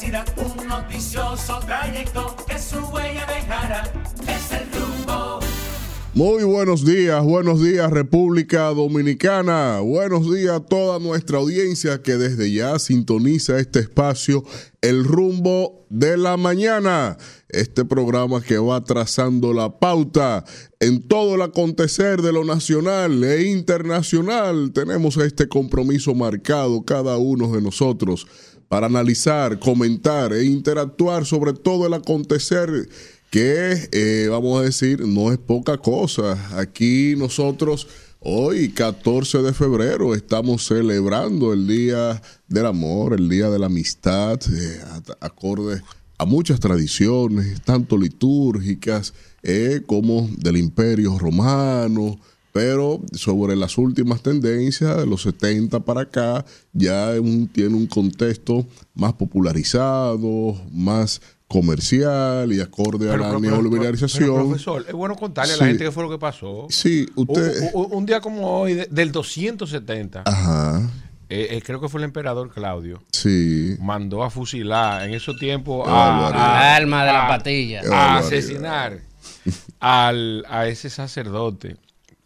un noticioso trayecto que su huella dejará. Es el rumbo. Muy buenos días, buenos días República Dominicana, buenos días a toda nuestra audiencia que desde ya sintoniza este espacio, el rumbo de la mañana, este programa que va trazando la pauta en todo el acontecer de lo nacional e internacional. Tenemos este compromiso marcado cada uno de nosotros para analizar, comentar e interactuar sobre todo el acontecer que eh, vamos a decir no es poca cosa. Aquí nosotros hoy 14 de febrero estamos celebrando el Día del Amor, el Día de la Amistad, eh, acorde a muchas tradiciones, tanto litúrgicas eh, como del Imperio Romano. Pero sobre las últimas tendencias de los 70 para acá, ya un- tiene un contexto más popularizado, más comercial y acorde a la neoliberalización. pero, profesor, es bueno contarle a la gente qué fue lo que pasó. Sí, usted. Un, día como hoy, de- del 270, Ajá, eh, eh, creo que fue el emperador Claudio, sí. mandó a fusilar en esos tiempos a, a- Alma de la patilla. A asesinar al, a ese sacerdote,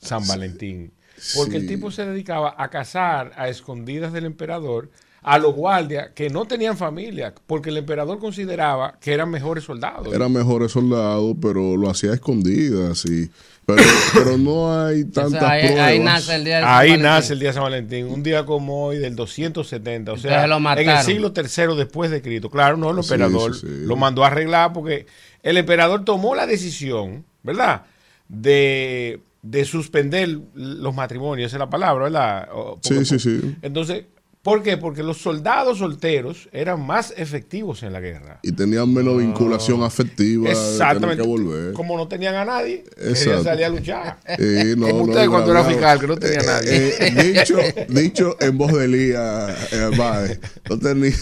San Valentín. Porque el tipo se dedicaba a cazar a escondidas del emperador a los guardias que no tenían familia, porque el emperador consideraba que eran mejores soldados. Eran mejores soldados, pero lo hacía a escondidas. Y, pero, pero no hay tantas ahí, pruebas. ahí nace el día de San Ahí Valentín. nace el día de San Valentín, un día como hoy del 270, o sea, lo en el siglo tercero después de Cristo. Claro, no, el Sí, emperador sí, sí. lo mandó a arreglar porque el emperador tomó la decisión, ¿verdad? De, de suspender los matrimonios, esa es la palabra, ¿verdad? Sí, sí, sí. Entonces, ¿por qué? Porque los soldados solteros eran más efectivos en la guerra. Y tenían menos vinculación afectiva. de tener Exactamente. que volver. Como no tenían a nadie, querían salir a luchar. Eh, no, Como usted no, cuando era fiscal, que no tenía Eh, nadie. eh, dicho, dicho en voz de Lía, eh, Baez, no tenía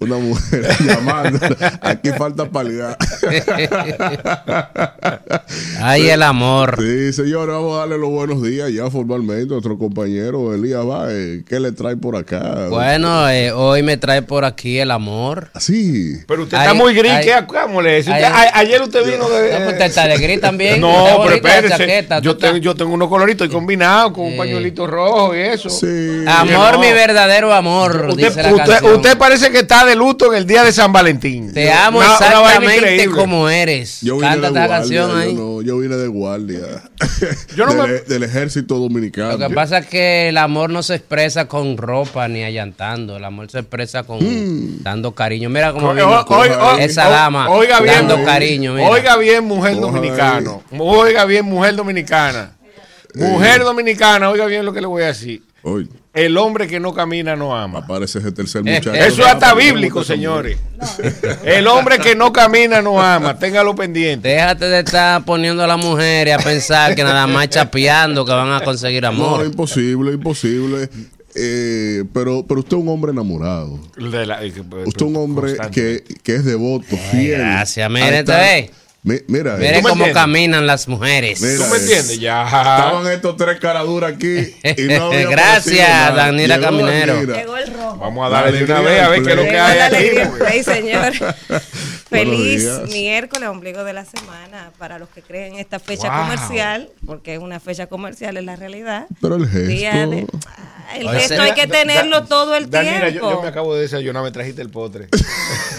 una mujer llamando. Aquí falta palidad. Ay, el amor. Sí, señores, vamos a darle los buenos días ya formalmente a nuestro compañero Elías Baez. ¿Qué le trae por acá? Bueno, eh, hoy me trae por aquí el amor. Así. Pero usted Ay, está muy gris, ay. ¿qué ¿cómo le dice? Usted- Ay. a- ayer usted vino de... No, pues usted está de gris también. No, pero espérese. chaqueta, yo, tengo, yo tengo unos coloritos y combinados con un Sí. pañuelito rojo y eso. Sí. Amor, No. mi verdadero amor, Usted, dice la usted- canción. usted parece que está de luto en el día de San Valentín. Te amo Una- exactamente como eres. Yo vine Cántate de la canción yo, ahí. no, yo vine de guardia. Yo no del, me- del ejército dominicano. Lo que pasa es que el amor no se expresa con ropa ni allantando. El amor se expresa con Mm. dando cariño. Mira cómo O- vino o- o- o- esa dama oiga bien, dando cariño. Mira. Oiga bien, mujer Ojalá dominicano. Oiga bien, mujer dominicana. Mujer dominicana, oiga bien lo que le voy a decir. El hombre que no camina no ama. aparece ese tercer Eh, muchacho. Eso es hasta bíblico, señores. El hombre que no camina no ama. Téngalo pendiente. Déjate de estar poniendo a la mujer y a pensar que nada más chapeando que van a conseguir No, amor. imposible, imposible. Eh, pero, pero usted es un hombre enamorado. De la- eh, que- Usted es un hombre que, que es devoto, fiel. gracias. Mire. Mi- mira, Mire eh, me cómo entiendes? caminan las mujeres. Mira, ¿Tú me entiendes? Ya. estaban estos tres caraduras aquí. Y no había Gracias, Llegó Caminero. Danira. Llegó el rojo. Vamos a darle de una vez a ver qué es lo que hay aquí. Play, señor. Feliz miércoles, ombligo de la semana, para los que creen en esta fecha Wow. comercial, porque es una fecha comercial, es la realidad. Pero el gesto. Día de- Ah, el gesto hay que tenerlo todo el Danira, tiempo. yo me acabo de desayunar, me trajiste el potre.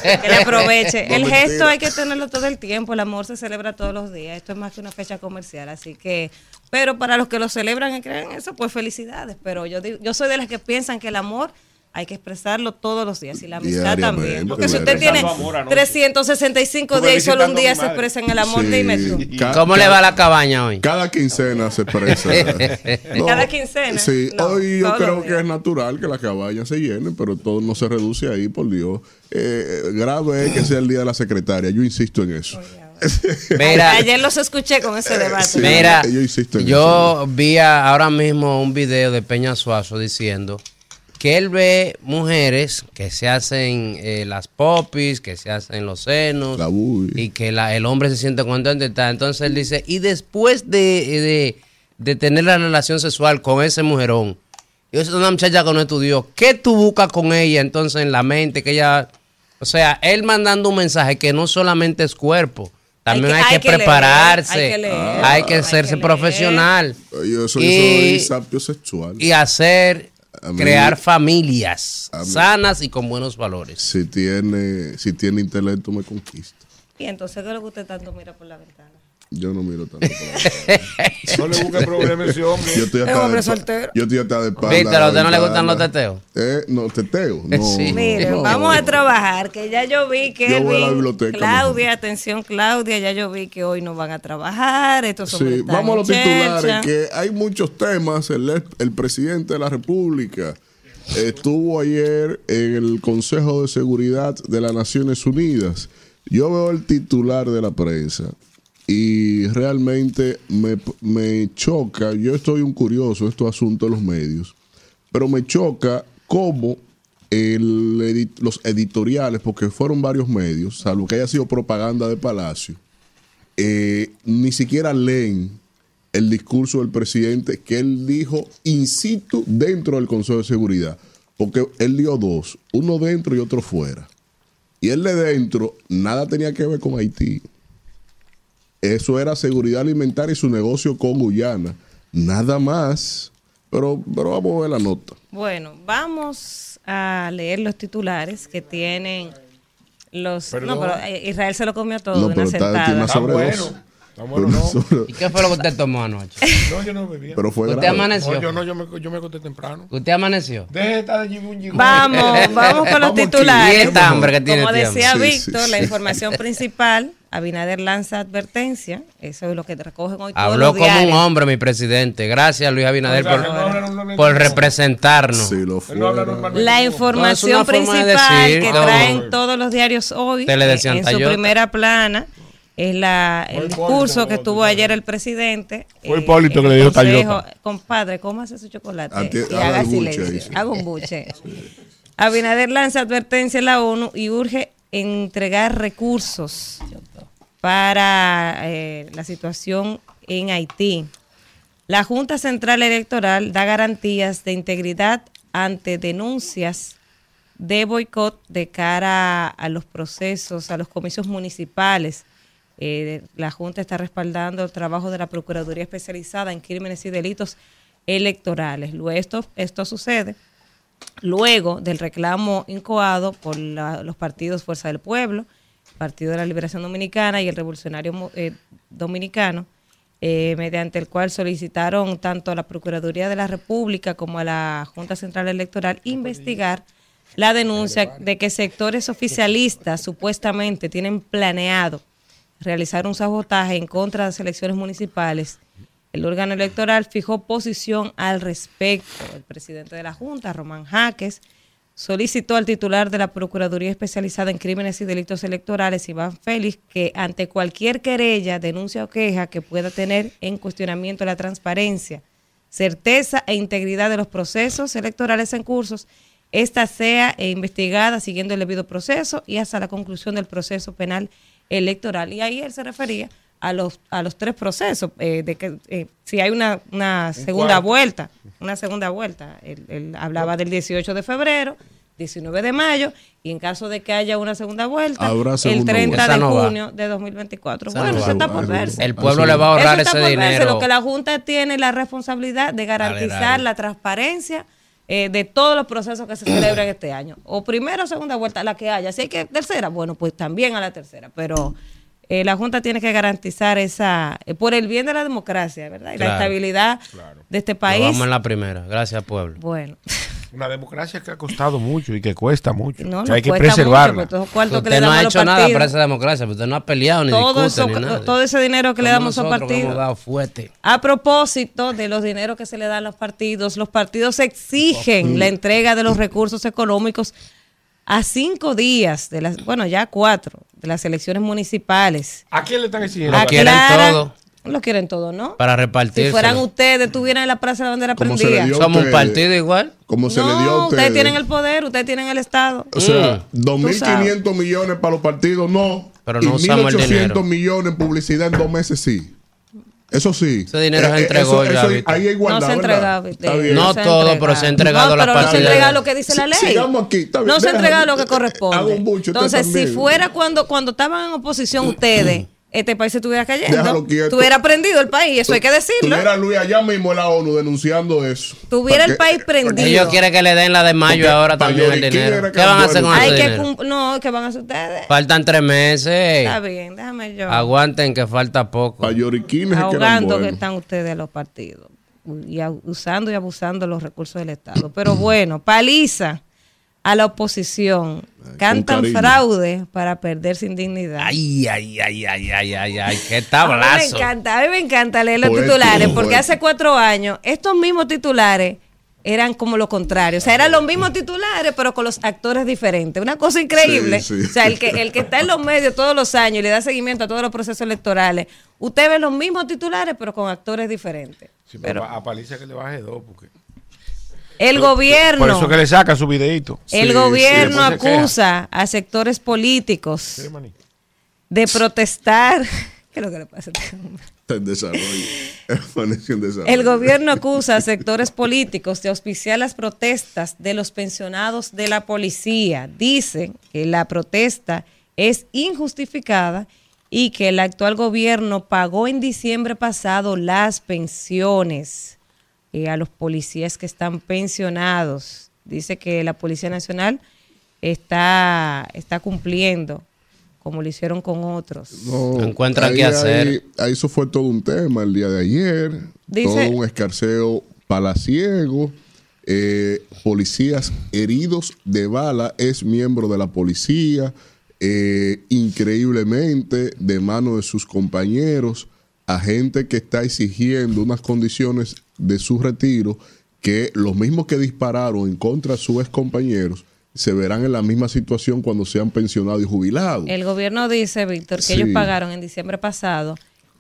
Que le aproveche. No, el mentira. gesto hay que tenerlo todo el tiempo. El amor se celebra todos los días. Esto es más que una fecha comercial. Así que, pero para los que lo celebran y creen en eso, pues felicidades. Pero yo digo, yo soy de las que piensan que el amor hay que expresarlo todos los días y la amistad también. Porque si usted tiene Expresando amor anoche. 365 Estuve días y solo un día se expresa en el amor, Sí. dime tú. ¿Cómo le va la cabaña hoy? Cada quincena se expresa. Cada quincena. Sí, No, hoy yo creo que es natural que las cabañas se llenen, pero todo no se reduce ahí, por Dios. Eh, grave es que sea el día de la secretaria, yo insisto en eso. Mira, Ayer los escuché con ese debate. Sí. Mira, Yo insisto en yo vi ahora mismo un video de Peña Suazo diciendo que él ve mujeres que se hacen eh, las popis, que se hacen los senos, La y que la- el hombre se siente contento y tal. Entonces él dice, y después de, de, de tener la relación sexual con ese mujerón, y esa es una muchacha que no estudió, ¿qué tú buscas con ella entonces en la mente? Que ella O sea, él mandando un mensaje que no solamente es cuerpo, también Hay hay que- que, hay que leer, prepararse, hay que leer, hay que hay hacerse profesional Yo soy, Y- soy sapio sexual. y hacer, A mí- crear familias mí- sanas y con buenos valores. Si tiene, si tiene intelecto, me conquista. Y entonces, ¿qué es lo que usted tanto mira por la ventana? Yo no miro tanto. No le busque problema a ese hombre. Yo estoy Es hasta hombre de, soltero. yo estoy hasta de espalda. Víctor, ¿a usted no le gustan los teteos? Eh, no, teteo. No, Sí. Mire, no. vamos a trabajar, que ya yo vi que Yo voy a la Elvin- biblioteca Claudia, atención Claudia, ya yo vi que hoy no van a trabajar, estos Sí, están vamos a los titulares, que hay muchos temas. El, el presidente de la República estuvo ayer en el Consejo de Seguridad de las Naciones Unidas. Yo veo el titular de la prensa y realmente me, me choca, yo estoy un curioso estos asuntos de los medios, pero me choca cómo los editoriales, porque fueron varios medios, salvo que haya sido propaganda de Palacio, eh, ni siquiera leen el discurso del presidente que él dijo in situ dentro del Consejo de Seguridad. Porque él dio dos, uno dentro y otro fuera. Y el de dentro nada tenía que ver con Haití. Eso era seguridad alimentaria y su negocio con Guyana. Nada más. Pero, pero vamos a ver la nota. Bueno, vamos a leer los titulares que tienen los... Perdón. No, pero Israel se lo comió todo No, de una está, tiene sentada. una sobredosis. bueno. Bueno, no. ¿Y qué fue lo que usted tomó anoche? No, yo no bebía. pero fue ¿Usted grave. amaneció? No, yo no, yo me, yo me acosté temprano. ¿Usted amaneció? Deje de estar de jibun jibun. Vamos, vamos con los titulares. Hambre que tiene Como decía. Sí, Víctor, sí, la sí. información principal, Abinader lanza advertencia, eso es lo que recogen hoy todos Habló los como un hombre, mi presidente. Gracias, Luis Abinader, O sea, por, no por representarnos. Sí, lo La información No, principal decir, que traen todos los diarios hoy eh, en su primera plana es la, el discurso que ¿no? tuvo ayer el presidente. eh, Fue Hipólito en que le dijo. Tayota. Compadre, cómase su chocolate Ati- y haga haga el buche silencio. Haga un buche. Abinader lanza advertencia en la ONU y urge entregar recursos para eh, la situación en Haití. La Junta Central Electoral da garantías de integridad ante denuncias de boicot de cara a los procesos, a los comicios municipales. Eh, la Junta está respaldando el trabajo de la Procuraduría Especializada en Crímenes y Delitos Electorales. Luego esto, esto sucede luego del reclamo incoado por la- los partidos Fuerza del Pueblo, Partido de la Liberación Dominicana y el Revolucionario eh, Dominicano, eh, mediante el cual solicitaron tanto a la Procuraduría de la República como a la Junta Central Electoral investigar la denuncia de que sectores oficialistas supuestamente tienen planeado realizar un sabotaje en contra de las elecciones municipales. El órgano electoral fijó posición al respecto. El presidente de la Junta, Román Jaques, solicitó al titular de la Procuraduría Especializada en Crímenes y Delitos Electorales, Iván Félix, que ante cualquier querella, denuncia o queja que pueda tener en cuestionamiento la transparencia, certeza e integridad de los procesos electorales en cursos, esta sea investigada siguiendo el debido proceso y hasta la conclusión del proceso penal electoral. Y ahí él se refería a los, a los tres procesos, eh, de que eh, si hay una, una segunda vuelta, una segunda vuelta. Él, él hablaba del 18 de febrero, 19 de mayo, y en caso de que haya una segunda vuelta, Habrá el segunda 30 vuelta. de no va. junio de 2024. Esa bueno, no eso va. está por verse. El pueblo Así le va a ahorrar Eso está ese por verse. dinero. Lo que la Junta tiene la responsabilidad de garantizar dale. la transparencia eh, de todos los procesos que se celebran este año. O primera o segunda vuelta, la que haya. Si hay que tercera, bueno, pues también a la tercera. Pero eh, la Junta tiene que garantizar esa, eh, por el bien de la democracia, ¿verdad? Y la Claro. estabilidad de este Nos país. vamos en la primera. Gracias, pueblo. Bueno, Una democracia que ha costado mucho y que cuesta mucho. no, que hay que mucho, preservarla. todos los cuartos que le Usted no ha a hecho nada para esa democracia, pero usted no ha peleado ni todo, discute eso- ni nada. todo ese dinero que le damos a los partidos. hemos dado fuerte. A propósito de los dineros que se le dan a los partidos, los partidos exigen la entrega de los recursos económicos a cinco días, de las, bueno, ya cuatro, de las elecciones municipales. ¿A quién le están exigiendo? Lo quieren todo. Lo quieren todo, ¿no? Para repartir. Si fueran ustedes, estuvieran en la Plaza de la Bandera prendida. Somos un partido igual. Como se le dio a ustedes. ustedes tienen el poder, ustedes tienen el Estado. O sea, Mm. 2.500 millones para los partidos, no. Pero no y usamos el 1.800 dinero. millones en publicidad en dos meses, sí. Eso sí. Ese dinero se entregó ya, eso- Víctor. ahí hay igualdad, no se. Está eh. No se todo, pero se ha entregado no, la pero no parte se de- entrega lo que dice la ley. sigamos aquí, está bien, no se entrega lo que hago corresponde. un bucho, usted Entonces, si fuera cuando, cuando estaban en oposición ustedes, este país se estuviera cayendo. Estuviera prendido el país, eso hay que decirlo. Tuviera Luis allá mismo en la ONU denunciando eso. Tuviera el país prendido. Ellos quieren que le den la de mayo Porque ahora también el dinero. ¿Qué van a hacer con. Hay ese que dinero? no, ¿qué van a hacer ustedes? Faltan tres meses. Está bien, déjame yo. Aguanten que falta poco. Para lloriquines es que eran ahogando que están ustedes los partidos y usando y abusando de los recursos del Estado. Pero bueno, paliza a la oposición. Cantan fraude para perder sin dignidad. Ay, ay, ay, ay, ay, ay, ay, qué a mí me tablazo. encanta, a mí me encanta leer los Poético, titulares porque poético. hace cuatro años estos mismos titulares eran como lo contrario, o sea, eran los mismos titulares pero con los actores diferentes, una cosa increíble. Sí, sí. O sea, el que el que está en los medios todos los años y le da seguimiento a todos los procesos electorales, usted ve los mismos titulares pero con actores diferentes. Sí, pero Pero a Paliza que le baje dos, porque... el gobierno Por eso que le saca su videito. el Sí, gobierno sí, después se acusa a sectores políticos de protestar. ¿Qué es lo que le pasa a este hombre? Está en desarrollo. En desarrollo. El gobierno acusa a sectores políticos de auspiciar las protestas de los pensionados de la policía. Dice que la protesta es injustificada y que el actual gobierno pagó en diciembre pasado las pensiones eh, a los policías que están pensionados. Dice que la Policía Nacional está, está cumpliendo como lo hicieron con otros. No, Encuentran ahí- qué hacer. Ahí, ahí eso fue todo un tema el día de ayer. Dice- todo un escarceo palaciego. eh, policías heridos de bala. Es miembro de la policía. eh, increíblemente, de mano de sus compañeros. A gente que está exigiendo unas condiciones de su retiro que los mismos que dispararon en contra de sus compañeros se verán en la misma situación cuando sean pensionados y jubilados. El gobierno dice, Víctor, que Sí. ellos pagaron en diciembre pasado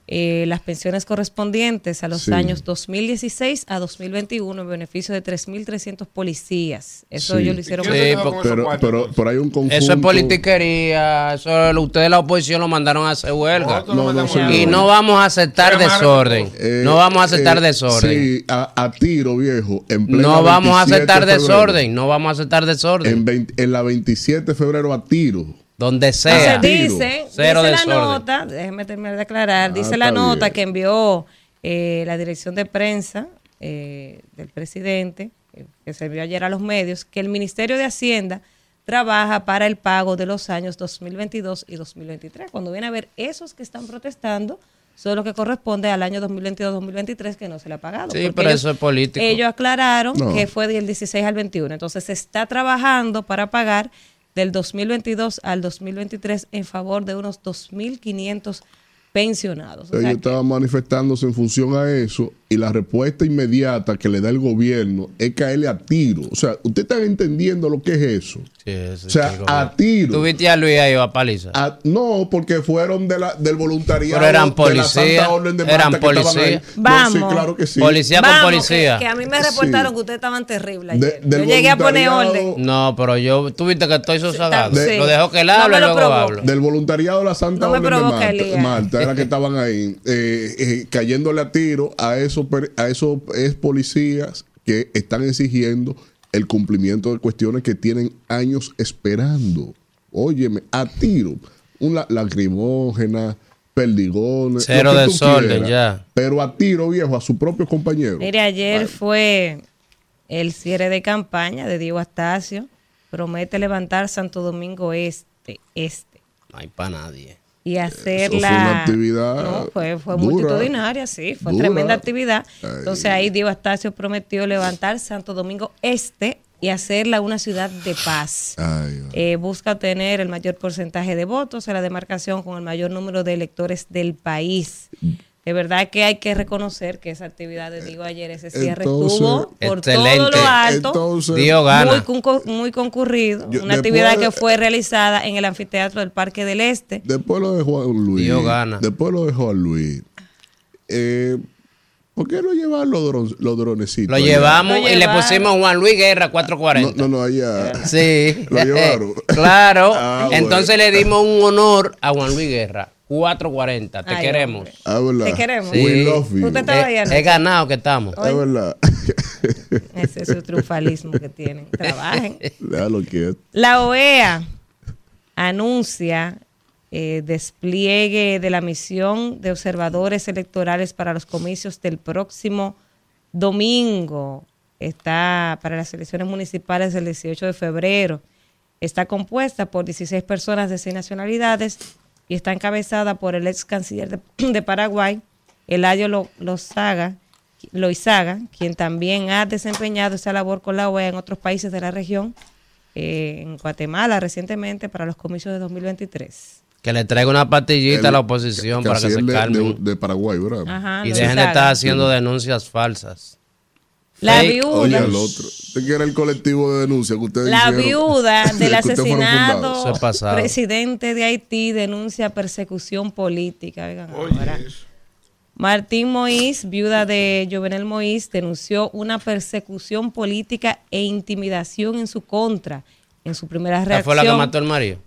eh, las pensiones correspondientes a los Sí. años 2016 a 2021 en beneficio de 3.300 policías. Eso Sí. ellos lo hicieron. ¿Y qué Sí, se quedó po- con esos Pero, pero, hay un conjunto. Eso es politiquería. Eso es- ustedes la oposición lo mandaron a hacer huelga. No, no, Y no vamos a aceptar desorden. Eh, No vamos a aceptar eh, desorden. Sí, a, a tiro, viejo. En plena No vamos a 27 aceptar de febrero. desorden. No vamos a aceptar desorden. En, 20 en la 27 de febrero a tiro. Donde sea. dice, Cero dice la nota, déjeme terminar de aclarar, Ah, dice la nota bien. que envió eh, la dirección de prensa eh, del presidente, eh, que se envió ayer a los medios, que el Ministerio de Hacienda trabaja para el pago de los años 2022 y 2023. Cuando viene a ver esos que están protestando, son los que corresponde al año 2022-2023 que no se le ha pagado. Sí, pero ellos- eso es político. Ellos aclararon No. que fue del 16 al 21. Entonces se está trabajando para pagar del 2022 al 2023 en favor de unos 2.500 pensionados. O sea Ellos estaban manifestándose en función a eso y la respuesta inmediata que le da el gobierno es caerle a tiro. O sea, ¿usted está entendiendo lo que es eso? Sí, eso O sea, a tiro. ¿Tuviste a Luis ahí o a Paliza? A- no, porque fueron de la, del voluntariado Pero eran de la policía, Santa Orden de eran Malta que estaban policía. ahí. No, Vamos. sí, claro que sí. Policía con Vamos, policía. Que, que a mí me reportaron Sí. que ustedes estaban terribles De- ayer. Yo llegué a poner orden. No, pero yo, tuviste que estoy sosagado. Sí. Lo dejo que él No hable me y lo luego hablo. Del voluntariado de la Santa No Orden de Elías. Malta, era que estaban ahí, eh, eh, cayéndole a tiro a esos, a esos ex policías que están exigiendo el cumplimiento de cuestiones que tienen años esperando. Óyeme, a tiro, una lacrimógena, perdigones. Cero desorden, quieras, ya. Pero a tiro, viejo, a su propio compañero. Mire, ayer fue el cierre de campaña de Diego Astacio. Promete levantar Santo Domingo Este, este. No hay para nadie. Y hacer fue la una actividad no, fue, fue dura. multitudinaria, sí, fue Dura. tremenda actividad. Ay. Entonces ahí Diego Astacio prometió levantar Santo Domingo Este y hacerla una ciudad de paz. Ay, ay. Eh, busca obtener el mayor porcentaje de votos en la demarcación con el mayor número de electores del país. De verdad que hay que reconocer que esa actividad de Diego ayer, ese cierre Entonces, estuvo por todo lo alto. Entonces, Dios gana. Muy, concur- muy concurrido. Yo- una actividad de- que fue realizada en el anfiteatro del Parque del Este. Después lo de Juan Luis. Dios gana. Después lo de Juan Luis. Eh, ¿Por qué no llevar los, dron- los dronecitos? Lo allá? llevamos Lo y le pusimos Juan Luis Guerra No, 440. no, no, allá. Sí. Lo llevaron. claro. Ah, bueno. Entonces le dimos un honor a Juan Luis Guerra. 440. Te Ay, queremos. Ah. Te queremos. Sí. We love you. Usted anoche. es ganado que estamos. Es verdad. Ese es su triunfalismo que tienen. Trabajen. Déjalo quieto. La OEA anuncia eh, despliegue de la misión de observadores electorales para los comicios del próximo domingo. Está para las elecciones municipales del 18 de febrero. Está compuesta por 16 personas de seis nacionalidades y está encabezada por el ex canciller de, de Paraguay, Eladio Lo- Lozaga, Loizaga, quien también ha desempeñado esa labor con la OEA en otros países de la región, eh, en Guatemala recientemente para los comicios de 2023. Que le traiga una pastillita a la oposición para que se Canciller de- Paraguay, ¿verdad? Ajá, y dejen de estar haciendo denuncias falsas. La viuda. Oye, al otro. ¿Usted quiere el colectivo de denuncia que ustedes La hicieron? viuda del que pasado. presidente de Haití denuncia persecución política. Oigan Oye. Martín Moïse, viuda de Jovenel Moïse, denunció una persecución política e intimidación en su contra. En su primera ¿Esa reacción, fue la que mató al marido?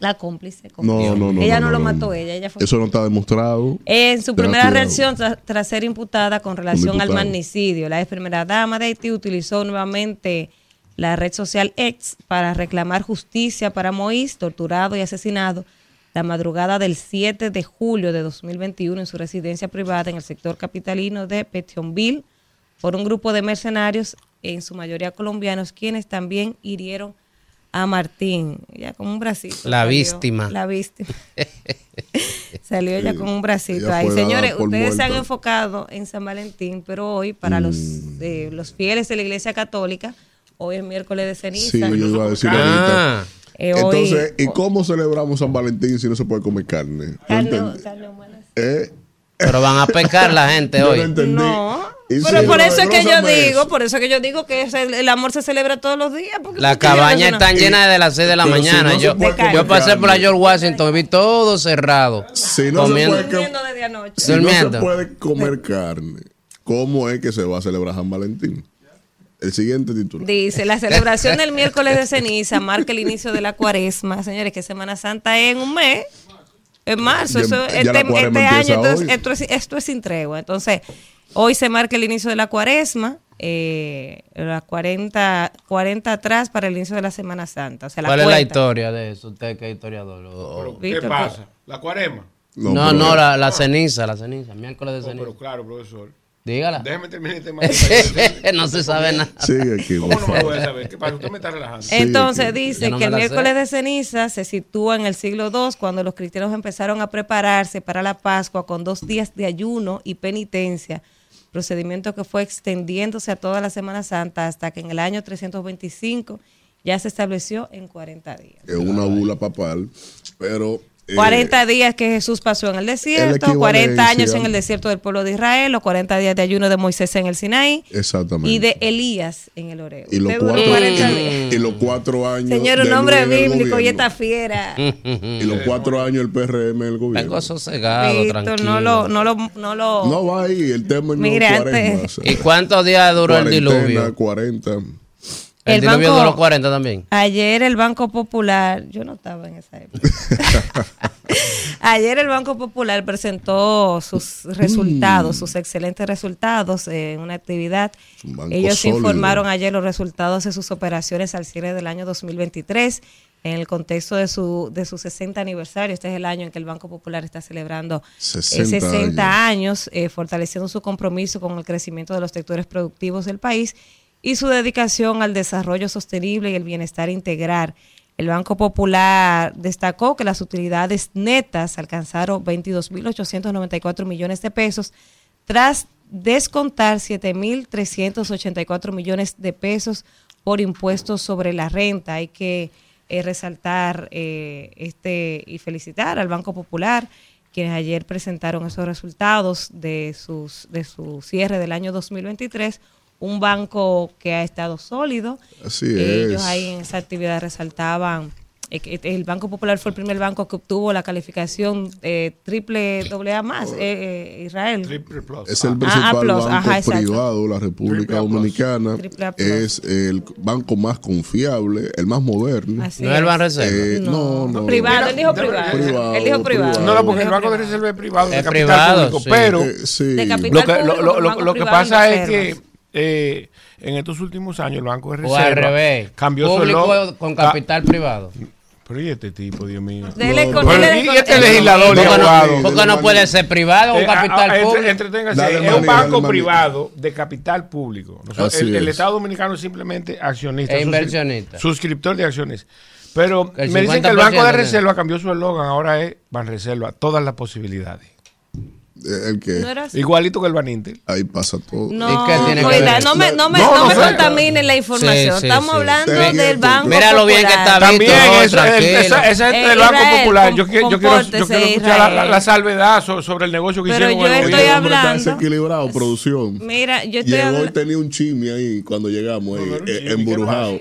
La cómplice. No, confesó. no, no. Ella no, no, lo mató, ella, ella fue Eso no está demostrado. En su primera cuidado. reacción, tra- tras ser imputada con relación al magnicidio, la ex primera dama de Haití utilizó nuevamente la red social X para reclamar justicia para Moïse, torturado y asesinado la madrugada del 7 de julio de 2021 en su residencia privada en el sector capitalino de Petionville por un grupo de mercenarios, en su mayoría colombianos, quienes también hirieron a Martín, ya con un bracito. La víctima. La víctima. Salió ella con un bracito ahí. Señores, ustedes se han enfocado en San Valentín, pero hoy, para los, Mm. eh, los fieles de la Iglesia Católica, hoy es miércoles de ceniza. Sí, yo iba a decir Ah, ahorita. Eh, hoy- Entonces, ¿y cómo celebramos San Valentín si no se puede comer carne? ¿No Carne- carne humana. ¿Eh? pero van a pecar la gente hoy. entendí. No, pero por eso es que yo digo, por eso es que yo digo que el, amor se celebra todos los días. porque Las ¿por qué yo cabañas están llenas desde las 6 de la mañana. yo, pasé por la. George Washington y vi todo cerrado. Si no se comiendo. puede desde anoche. Si no se puede comer carne, ¿cómo es que se va a celebrar San Valentín? El siguiente título. Dice, la celebración del miércoles de ceniza marca el inicio de la cuaresma. Señores, que Semana Santa es en un mes. En marzo, Ya- eso, ya este, este año, entonces, esto, es, esto es sin tregua. Entonces, hoy se marca el inicio de la cuaresma, eh, las 40, 40 atrás para el inicio de la Semana Santa. O sea, la ¿Cuál es la historia de eso? Usted que es historiador. O- o- Pero, ¿Qué Víctor, pasa? ¿La cuarema? No, no, la, la ceniza, la ceniza. Miércoles de Oh, ceniza. pero claro, profesor. Dígala. Déjeme terminar el tema. no se sabe nada. Sigue aquí, ¿Cómo no me voy a saber? ¿Qué pasa? Usted me está relajando. Entonces dice no que el sé. miércoles de ceniza se sitúa en el siglo II cuando los cristianos empezaron a prepararse para la Pascua con dos días de ayuno y penitencia, procedimiento que fue extendiéndose a toda la Semana Santa hasta que en el año 325 ya se estableció en 40 días. Es una bula papal, pero... eh, 40 días que Jesús pasó en el desierto, equivalencia. 40 años en el desierto del pueblo de Israel, los 40 días de ayuno de Moisés en el Sinaí Exactamente. y de Elías en el Oreo. Y los cuatro, 40 y- y los cuatro años... Señor, un el bíblico y esta fiera. Y los cuatro años el PRM en el gobierno. Tengo sosegado, Víctor, tranquilo. no lo, no lo, no lo. No va ahí, el tema no Mira, es cuaresma, antes- o sea, ¿Y cuántos días duró el diluvio? 40. El, El diluvio banco- duró 40 también. Ayer el Banco Popular, yo no estaba en esa época. Ayer el Banco Popular presentó sus resultados, sus excelentes resultados en una actividad. Un Ellos sólido. informaron ayer los resultados de sus operaciones al cierre del año 2023 en el contexto de su, de su 60 aniversario. Este es el año en que el Banco Popular está celebrando eh, 60 60 años, eh, fortaleciendo su compromiso con el crecimiento de los sectores productivos del país y su dedicación al desarrollo sostenible y el bienestar integral. El Banco Popular destacó que las utilidades netas alcanzaron 22.894 millones de pesos tras descontar 7.384 millones de pesos por impuestos sobre la renta. Hay que eh, resaltar eh, este y felicitar al Banco Popular, quienes ayer presentaron esos resultados de, sus, de su cierre del año 2023. Un banco que ha estado sólido. Así Ellos es. ahí en esa actividad resaltaban eh, el Banco Popular fue el primer banco que obtuvo la calificación eh, triple doble A más, eh, eh, Israel. Triple plus. Es el Ah, principal A plus, banco ajá, privado de la República Triple. Dominicana. Triple A plus. Es el banco más confiable, el más moderno. Así No es el es. Banreserva. Eh, no, no. Privado, él dijo privado. privado, él dijo privado. privado. No, no, porque el Banco de. Reserva es privado, de Es capital privado, público. sí. Pero Eh, sí. De capital lo que, lo, público, lo- lo- banco lo que pasa es que. Eh, en estos últimos años el Banco de O Reserva al revés. cambió su Público eslogan. con Ca- capital privado. Pero y este tipo, Dios mío. Dele No, con- no. dele Pero, ¿y con- este legislador y no, por qué no puede ser privado o Eh, capital a- a- entre- público? entreténgase. Dale es un banco dale privado de capital público. Nosotros- el, el es. Estado Dominicano es simplemente accionista. E inversionista. Suscriptor de acciones. Pero me dicen que el 50% Banco de de- Reserva cambió su eslogan, ahora es Banreserva, todas las posibilidades. Eh, El que No era así. Igualito que el Baninter. ahí pasa todo. No, ¿Y qué tiene que cuida, ver? no me, no me, No, no no me contaminen la información. Sí, sí, Estamos sí. hablando del Banco Mira lo bien que está También el- tranquilo. esa, esa gente Eh, del Banco Israel, Popular, yo, yo quiero, yo quiero escuchar la, la- la salvedad so- sobre el negocio que Pero hicieron yo con el estoy gobierno. hombre está hablando- desequilibrado, producción. Mira, yo estoy Llegó y tenía un chisme ahí cuando llegamos, ahí, No,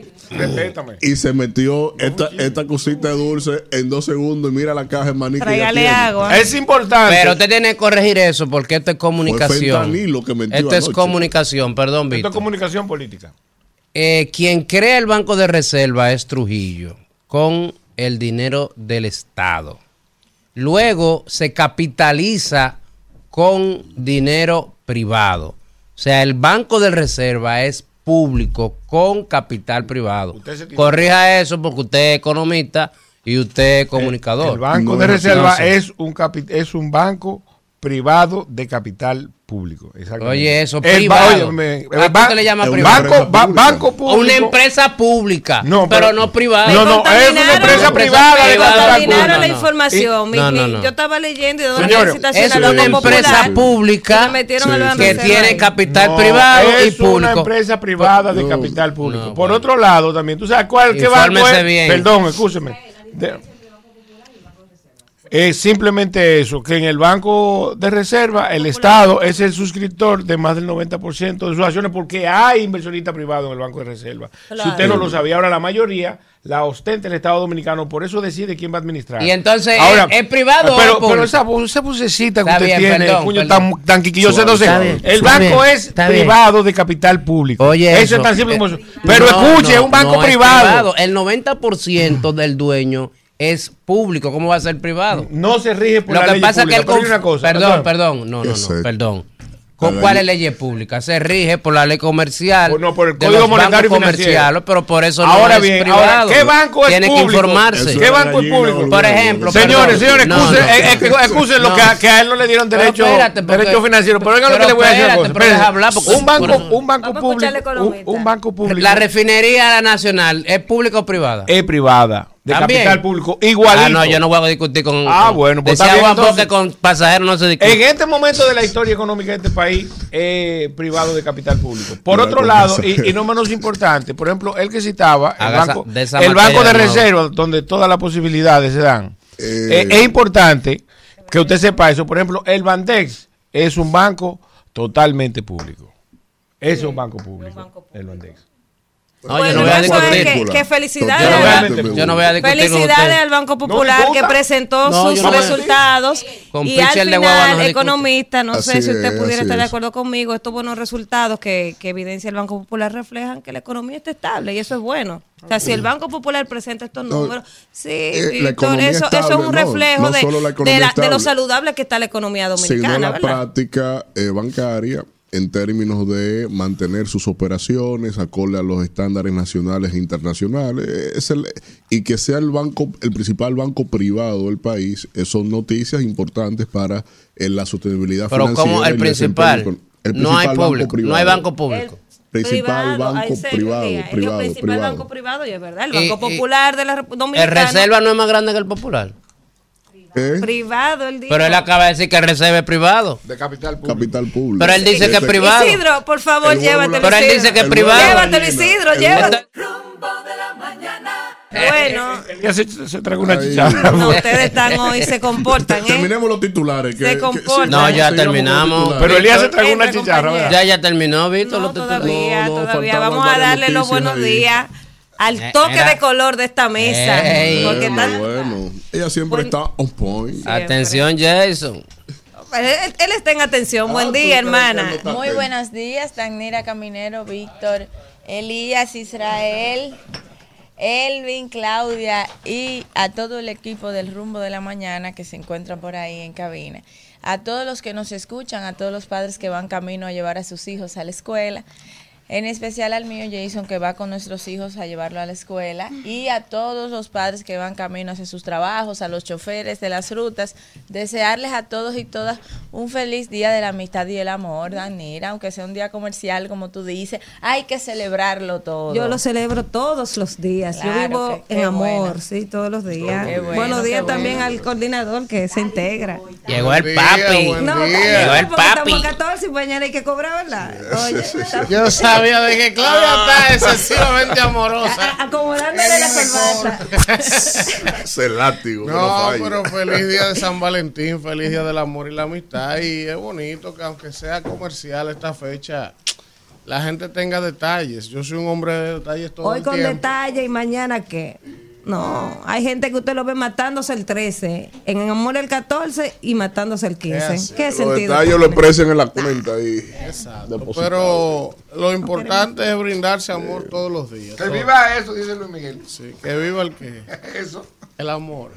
Y se metió esta, esta cosita de dulce en dos segundos y mira la caja de maní que ya Tráigale tiene. agua. Es importante. Pero usted tiene que corregir eso porque esto es comunicación. fentanilo que metió Esto es anoche. comunicación, perdón, Esto es Víctor. comunicación política. Eh, quien crea el Banco de Reserva es Trujillo, con el dinero del Estado. Luego se capitaliza con dinero privado. O sea, el Banco de Reserva es público con capital privado. Corrija eso porque usted es economista y usted es comunicador. El Banco No, de Reserva no sé. es, un capi- es un banco privado de capital público. Exactamente. Oye, eso, El privado. ba- óyeme, el ¿A qué ba- usted le llama privado? Banco, empresa ba- pública. banco público. Una empresa pública, No, pero, pero- no privada. No, no, es una empresa privada de privada. Contaminaron público. la no. información. Yo estaba leyendo y dando Señores, Es una empresa Popular, pública me que tiene capital No, privado y es una público. empresa privada de capital público. No, Por bueno. otro lado, también, ¿tú sabes cuál qué banco es? Perdón, escúcheme. Es simplemente eso, que en el Banco de Reserva el Estado es el suscriptor de más del 90% de sus acciones porque hay inversionista privado en el Banco de Reserva. Si usted no lo sabía, ahora la mayoría la ostenta el Estado Dominicano, por eso decide quién va a administrar. Y entonces, ¿es- es privado pero, pero esa, esa vocecita que Está usted bien, tiene, perdón, puño tan, tan quiquilloso, Suave, entonces, está bien, el banco bien, es privado de capital público. Oye, eso, es tan simple como eso. Pero No, escuche, no, es un banco no es privado. El 90% del dueño es público. ¿Cómo va a ser privado? No se rige por Lo la que ley pasa es que pública. el pero hay conf- una cosa, Perdón, perdón. perdón. No, no, no. Perdón. ¿Con cuáles ley- leyes públicas? Se rige por la ley comercial. Por- no, por el de Código los Monetario comerciales, pero por eso no Ahora es bien, privado. ahora, ¿qué banco es Tiene público? que informarse. ¿Qué es banco es público? Por ejemplo, Señores, perdón. señores, No, excusen, no. eh, excusen lo No. que, a, que a él no le dieron derecho, espérate, porque- derecho financiero. Pero oigan lo que le voy a decir. espérate, cosa, pero hablar, porque- un banco, un banco público, un, un banco público La refinería nacional es pública o privada. es privada, de También. capital público, igualito. Ah, no, yo no voy a discutir con. Ah, con- bueno, pues decía está bien, entonces. con pasajeros no se discute. En este momento de la historia económica de este país, es privado de capital público. Por otro lado, y, y no menos importante, por ejemplo, el que citaba, el Haga banco, de el banco de de reserva, donde todas las posibilidades se dan. Eh. Eh, es importante que usted sepa eso. Por ejemplo, el Bandex es un banco totalmente público. Es un banco público, el Bandex. No, Bueno, yo no voy a eso es que, que felicidades. Yo no voy a, Totalmente yo no voy a discutir con Felicidades al Banco Popular que presentó No, sus resultados. Con y al final, economista, no sé si usted es, pudiera estar de acuerdo conmigo, estos buenos resultados que, que evidencia el Banco Popular reflejan que la economía está estable y eso es bueno. O sea, si el Banco Popular presenta estos No, números, sí, eh, la eso, eso es un reflejo no de, la de, la- lo saludable que está la economía sino dominicana, la ¿verdad? práctica eh, bancaria en términos de mantener sus operaciones acorde a los estándares nacionales e internacionales es el- y que sea el banco el principal banco privado del país eh, son noticias importantes para eh, la sostenibilidad Pero financiera como el principal, el no hay principal banco público, no hay privado. banco público. Principal banco ahí se privado. Él dijo privado, principal privado. banco privado y es verdad, el Banco y- Popular de la Rep- El Dominicana. reserva no es más grande que el popular. ¿Eh? Privado, él dijo. Pero él acaba de decir que es privado. De capital público. capital público Pero él dice que es privado. Isidro, por favor, llévatelo. Pero él dice que es privado. Llévatelo. Isidro, El llévatelo. Rumbo de la mañana. Bueno, Elías se, se traga una chicharra. no, ustedes están hoy, se comportan, ¿eh? Terminemos los titulares. Que, Se que- comporta. No, ya terminamos. Pero Elías se traga una chicharra. Ya, ya terminó, Víctor. No, los titulares. todavía, todavía. Vamos a darle los buenos días al Eh, toque de color de esta mesa. Ey. porque tan- bueno. Ella siempre está on point. Atención, Jason. él, él está en atención. Ah, Buen día, hermana. Muy buenos días, Tanira Caminero, Víctor, Elías, Israel, Elvin, Claudia y a todo el equipo del Rumbo de la Mañana que se encuentran por ahí en cabina. A todos los que nos escuchan, a todos los padres que van camino a llevar a sus hijos a la escuela. En especial al mío Jason que va con nuestros hijos a llevarlo a la escuela y a todos los padres que van camino hacia sus trabajos, a los choferes de las rutas, desearles a todos y todas un feliz día de la amistad y el amor, Danira, aunque sea un día comercial como tú dices, hay que celebrarlo todo. Yo lo celebro todos los días. Claro, Yo vivo que- en amor, bueno. sí, todos los días. Bueno, Buenos días también bueno. al coordinador que se integra. Llegó el Buen día, papi. buen No, día. Llegó el porque papi. estamos a 14 y mañana hay que cobrar, ¿verdad? Oye, Yo sabía de que Claudia está excesivamente amorosa. acomodándole la corbata. Ese látigo. No, falla. pero feliz día de San Valentín, feliz día del amor y la amistad. Y es bonito que aunque sea comercial esta fecha, la gente tenga detalles. Yo soy un hombre de detalles todo Hoy el con tiempo. detalle y mañana qué. No, hay gente que usted lo ve matándose el 13, en el amor el 14 y matándose el 15. así. ¿Qué Los sentido? detalles lo tiene? expresen en la cuenta ahí. Exacto. Pero lo importante es brindarse amor todos los días. Que viva eso, dice Luis Miguel. Sí, que viva el que. Eso. El amor.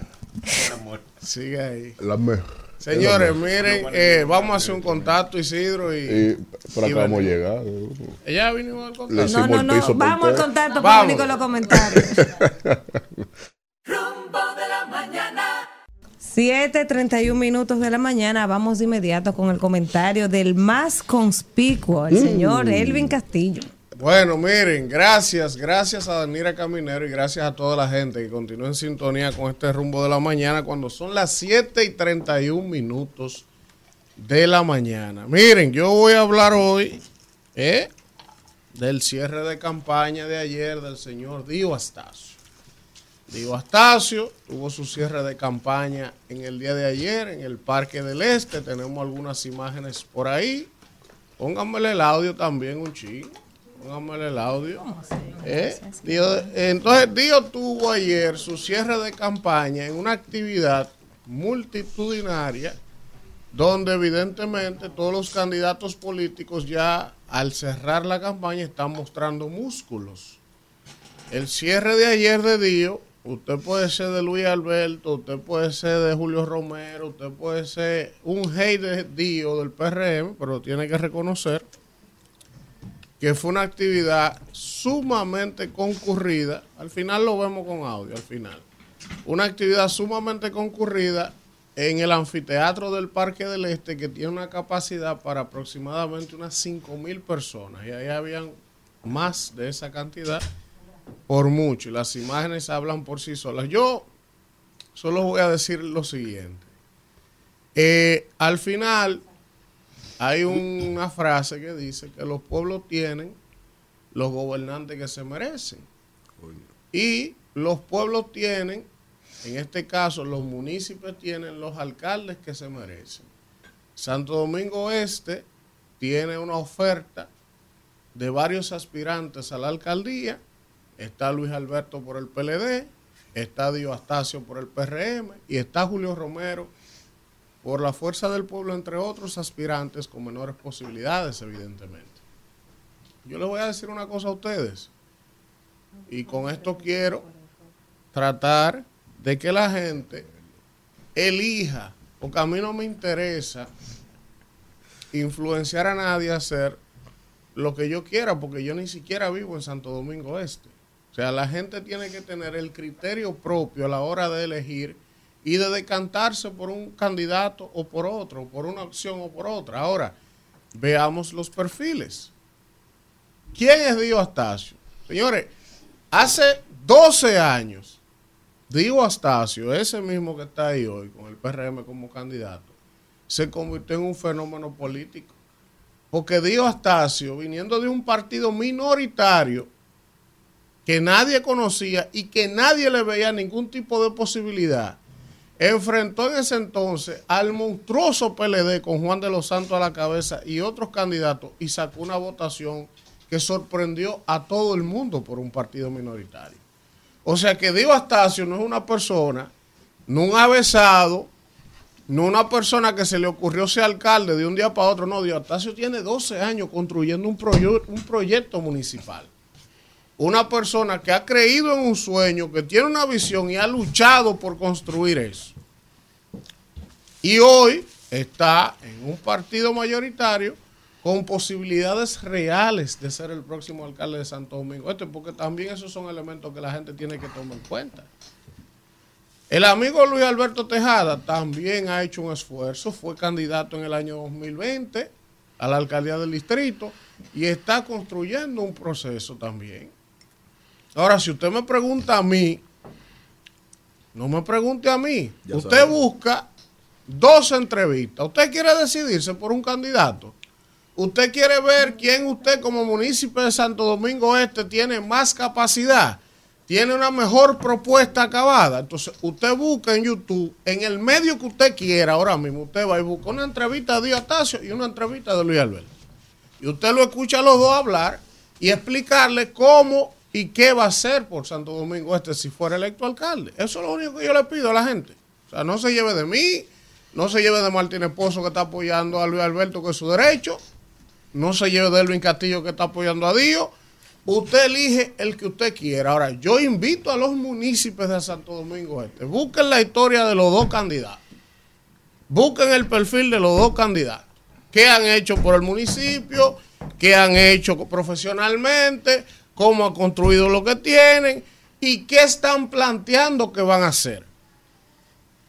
Sigue ahí. La mejor. Señores, miren, eh, vamos a hacer un contacto, Isidro, y, Y por y acá vamos a llegar. ella vino al contacto. No, no, no, vamos al contacto Vamos. para venir con los comentarios. Rumbo de la mañana. 7:31 minutos de la mañana, vamos de inmediato con el comentario del más conspicuo, Mm. el señor Elvin Castillo. Bueno, miren, gracias, gracias a Danira Caminero y gracias a toda la gente que continúa en sintonía con este rumbo de la mañana cuando son las 7 y 31 minutos de la mañana. Miren, yo voy a hablar hoy ¿eh? del cierre de campaña de ayer del señor Dio Astacio. Dio Astacio tuvo su cierre de campaña en el día de ayer en el Parque del Este. Tenemos algunas imágenes por ahí. Pónganmele el audio también un chingo. Pónganmele el audio. ¿Eh? Dio- entonces, Dio tuvo ayer su cierre de campaña en una actividad multitudinaria donde evidentemente todos los candidatos políticos ya al cerrar la campaña están mostrando músculos. El cierre de ayer de Dio, usted puede ser de Luis Alberto, usted puede ser de Julio Romero, usted puede ser un hate de Dio del PRM, pero tiene que reconocer que fue una actividad sumamente concurrida. Al final lo vemos con audio, al final. Una actividad sumamente concurrida en el anfiteatro del Parque del Este que tiene una capacidad para aproximadamente unas 5 mil personas. Y ahí habían más de esa cantidad por mucho. Y las imágenes hablan por sí solas. Yo solo voy a decir lo siguiente. Eh, al final hay una frase que dice que los pueblos tienen los gobernantes que se merecen. Y los pueblos tienen, en este caso los municipios tienen los alcaldes que se merecen. Santo Domingo Este tiene una oferta de varios aspirantes a la alcaldía. Está Luis Alberto por el PLD, está Dio Astacio por el PRM y está Julio Romero por la fuerza del pueblo, entre otros aspirantes con menores posibilidades, evidentemente. Yo les voy a decir una cosa a ustedes, y con esto quiero tratar de que la gente elija, porque a mí no me interesa influenciar a nadie a hacer lo que yo quiera, porque yo ni siquiera vivo en Santo Domingo Este. O sea, la gente tiene que tener el criterio propio a la hora de elegir y de decantarse por un candidato o por otro, por una opción o por otra. Ahora, veamos los perfiles. ¿Quién es Dio Astacio? Señores, hace 12 años, Dio Astacio, ese mismo que está ahí hoy con el PRM como candidato, se convirtió en un fenómeno político. Porque Dio Astacio, viniendo de un partido minoritario que nadie conocía y que nadie le veía ningún tipo de posibilidad, enfrentó en ese entonces al monstruoso PLD con Juan de los Santos a la cabeza y otros candidatos y sacó una votación que sorprendió a todo el mundo por un partido minoritario. O sea que Dio Astacio no es una persona, no un avesado, no una persona que se le ocurrió ser alcalde de un día para otro. No, Dio Astacio tiene 12 años construyendo un, un proyecto municipal. Una persona que ha creído en un sueño, que tiene una visión y ha luchado por construir eso. Y hoy está en un partido mayoritario con posibilidades reales de ser el próximo alcalde de Santo Domingo Este, porque también esos son elementos que la gente tiene que tomar en cuenta. El amigo Luis Alberto Tejada también ha hecho un esfuerzo, fue candidato en el año 2020 a la alcaldía del distrito y está construyendo un proceso también. Ahora, si usted me pregunta a mí, no me pregunte a mí, Ya usted busca dos entrevistas, usted quiere decidirse por un candidato, usted quiere ver quién usted como municipio de Santo Domingo Este tiene más capacidad, tiene una mejor propuesta acabada. Entonces, usted busca en YouTube, en el medio que usted quiera, ahora mismo, usted va y busca una entrevista de Diotasio y una entrevista de Luis Alberto. Y usted lo escucha a los dos hablar y explicarle cómo y qué va a hacer por Santo Domingo Este si fuera electo alcalde. Eso es lo único que yo le pido a la gente. O sea, no se lleve de mí, no se lleve de Martínez Pozo que está apoyando a Luis Alberto, que es su derecho, no se lleve de Elvin Castillo que está apoyando a Dios. Usted elige el que usted quiera. Ahora, yo invito a los municipios de Santo Domingo Este, busquen la historia de los dos candidatos. Busquen el perfil de los dos candidatos. ¿Qué han hecho por el municipio? ¿Qué han hecho profesionalmente? ¿Cómo han construido lo que tienen? ¿Y qué están planteando que van a hacer?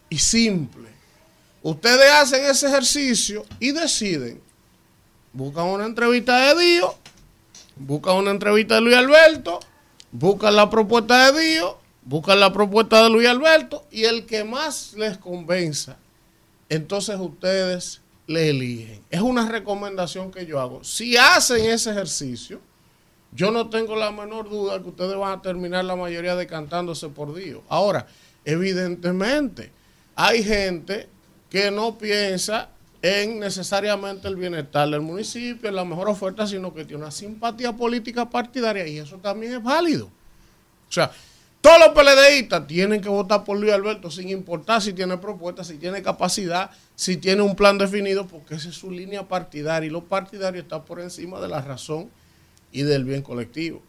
Y simple. Ustedes hacen ese ejercicio y deciden. Buscan una entrevista de Dios, buscan una entrevista de Luis Alberto, buscan la propuesta de Dios, buscan la propuesta de Luis Alberto y el que más les convenza entonces ustedes le eligen. Es una recomendación que yo hago. Si hacen ese ejercicio, yo no tengo la menor duda que ustedes van a terminar la mayoría decantándose por Dios. Ahora, evidentemente, hay gente que no piensa en necesariamente el bienestar del municipio, en la mejor oferta, sino que tiene una simpatía política partidaria y eso también es válido. O sea, todos los PLDistas tienen que votar por Luis Alberto sin importar si tiene propuestas, si tiene capacidad, si tiene un plan definido, porque esa es su línea partidaria y lo partidario está por encima de la razón y del bien colectivo.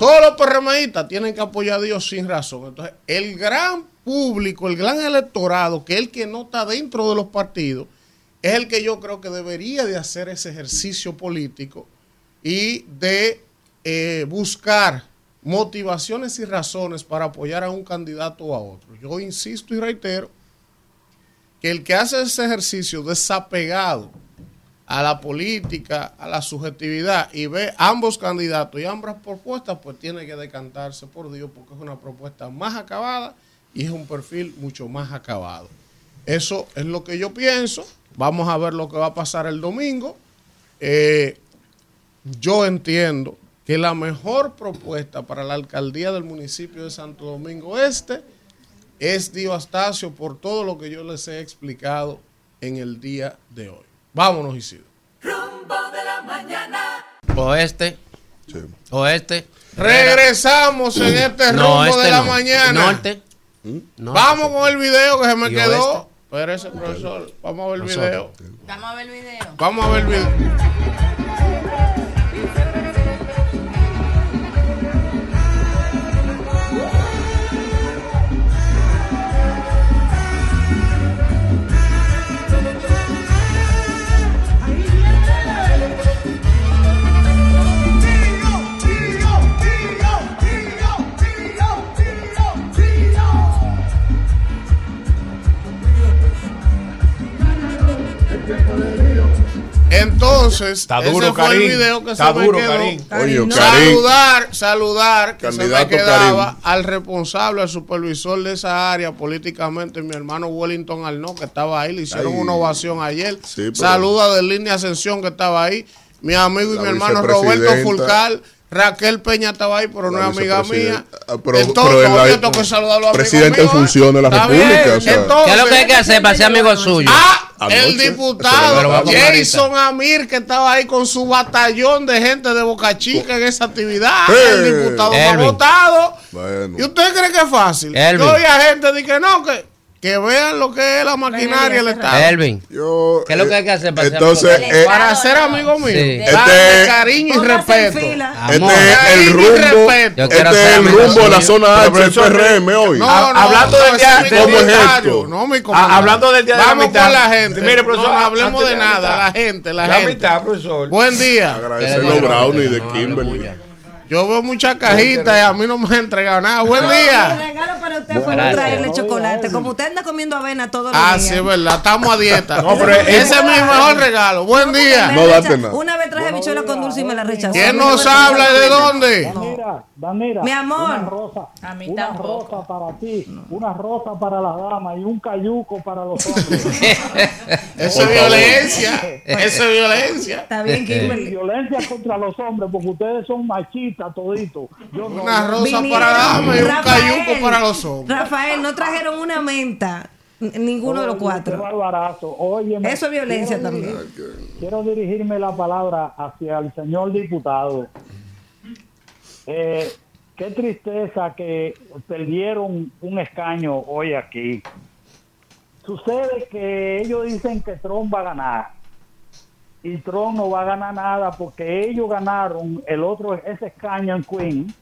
Todos los PRMistas tienen que apoyar a Dios sin razón. Entonces, el gran público, el gran electorado, que es el que no está dentro de los partidos, es el que yo creo que debería de hacer ese ejercicio político y de eh, buscar motivaciones y razones para apoyar a un candidato o a otro. Yo insisto y reitero que el que hace ese ejercicio desapegado a la política, a la subjetividad y ve ambos candidatos y ambas propuestas, pues tiene que decantarse por Dios porque es una propuesta más acabada y es un perfil mucho más acabado. Eso es lo que yo pienso. Vamos a ver lo que va a pasar el domingo. Eh, yo entiendo que la mejor propuesta para la alcaldía del municipio de Santo Domingo Este es Dio Astacio por todo lo que yo les he explicado en el día de hoy. Vámonos, Isidro. Rumbo de la mañana. Oeste, Sí. oeste. Regresamos en este rumbo este de la no. mañana. Norte. norte. Vamos con el video que se me ¿Y quedó. oeste? Espérese, profesor. Vamos a ver el video. Vamos a ver el video. Vamos a ver el video. Entonces, Está ese fue el video que Está se me quedó. Oye. Saludar, saludar, que se me quedaba al responsable, al supervisor de esa área políticamente, mi hermano Wellington Arnaud, que estaba ahí, le hicieron una ovación ayer. Sí, pero- Saluda de línea Ascensión, que estaba ahí. Mi amigo y La mi hermano Roberto. Fulcal, Raquel Peña estaba ahí, pero no es amiga mía. Ah, pero- Entonces, pero es la- oye, tengo que saludar a presidente en ¿eh? función de la República, bien, o sea. entonces- ¿Qué es lo que hay que hacer para ser amigo suyo? Ah, Anoche, el diputado Jason Amir, que estaba ahí con su batallón de gente de Boca Chica en esa actividad. Eh, el diputado Elvin. votado. Bueno. ¿Y usted cree que es fácil? Elvin. Yo oía gente de que no, que, que vean lo que es la maquinaria del Estado. Elvin, Yo, ¿Qué es lo que eh, hay que hacer para ser Entonces, amigo? eh, Para ser amigo mío, Sí. Este- cariño y respeto. Amor. este es el rumbo, este es ser el rumbo de la zona H del PRM hoy. No, no, hablando no, del día- mi ¿Cómo es comentario, esto? No, mi Ah, comentario. hablando del día de la Vamos mitad. con la gente. Mire, profesor, no, no hablemos de de la nada. mitad. La gente, la, La gente. mitad, profesor. Buen día. Agradecer los brownies de Kimberly. Yo veo muchas cajitas y a mí no me han entregado nada. Buen El día. regalo para usted fue no Gracias. traerle chocolate. Como usted anda comiendo avena todos los Ah, días. sí, es verdad. Estamos a dieta. No, pero Ese es mi mejor regalo. Buen día. No date nada. Una vez traje bichuela con dulce y me la rechazó. ¿Quién nos habla de dónde? Danira, Mi amor. Una rosa, A mí una rosa para ti, una rosa para las damas y un cayuco para los hombres. Eso es violencia. Eso es violencia. Está bien, Kimberly. violencia contra los hombres, porque ustedes son toditos. Yo no. Una rosa Vinieron, para damas y un cayuco para los hombres. Rafael, no trajeron una menta. Ninguno de los Qué cuatro. barbarazo. Óyeme, Eso es violencia quiero también. dirigir- Quiero dirigirme la palabra hacia el señor diputado. Eh, qué tristeza que perdieron un escaño hoy aquí. Sucede que ellos dicen que Trump va a ganar. Y Trump no va a ganar nada porque ellos ganaron el otro, ese escaño en Queen.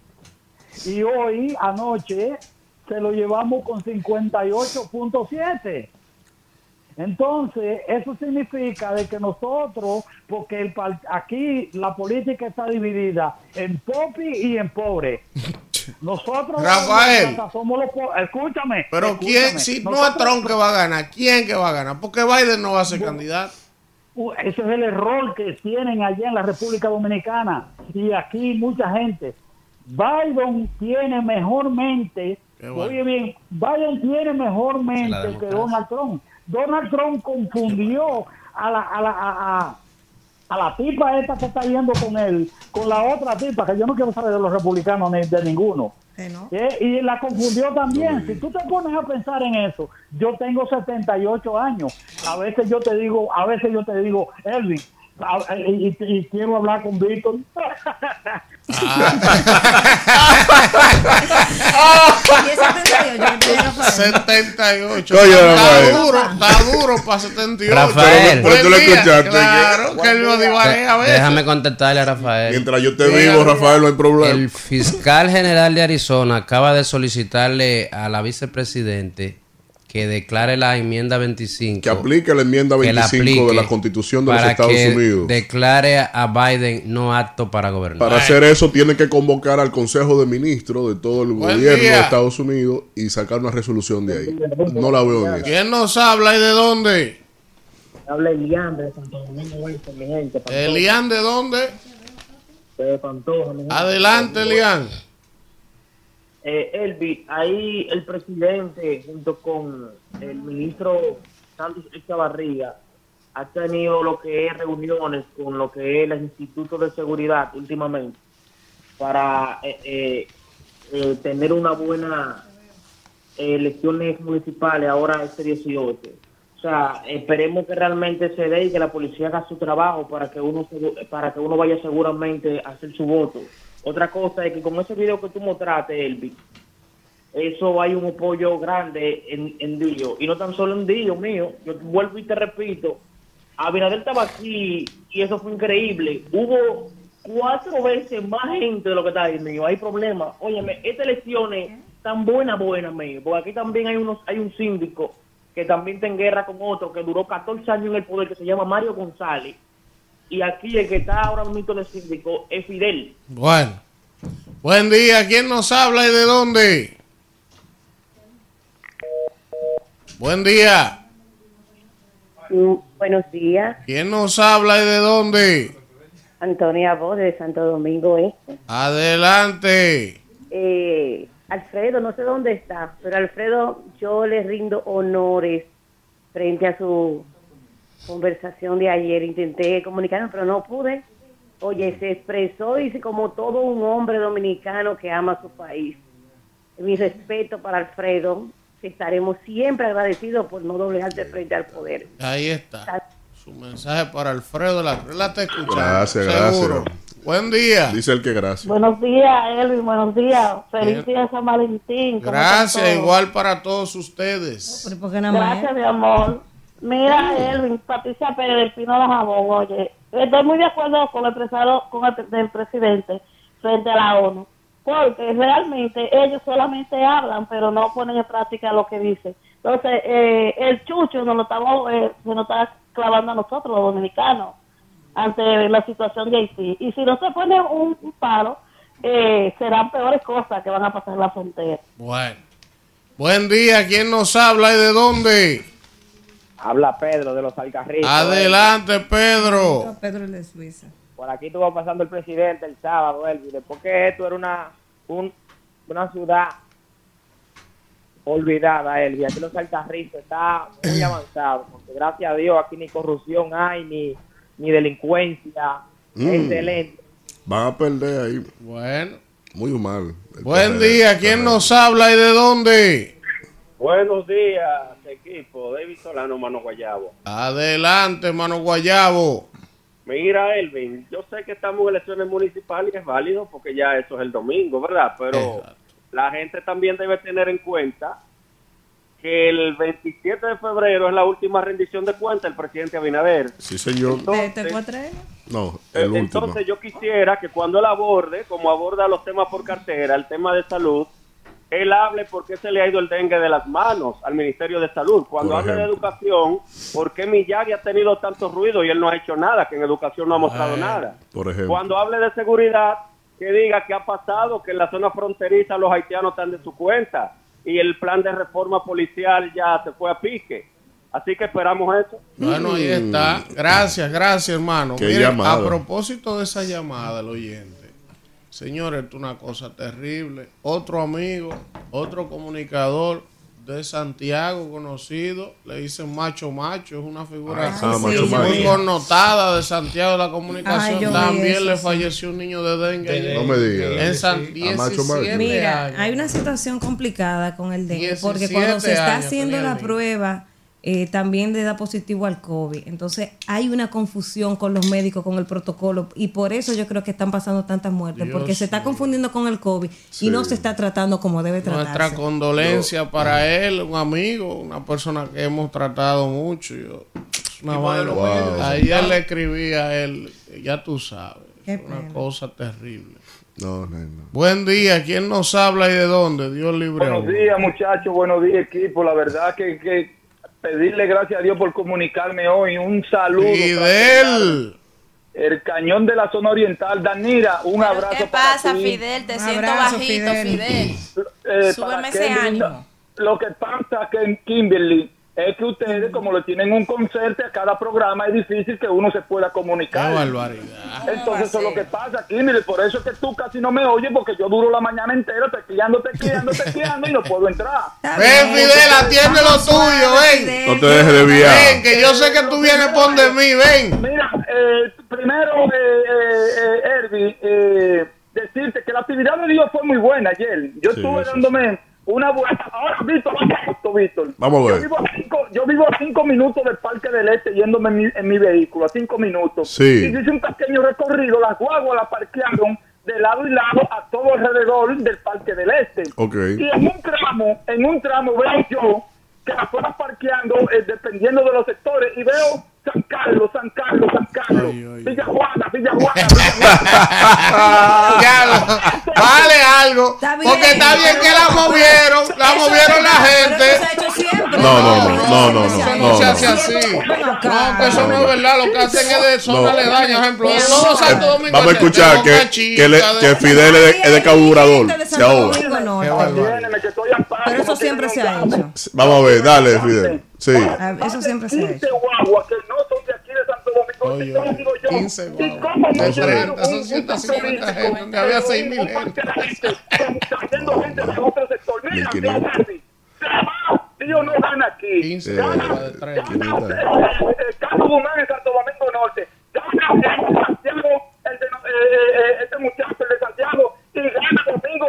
Y hoy, anoche, se lo llevamos con 58.7. Entonces, eso significa de que nosotros, porque el, aquí la política está dividida en popi y en pobre. Nosotros Rafael. somos los po- Escúchame. Pero quién, si no es Nosotros- Trump que va a ganar, ¿quién que va a ganar? Porque Biden no va a ser candidato. Ese es el error que tienen allá en la República Dominicana y aquí mucha gente. Biden tiene mejor mente, bueno. oye bien, Biden tiene mejor mente que. Donald Trump. Donald Trump confundió a la, a la, a, a- a la tipa esta que está yendo con él, con la otra tipa, que yo no quiero saber de los republicanos ni de ninguno. Eh, ¿no? Eh, y la confundió también. Si tú te pones a pensar en eso, yo tengo 78 años. A veces yo te digo, a veces yo te digo, Elvin, a- y, y- y quiero hablar con Víctor. Y ese 38 que tiene Rafael. 78. Coño, está duro, está duro para 78. Rafael. Pero tú lo escuchaste, Claro, que él lo a veces. Déjame contestarle a Rafael. Mientras yo esté vivo, Rafael, no hay problema. El fiscal general de Arizona acaba de solicitarle a la vicepresidente que declare la enmienda 25. Que aplique la enmienda que la 25 de la Constitución de los Estados que Unidos. Declare a Biden no apto para gobernar. Para hacer eso, tiene que convocar al Consejo de Ministros de todo el Buen gobierno día. de Estados Unidos y sacar una resolución de ahí. No la veo en eso. ¿Quién nos habla y de dónde? Habla Elian de Santo Domingo Oeste, mi gente. Pantoja, Elian, ¿de dónde? de Pantoja, mi gente. Adelante, Elian. Eh, Elvi, ahí el presidente junto con el ministro Santos Echavarría ha tenido lo que es reuniones con lo que es el Instituto de Seguridad últimamente para eh, eh, eh, tener una buena eh, elecciones municipales ahora este 18. O sea, esperemos que realmente se dé y que la policía haga su trabajo para que uno para que uno vaya seguramente a hacer su voto. Otra cosa es que con ese video que tú mostraste, Elvi, eso hay un apoyo grande en, en Dio. Y no tan solo en Dio, mío. Yo vuelvo y te repito, Abinader estaba aquí y eso fue increíble. Hubo cuatro veces más gente de lo que está ahí, mío. Hay problemas. Óyeme, estas elecciones tan buenas, buenas, mío. Porque aquí también hay unos hay un síndico que también está en guerra con otro que duró 14 años en el poder, que se llama Mario González. Y aquí el que está ahora mismo de síndico es Fidel. Bueno. Buen día. ¿Quién nos habla y de dónde? Buen día. Mm, Buenos días, ¿Quién nos habla y de dónde? Antonia Voz de Santo Domingo Este. Adelante. Eh, Alfredo, no sé dónde está, pero Alfredo, yo le rindo honores frente a su conversación de ayer. Intenté comunicarme, pero no pude. Oye, se expresó, dice, como todo un hombre dominicano que ama su país. Mi respeto para Alfredo. Estaremos siempre agradecidos por no doblegarte frente al poder. Ahí está. Su mensaje para Alfredo. La, la te escuchando. Gracias, seguro. gracias. Buen día. Dice el que gracias. Buenos días, Elvin. Buenos días. Feliz Bien. día San Valentín. ¿Cómo Gracias, igual para todos ustedes. Gracias, mi amor. Mira, Elvin, Patricia Pérez del Pino de Jabón, oye, estoy muy de acuerdo con el, presado, con el del presidente frente a la ONU, porque realmente ellos solamente hablan, pero no ponen en práctica lo que dicen. Entonces, eh, el chucho nos lo estamos, eh, se nos está clavando a nosotros, los dominicanos, ante la situación de Haití. Y si no se pone un, un paro, eh, serán peores cosas que van a pasar en la frontera. Bueno. Buen día. ¿Quién nos habla y de dónde? Habla Pedro de los Alcarritos. Adelante, Pedro. Pedro de Suiza. Por aquí estuvo pasando el presidente el sábado, Elvis. ¿Por qué esto era una, un- una ciudad olvidada, Elvis? Aquí los Alcarritos está muy avanzado. Porque gracias a Dios aquí ni corrupción hay, ni, ni delincuencia. Mm. Excelente. Van a perder ahí. Bueno. Muy mal. Buen día. ¿Quién nos habla y de dónde? Buenos días, equipo. David Solano, Mano Guayabo. Adelante, mano Guayabo. Mira, Elvin, yo sé que estamos en elecciones municipales y es válido porque ya eso es el domingo, ¿verdad? Pero la gente también debe tener en cuenta que el 27 de febrero es la última rendición de cuentas del presidente Abinader. Sí, señor. Entonces- No, el último. Entonces yo quisiera que cuando él aborde, como aborda los temas por cartera, el tema de salud, él hable por qué se le ha ido el dengue de las manos al Ministerio de Salud. Cuando hable de educación, ¿por qué Miyagi ha tenido tanto ruido y él no ha hecho nada? Que en educación no ha mostrado Bueno, nada. Por ejemplo. Cuando hable de seguridad, que diga qué ha pasado, que en la zona fronteriza los haitianos están de su cuenta y el plan de reforma policial ya se fue a pique. Así que esperamos eso. Bueno, ahí está. Gracias, gracias, hermano. Qué Miren, llamada. a propósito de esa llamada, el oyente. Señores, esto es una cosa terrible. Otro amigo, otro comunicador de Santiago conocido, le dicen macho macho, es una figura Ah, Macho muy connotada de Santiago de la comunicación. Ay, También eso, le sí. falleció un niño de dengue. No me digas. En San A Macho Macho. 17 Mira, hay una situación complicada con el dengue, porque 17 cuando se está haciendo la prueba, eh, también le da positivo al COVID. Entonces hay una confusión con los médicos, con el protocolo, y por eso yo creo que están pasando tantas muertes, Dios porque se está confundiendo con el COVID y no se está tratando como debe tratarse. Nuestra condolencia para él, un amigo, una persona que hemos tratado mucho. Yo, es una bueno, Wow. Ayer le escribí a él, ya tú sabes, Qué una pena. cosa terrible. No, no, no. Buen día, ¿quién nos habla y de dónde? Dios libre. Buenos días, muchachos. Buenos días, equipo. La verdad que, que pedirle gracias a Dios por comunicarme hoy. Un saludo. Fidel. El cañón de la zona oriental. Danira, un abrazo ¿Qué para pasa, ti. Fidel? Te Un siento abrazo, bajito, Fidel. Fidel. Eh, Súbeme para ese Kevin, ánimo. Lo que pasa que en Kimberly es que ustedes, como le tienen un concerto a cada programa, es difícil que uno se pueda Qué comunicar. barbaridad. Entonces eso es lo que pasa, Kimberly. Por eso es que tú casi no me oyes, porque yo duro la mañana entera tequeando, tequeando, tequeando y no puedo entrar. Ven, Fidel, atiende lo tuyo, ven. No te dejes de viar. Ven, que yo sé que tú vienes por de mí, ven. Mira, eh, primero, eh, eh, eh, Herbie, eh, decirte que la actividad de Dios fue muy buena ayer. Yo Sí, estuve sí, dándome una vuelta. Ahora, Víctor, vamos a esto, Víctor. Vamos a ver. Yo vivo, a cinco, yo vivo a cinco minutos del Parque del Este yéndome en mi, en mi vehículo, a cinco minutos. Sí. Y hice un pequeño recorrido, las guaguas las parquearon de lado y lado a todo alrededor del Parque del Este. Ok. Y en un tramo, en un tramo veo yo que las fueron parqueando eh, dependiendo de los sectores y veo San Carlos, San Carlos, San Carlos, Villa Juana, Villa Juana, Ya lo- vale algo. Porque está bien que la movieron, la movieron la gente. No, no, no, no, no, Eso no, no se no, hace no. así. No, que eso no es verdad. Lo que hacen es de zona No. aledaña. Por ejemplo, todo Santo Domingo. Vamos a escuchar que, que, le- que Fidel es de, es de carburador. Se ahoga. Pero eso siempre se ha hecho. Vamos a ver, dale, Fidel. Sí. Ah, Eso siempre se ha hecho. Oye, 15, ¿Y cómo no llegaron gente, otro sector. Mira, no. van aquí. el Carlos Guzmán en Santo Domingo Norte. Gana el de, eh, eh, eh, este muchacho, de Santiago, y gana Domingo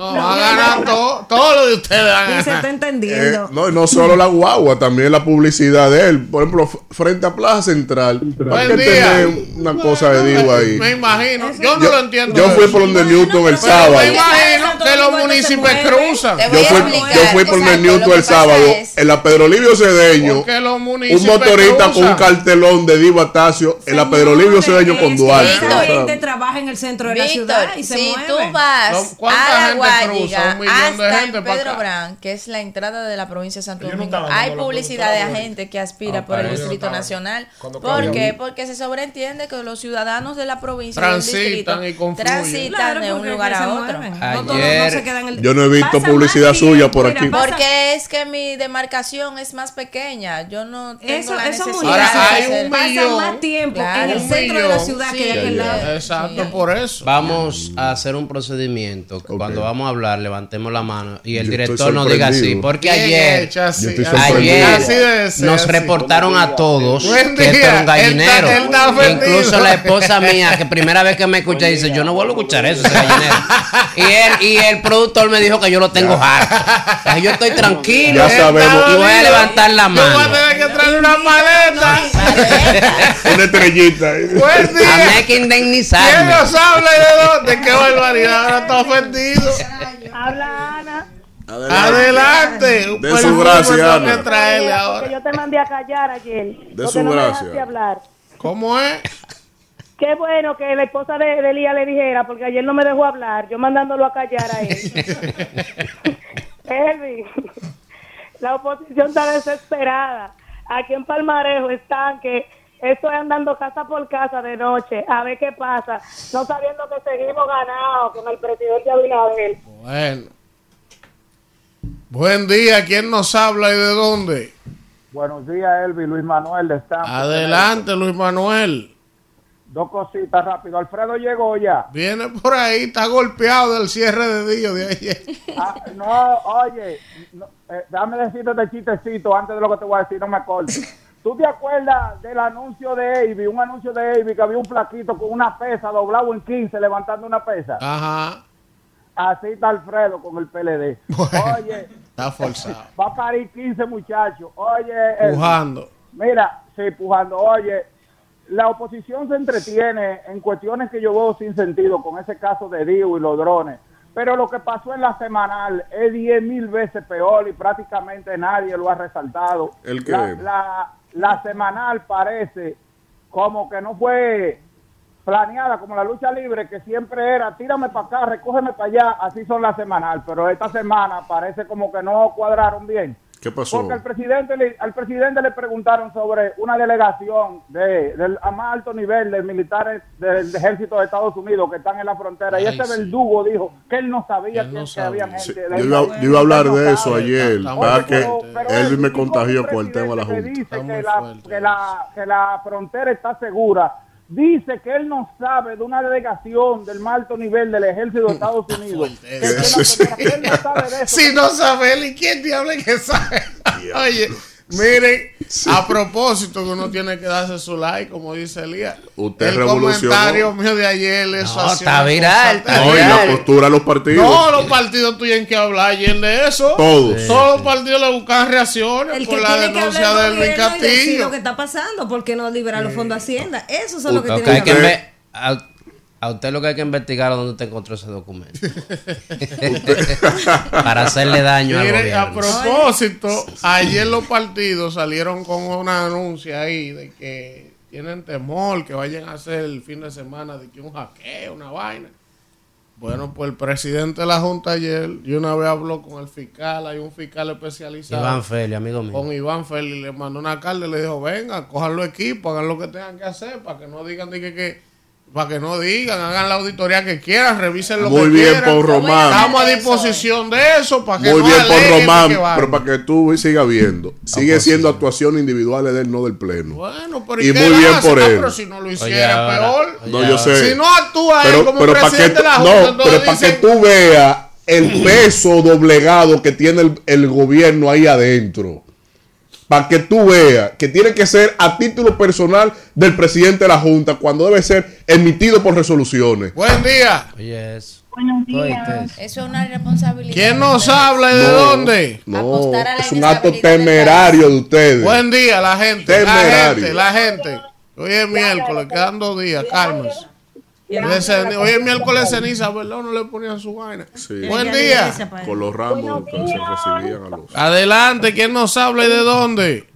Vamos a ganar todo, todo lo de ustedes. van a Y se está entendiendo. Eh, no, y no solo la guagua, también la publicidad de él. Por ejemplo, frente a Plaza Central. Hay Buen que día. tener una cosa de digo ahí. Me imagino. Yo no Yo- lo entiendo. Yo fui por donde Newton el sábado. Me imagino que los municipios cruzan. Yo fui, yo fui por donde Newton el sábado. En la Pedro Livio Cedeño. Un motorista con un cartelón de Divo Atacio en la Pedro Livio Cedeño con Duarte. Esa gente trabaja en el centro de la ciudad y se si mueve. tú vas ¿Cuánta a la gente de hasta gente en Pedro. Brán, que es la entrada de la provincia de Santo no Domingo, hay publicidad de agente que aspira Ah, por el Distrito no. Nacional. Cuando ¿Por cambió. qué? Porque se sobreentiende que los ciudadanos de la provincia del Transitan distrito y transitan Claro, de un lugar a otro. No todos no se quedan en el- Yo no he visto Pasa publicidad más suya por mira, aquí. pasa- Porque es que mi demarcación es más pequeña. Yo no tengo Eso, la eso necesidad muy Ahora, hay un Pasa millón. más tiempo Claro. en el centro de la ciudad que de aquel lado. Exacto, por eso. Vamos a hacer un procedimiento. Cuando vamos a hablar, levantemos la mano y el Yo director nos diga así. Porque ayer, así. Así. Así ayer ser, nos así. reportaron a todos Buen que esto era un gallinero. Él está- él está. Incluso la esposa mía, que primera vez que me escucha, dice: Yo no vuelvo a escuchar eso, ese gallinero. y, él, y el productor me dijo que yo lo tengo harto. O sea, yo estoy tranquilo Ya sabemos. y voy a levantar la Yo voy a mano. tener que traer una maleta. Una estrellita. Buen A mí día. hay que ¿Quién indemnizarme. nos habla y de dónde? Qué barbaridad. Ahora está ofendido. Habla Ana. Adelante. Un De su gracia, Ana. que traerle Porque ahora. yo te mandé a callar ayer. De porque su no me gracia. dejaste hablar. ¿Cómo es? Qué bueno que la esposa de, de Elías le dijera, porque ayer no me dejó hablar, yo mandándolo a callar a él. Elvin, la oposición está desesperada. Aquí en Palmarejo están que estoy andando casa por casa de noche a ver qué pasa, no sabiendo que seguimos ganados con el presidente Abinader. Bueno. Buen día. ¿Quién nos habla y de dónde? Buenos días, Elvi, Luis Manuel de Stamford. Adelante, Luis Manuel. Dos cositas rápido. Alfredo llegó ya. Viene por ahí, está golpeado del cierre de Dios de ayer. Ah, no, oye, no, eh, déjame decirte este chistecito antes de lo que te voy a decir, no me cortes. ¿Tú te acuerdas del anuncio de Avi? Un anuncio de Avi que había un flaquito con una pesa doblado en 15 levantando una pesa. Ajá. Así está Alfredo con el PLD. Oye, Está forzado. va a parir 15 muchachos. Oye, Pujando. Mira, sí, pujando. Oye, la oposición se entretiene en cuestiones que yo veo sin sentido, con ese caso de Dio y los drones. Pero lo que pasó en la semanal es 10 mil veces peor y prácticamente nadie lo ha resaltado. ¿El qué? La, la, la semanal parece como que no fue planeada como la lucha libre, que siempre era tírame para acá, recógeme para allá, así son las semanal. Pero esta semana parece como que no cuadraron bien. ¿Qué pasó? Porque al presidente, le, al presidente le preguntaron sobre una delegación de, del a más alto nivel de militares del ejército de Estados Unidos que están en la frontera. y Ay, ese sí. verdugo dijo que él no sabía Él que, no que había gente. Sí, yo, iba, yo iba a hablar Él no de eso sabe. ayer, Oye, que Elvin me contagió con el tema de la Junta. dice que la, que, la, que la frontera está segura. Dice que él no sabe de una delegación del más alto nivel del ejército de Estados Unidos. que frontera, que él no sabe de eso. Si no sabe él, ¿y quién diablo es que sabe? Oye, miren, a propósito que uno tiene que darse su like, como dice Elías. Usted el revolucionó. comentario mío de ayer, eso No, ha sido está viral, está No, y terrible. la postura de los partidos. No, los partidos tienen que hablar ayer de eso. Todos. Todos los partidos le buscan reacciones El por la denuncia de del Elvin gobierno y decir Castillo. lo que está pasando, porque no libera los fondos de Hacienda. Eso es lo que tiene que que hablar. A, a usted lo que hay que investigar es dónde usted encontró ese documento. Para hacerle daño al Mire, a gobierno. propósito, ayer los partidos salieron con una anuncia ahí de que tienen temor que vayan a hacer el fin de semana de que un hackeo, una vaina. Bueno, pues el presidente de la Junta ayer, y una vez habló con el fiscal, hay un fiscal especializado. Iván Feli, amigo mío. Con Iván Félix le mandó una carta y le dijo, venga, cojan los equipos, hagan lo que tengan que hacer para que no digan de que, que- para que no digan, hagan la auditoría que quieran, revisen lo Muy que bien quieran. por Román. Estamos a disposición de eso para que Muy no bien por Román, pero para que tú sigas viendo. Sigue siendo actuaciones individuales de él, no del pleno. Bueno, pero y qué muy él bien hace? por Ah, él. pero si no lo hiciera, peor. No, yo sé. Si no actúa él pero, como pero para que, presidente de la tú- Junta, no, entonces pero para que tú veas el peso doblegado que tiene el, el gobierno ahí adentro. Para que tú veas que tiene que ser a título personal del presidente de la Junta cuando debe ser emitido por resoluciones. Buen día. Oye, eso. Buenos días. Eso es una responsabilidad. ¿Quién nos habla y de No, dónde? No, a la es un acto temerario de ustedes. Buen día, la gente. La Temerario. gente, la gente. Hoy es miércoles, quedan dos días, cálmense. Hoy es miércoles ceniza, ¿verdad? No le ponían su vaina. Sí. Buen día. Con los ramos que se recibían a los. Adelante, ¿quién nos habla y de dónde?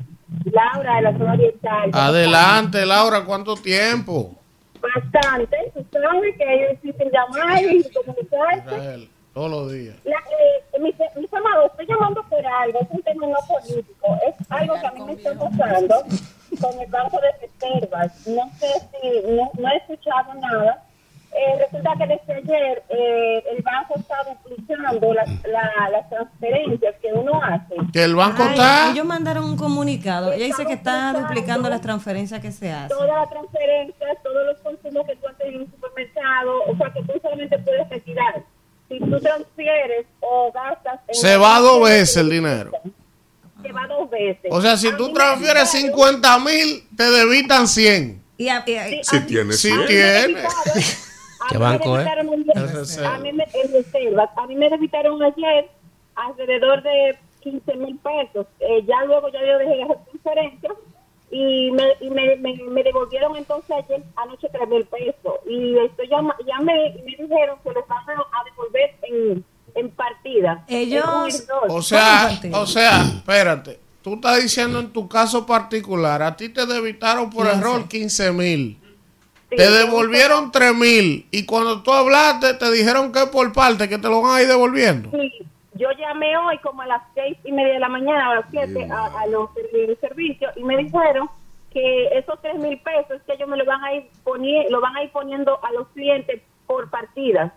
Laura de la zona oriental. Adelante, Laura, ¿cuánto tiempo? Bastante. Tú sabes que ellos existen llamar y comunicarse. Todos los días. La, eh, mis, mis amados, estoy llamando por algo, es un tema no político, es algo que a mí me está pasando con el Banco de Reservas. No sé si, no, no he escuchado nada. Eh, resulta que desde ayer eh, el banco está duplicando las, la- las transferencias que uno hace. Que el banco Ay, está. Ellos mandaron un comunicado. Ella dice que está duplicando las transferencias que se hacen. Todas las transferencias, todos los consumos que tú haces en un supermercado, o sea que tú solamente puedes retirar. Si tú transfieres o gastas en Se va dos veces el dinero. Se va dos veces. O sea, si tú transfieres 50 mil, te debitan 100. Y a- y a- Si tienes Si tienes. ¿Qué banco es? Ayer- reserva. A mí me. A mí me debitaron ayer alrededor de 15 mil pesos. Eh, ya luego ya yo dejé las transferencias y me, y me, me, me devolvieron entonces ayer anoche 3 mil pesos. Y estoy llama, llamé y me dijeron que les van a, a devolver en, en partida. Ellos-. O sea, o sea, espérate. Tú estás diciendo en tu caso particular, a ti te debitaron por 15. error 15 mil. Sí, Te devolvieron 3 mil. Y cuando tú hablaste, te dijeron que por parte, que te lo van a ir devolviendo. Sí, yo llamé hoy como a las seis y media de la mañana, a las siete, a, a los del servicio y me dijeron que esos tres mil pesos que ellos me lo van a ir poniendo, lo van a ir poniendo a los clientes por partida.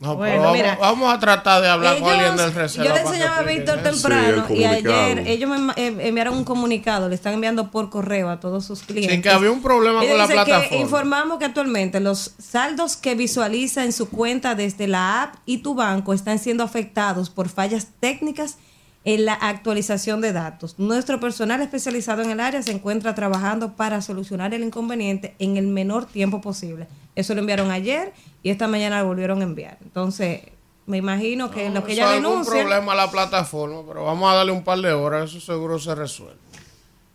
No, Bueno, pero vamos, mira. vamos a tratar de hablar con alguien del reserva. yo le enseñaba a Víctor temprano Sí, y ayer ellos me eh, enviaron un comunicado, le están enviando por correo a todos sus clientes. Sí, que había un problema con la que plataforma. informamos que actualmente los saldos que visualiza en su cuenta desde la app y tu banco están siendo afectados por fallas técnicas en la actualización de datos. Nuestro personal especializado en el área se encuentra trabajando para solucionar el inconveniente en el menor tiempo posible. Eso lo enviaron ayer y esta mañana lo volvieron a enviar. Entonces, me imagino que lo que es algún denuncia... problema a la plataforma, pero vamos a darle un par de horas, eso seguro se resuelve.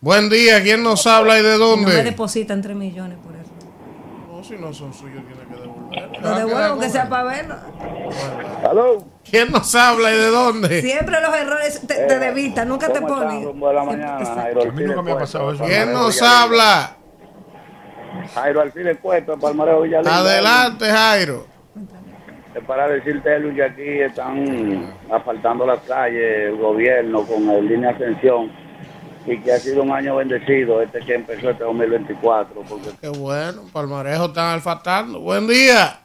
Buen día, ¿quién nos habla y de No me dónde? depositan 3 millones por eso. No, si no son suyos, tiene que devolver. Lo devuelvo que sea para verlo. ¿Quién nos habla y de dónde? Siempre los errores te, te debitan, nunca te ¿Cómo están, ponen. rumbo de la mañana, Jairo A mí nunca me ha pasado eso. ¿Quién nos habla? Jairo Alcides Cueto, Palmareo Villalín. Adelante, Jairo. Es para decirte, Luis, que aquí están asfaltando las calles, el gobierno con el línea de ascensión y que ha sido un año bendecido este que empezó este 2024. Porque Qué bueno, Palmarejo están alfatando. Buen día.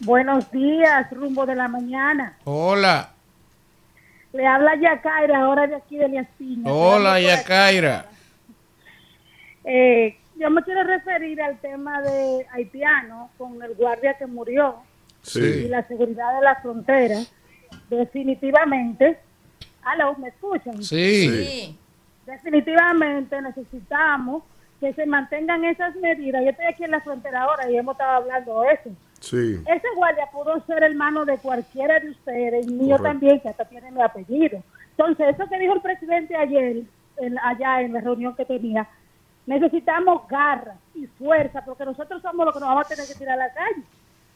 Buenos días, rumbo de la mañana. Hola. Le habla Yacaira, ahora de aquí de Elias Piña. Hola, Yacaira. Eh, yo me quiero referir al tema de haitiano con el guardia que murió y Sí. la seguridad de la frontera. Definitivamente. Aló, ¿me escuchan? Sí. Sí. Definitivamente necesitamos que se mantengan esas medidas. Yo estoy aquí en la frontera ahora y hemos estado hablando de eso. Sí. Ese guardia pudo ser hermano de cualquiera de ustedes, y mío Correcto. también, que hasta tiene mi apellido. Entonces, eso que dijo el presidente ayer, en- allá en la reunión que tenía, necesitamos garra y fuerza, porque nosotros somos los que nos vamos a tener que tirar a la calle.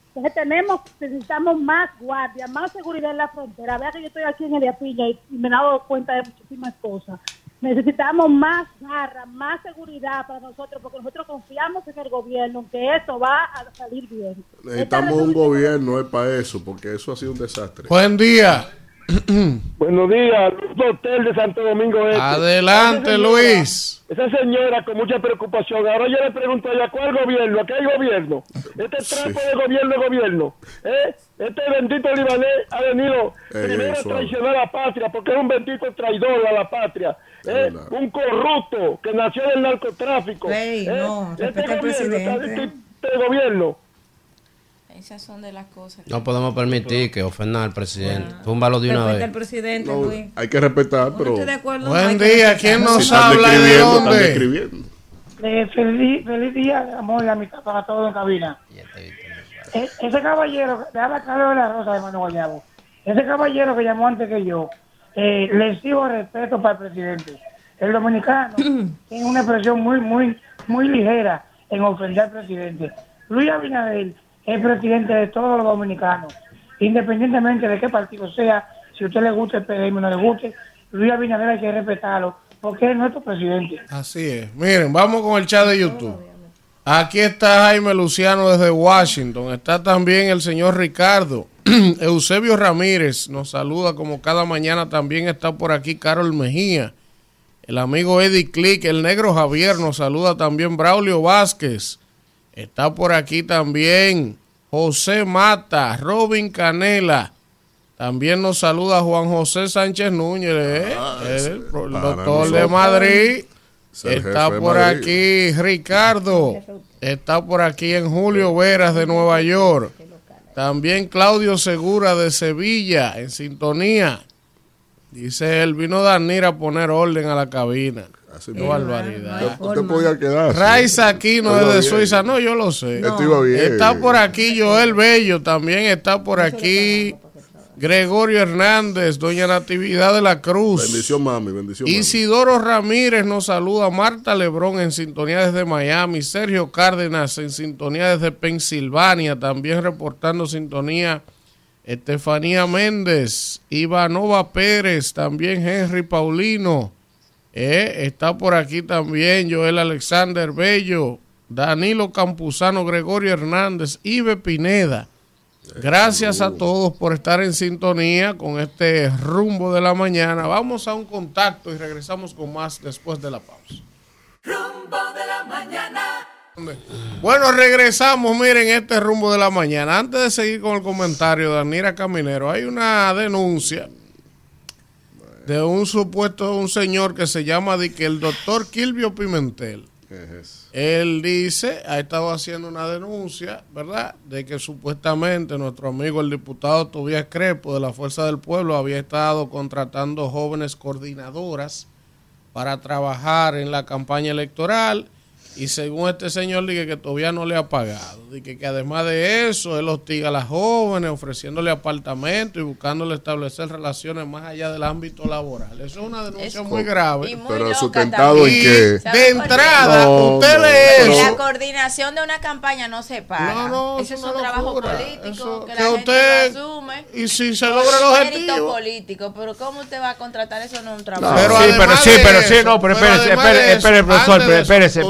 Entonces, tenemos, necesitamos más guardia, más seguridad en la frontera. Vea que yo estoy aquí en el Piña y, y me he dado cuenta de muchísimas cosas. Necesitamos más garra, más seguridad para nosotros, porque nosotros confiamos en el gobierno, que esto va a salir bien. Necesitamos un gobierno es para eso, porque eso ha sido un desastre. Buen día. Buenos días, Hotel de Santo Domingo Este. Adelante, Esa señora- Luis. Esa señora con mucha preocupación. Ahora yo le pregunto a ¿cuál gobierno? ¿A qué hay gobierno? Este trapo de gobierno es gobierno. ¿eh? Este bendito libanés ha venido Ey, primero a traicionar a la patria, porque es un bendito traidor a la patria. ¿Eh? Un corrupto que nació del narcotráfico. Ey, ¿eh? no, este gobierno, presidente. este- este gobierno Esas son de las cosas. que- No podemos permitir que ofendan al presidente. Túmbalo de una Respeta al vez. presidente, No, Luis. hay que respetar, No pero de acuerdo. no, Buen que día. ¿quién si nos están habla y de dónde? describiendo. feliz, feliz día, amor y amistad para todos en cabina. e- ese caballero, de habla Carlos de la Rosa de Mano Guayabo, ese caballero que llamó antes que yo, eh, le exijo respeto para el presidente. El dominicano tiene una expresión muy, muy, muy ligera en ofender al presidente. Luis Abinader es presidente de todos los dominicanos, independientemente de qué partido sea, si a usted le gusta el PDM o no le guste, Luis Abinader hay que respetarlo, porque es nuestro presidente. Así es. Miren, vamos con el chat de YouTube. Aquí está Jaime Luciano desde Washington. Está también el señor Ricardo. Eusebio Ramírez nos saluda como cada mañana. También está por aquí Carol Mejía. El amigo Eddie Click, el negro Javier nos saluda también. Braulio Vázquez. Está por aquí también José Mata, Robin Canela. También nos saluda Juan José Sánchez Núñez, ¿eh? el, pro- el doctor de. Madrid. Está por Madrid. aquí Ricardo. Está por aquí en Julio Veras de Nueva York. También Claudio Segura de Sevilla, en sintonía. Dice él, vino Danir a poner orden a la cabina. Qué mismo. barbaridad. Usted podía quedarse. Raiza Aquino Iba es de bien. Suiza. No, yo lo sé. Iba bien. Está por aquí Joel Bello. También está por aquí Gregorio Hernández, Doña Natividad de la Cruz. Bendición, mami. Bendición, mami. Isidoro Ramírez nos saluda, Marta Lebrón en sintonía desde Miami, Sergio Cárdenas en sintonía desde Pensilvania, también reportando sintonía Estefanía Méndez, Ivanova Pérez, también Henry Paulino, eh, está por aquí también Joel Alexander Bello, Danilo Campuzano, Gregorio Hernández, Ibe Pineda. Gracias a todos por estar en sintonía con este rumbo de la mañana. Vamos a un contacto y regresamos con más después de la pausa. Rumbo de la mañana. Bueno, regresamos, miren este rumbo de la mañana. Antes de seguir con el comentario de Anira Caminero, hay una denuncia de un supuesto, un señor que se llama de que el doctor Kilvio Pimentel. Él dice, ha estado haciendo una denuncia, ¿verdad? De que supuestamente nuestro amigo el diputado Tobías Crepo de la Fuerza del Pueblo había estado contratando jóvenes coordinadoras para trabajar en la campaña electoral y según este señor dice que todavía no le ha pagado. Dice que además de eso, él hostiga a las jóvenes ofreciéndole apartamentos y buscándole establecer relaciones más allá del ámbito laboral. Eso es una denuncia muy grave. Pero sustentado en Y que. de entrada, No, usted no, lee pero- eso. La coordinación de una campaña no se paga. No, no, Eso es es un trabajo locura. político Eso- que, que la usted- gente lo asume. y si se logra el un objetivo. político, pero ¿cómo usted va a contratar eso en un trabajo? sí, pero sí, pero sí, no, pero espérese, espérese, espérese, profesor, pero espérese,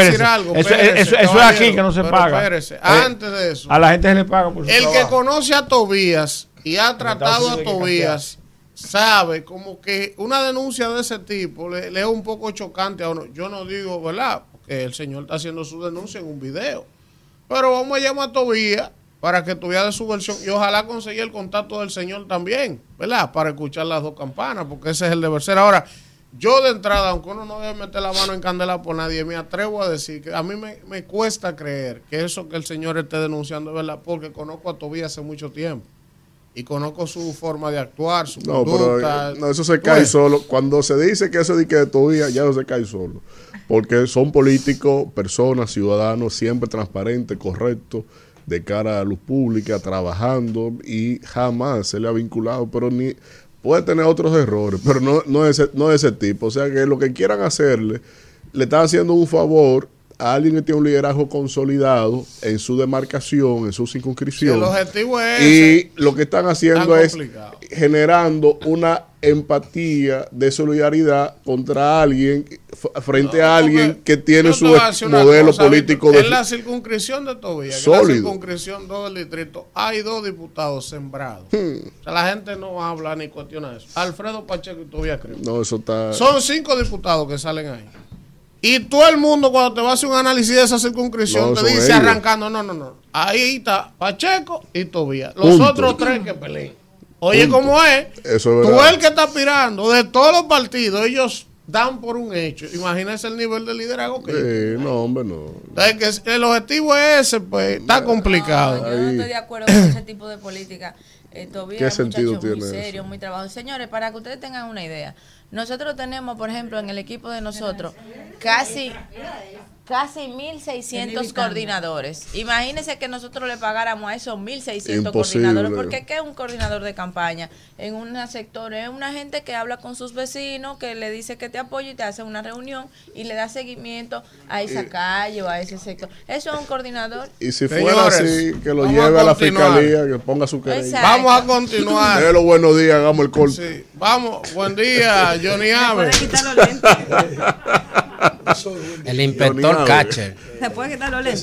espérese, espérese. Eso, eso, eso es aquí que no se paga. espérese, Eh, antes de eso. A la gente se le paga por su El que conoce a Tobías y ha tratado a Tobías sabe como que una denuncia de ese tipo le, le es un poco chocante a uno. Yo no digo, ¿verdad? Porque el señor está haciendo su denuncia en un video. Pero vamos a llamar a Tobías para que dé su versión y ojalá consiga el contacto del señor también, ¿verdad? Para escuchar las dos campanas, porque ese es el deber ser. Ahora, yo de entrada, aunque uno no debe meter la mano en candela por nadie, me atrevo a decir que a mí me, me cuesta creer que eso que el señor esté denunciando es verdad, porque conozco a Tobías hace mucho tiempo y conozco su forma de actuar, su No, conducta. pero eh, no, eso se cae solo. Cuando se dice que eso de que todavía ya no se cae solo. Porque son políticos, personas, ciudadanos, siempre transparentes, correctos, de cara a luz pública, trabajando y jamás se le ha vinculado, pero ni puede tener otros errores, pero no, no, ese, no de ese tipo. O sea que lo que quieran hacerle, le están haciendo un favor a alguien que tiene un liderazgo consolidado en su demarcación, en su circunscripción. El objetivo es Y ese. lo que están haciendo es generando una empatía de solidaridad contra alguien, frente a alguien que tiene su a modelo cosa, político de En la circunscripción de es Sólido. la circunscripción 2 del distrito, hay dos diputados sembrados. Hmm. O sea, la gente no habla ni cuestiona eso. Alfredo Pacheco y Tobía creo. No, eso está... Son cinco diputados que salen ahí. Y todo el mundo cuando te va a hacer un análisis de esa circunscripción No, te dice ellos. arrancando, no, no, no. Ahí está Pacheco y Tobía. Los Punto. otros tres que peleen. Oye, Punto. ¿cómo es? Eso es Tú el que está aspirando de todos los partidos, ellos dan por un hecho. Imagínese el nivel de liderazgo que Sí, no, hombre, no. es que el objetivo es ese, pues está complicado. Yo no estoy de acuerdo con ese tipo de política. Eh, Tobías ¿Qué es un sentido muchacho muy tiene serio, eso? muy trabajador. Señores, para que ustedes tengan una idea, nosotros tenemos, por ejemplo, en el equipo de nosotros, casi casi 1.600 evitando. coordinadores. Imagínense que nosotros le pagáramos a esos 1.600 Imposible. coordinadores. Porque ¿qué es un coordinador de campaña? En un sector es una gente que habla con sus vecinos, que le dice que te apoya y te hace una reunión y le da seguimiento a esa calle o a ese sector. Eso es un coordinador. Y si Señores, fuera así, que lo lleve a a la fiscalía, que ponga su querella. Exacto. Vamos a continuar. Dele los buenos días, hagamos el corte. Sí. Vamos, buen día, Johnny Ave. El inspector Catcher. Se puede quitar los lentes.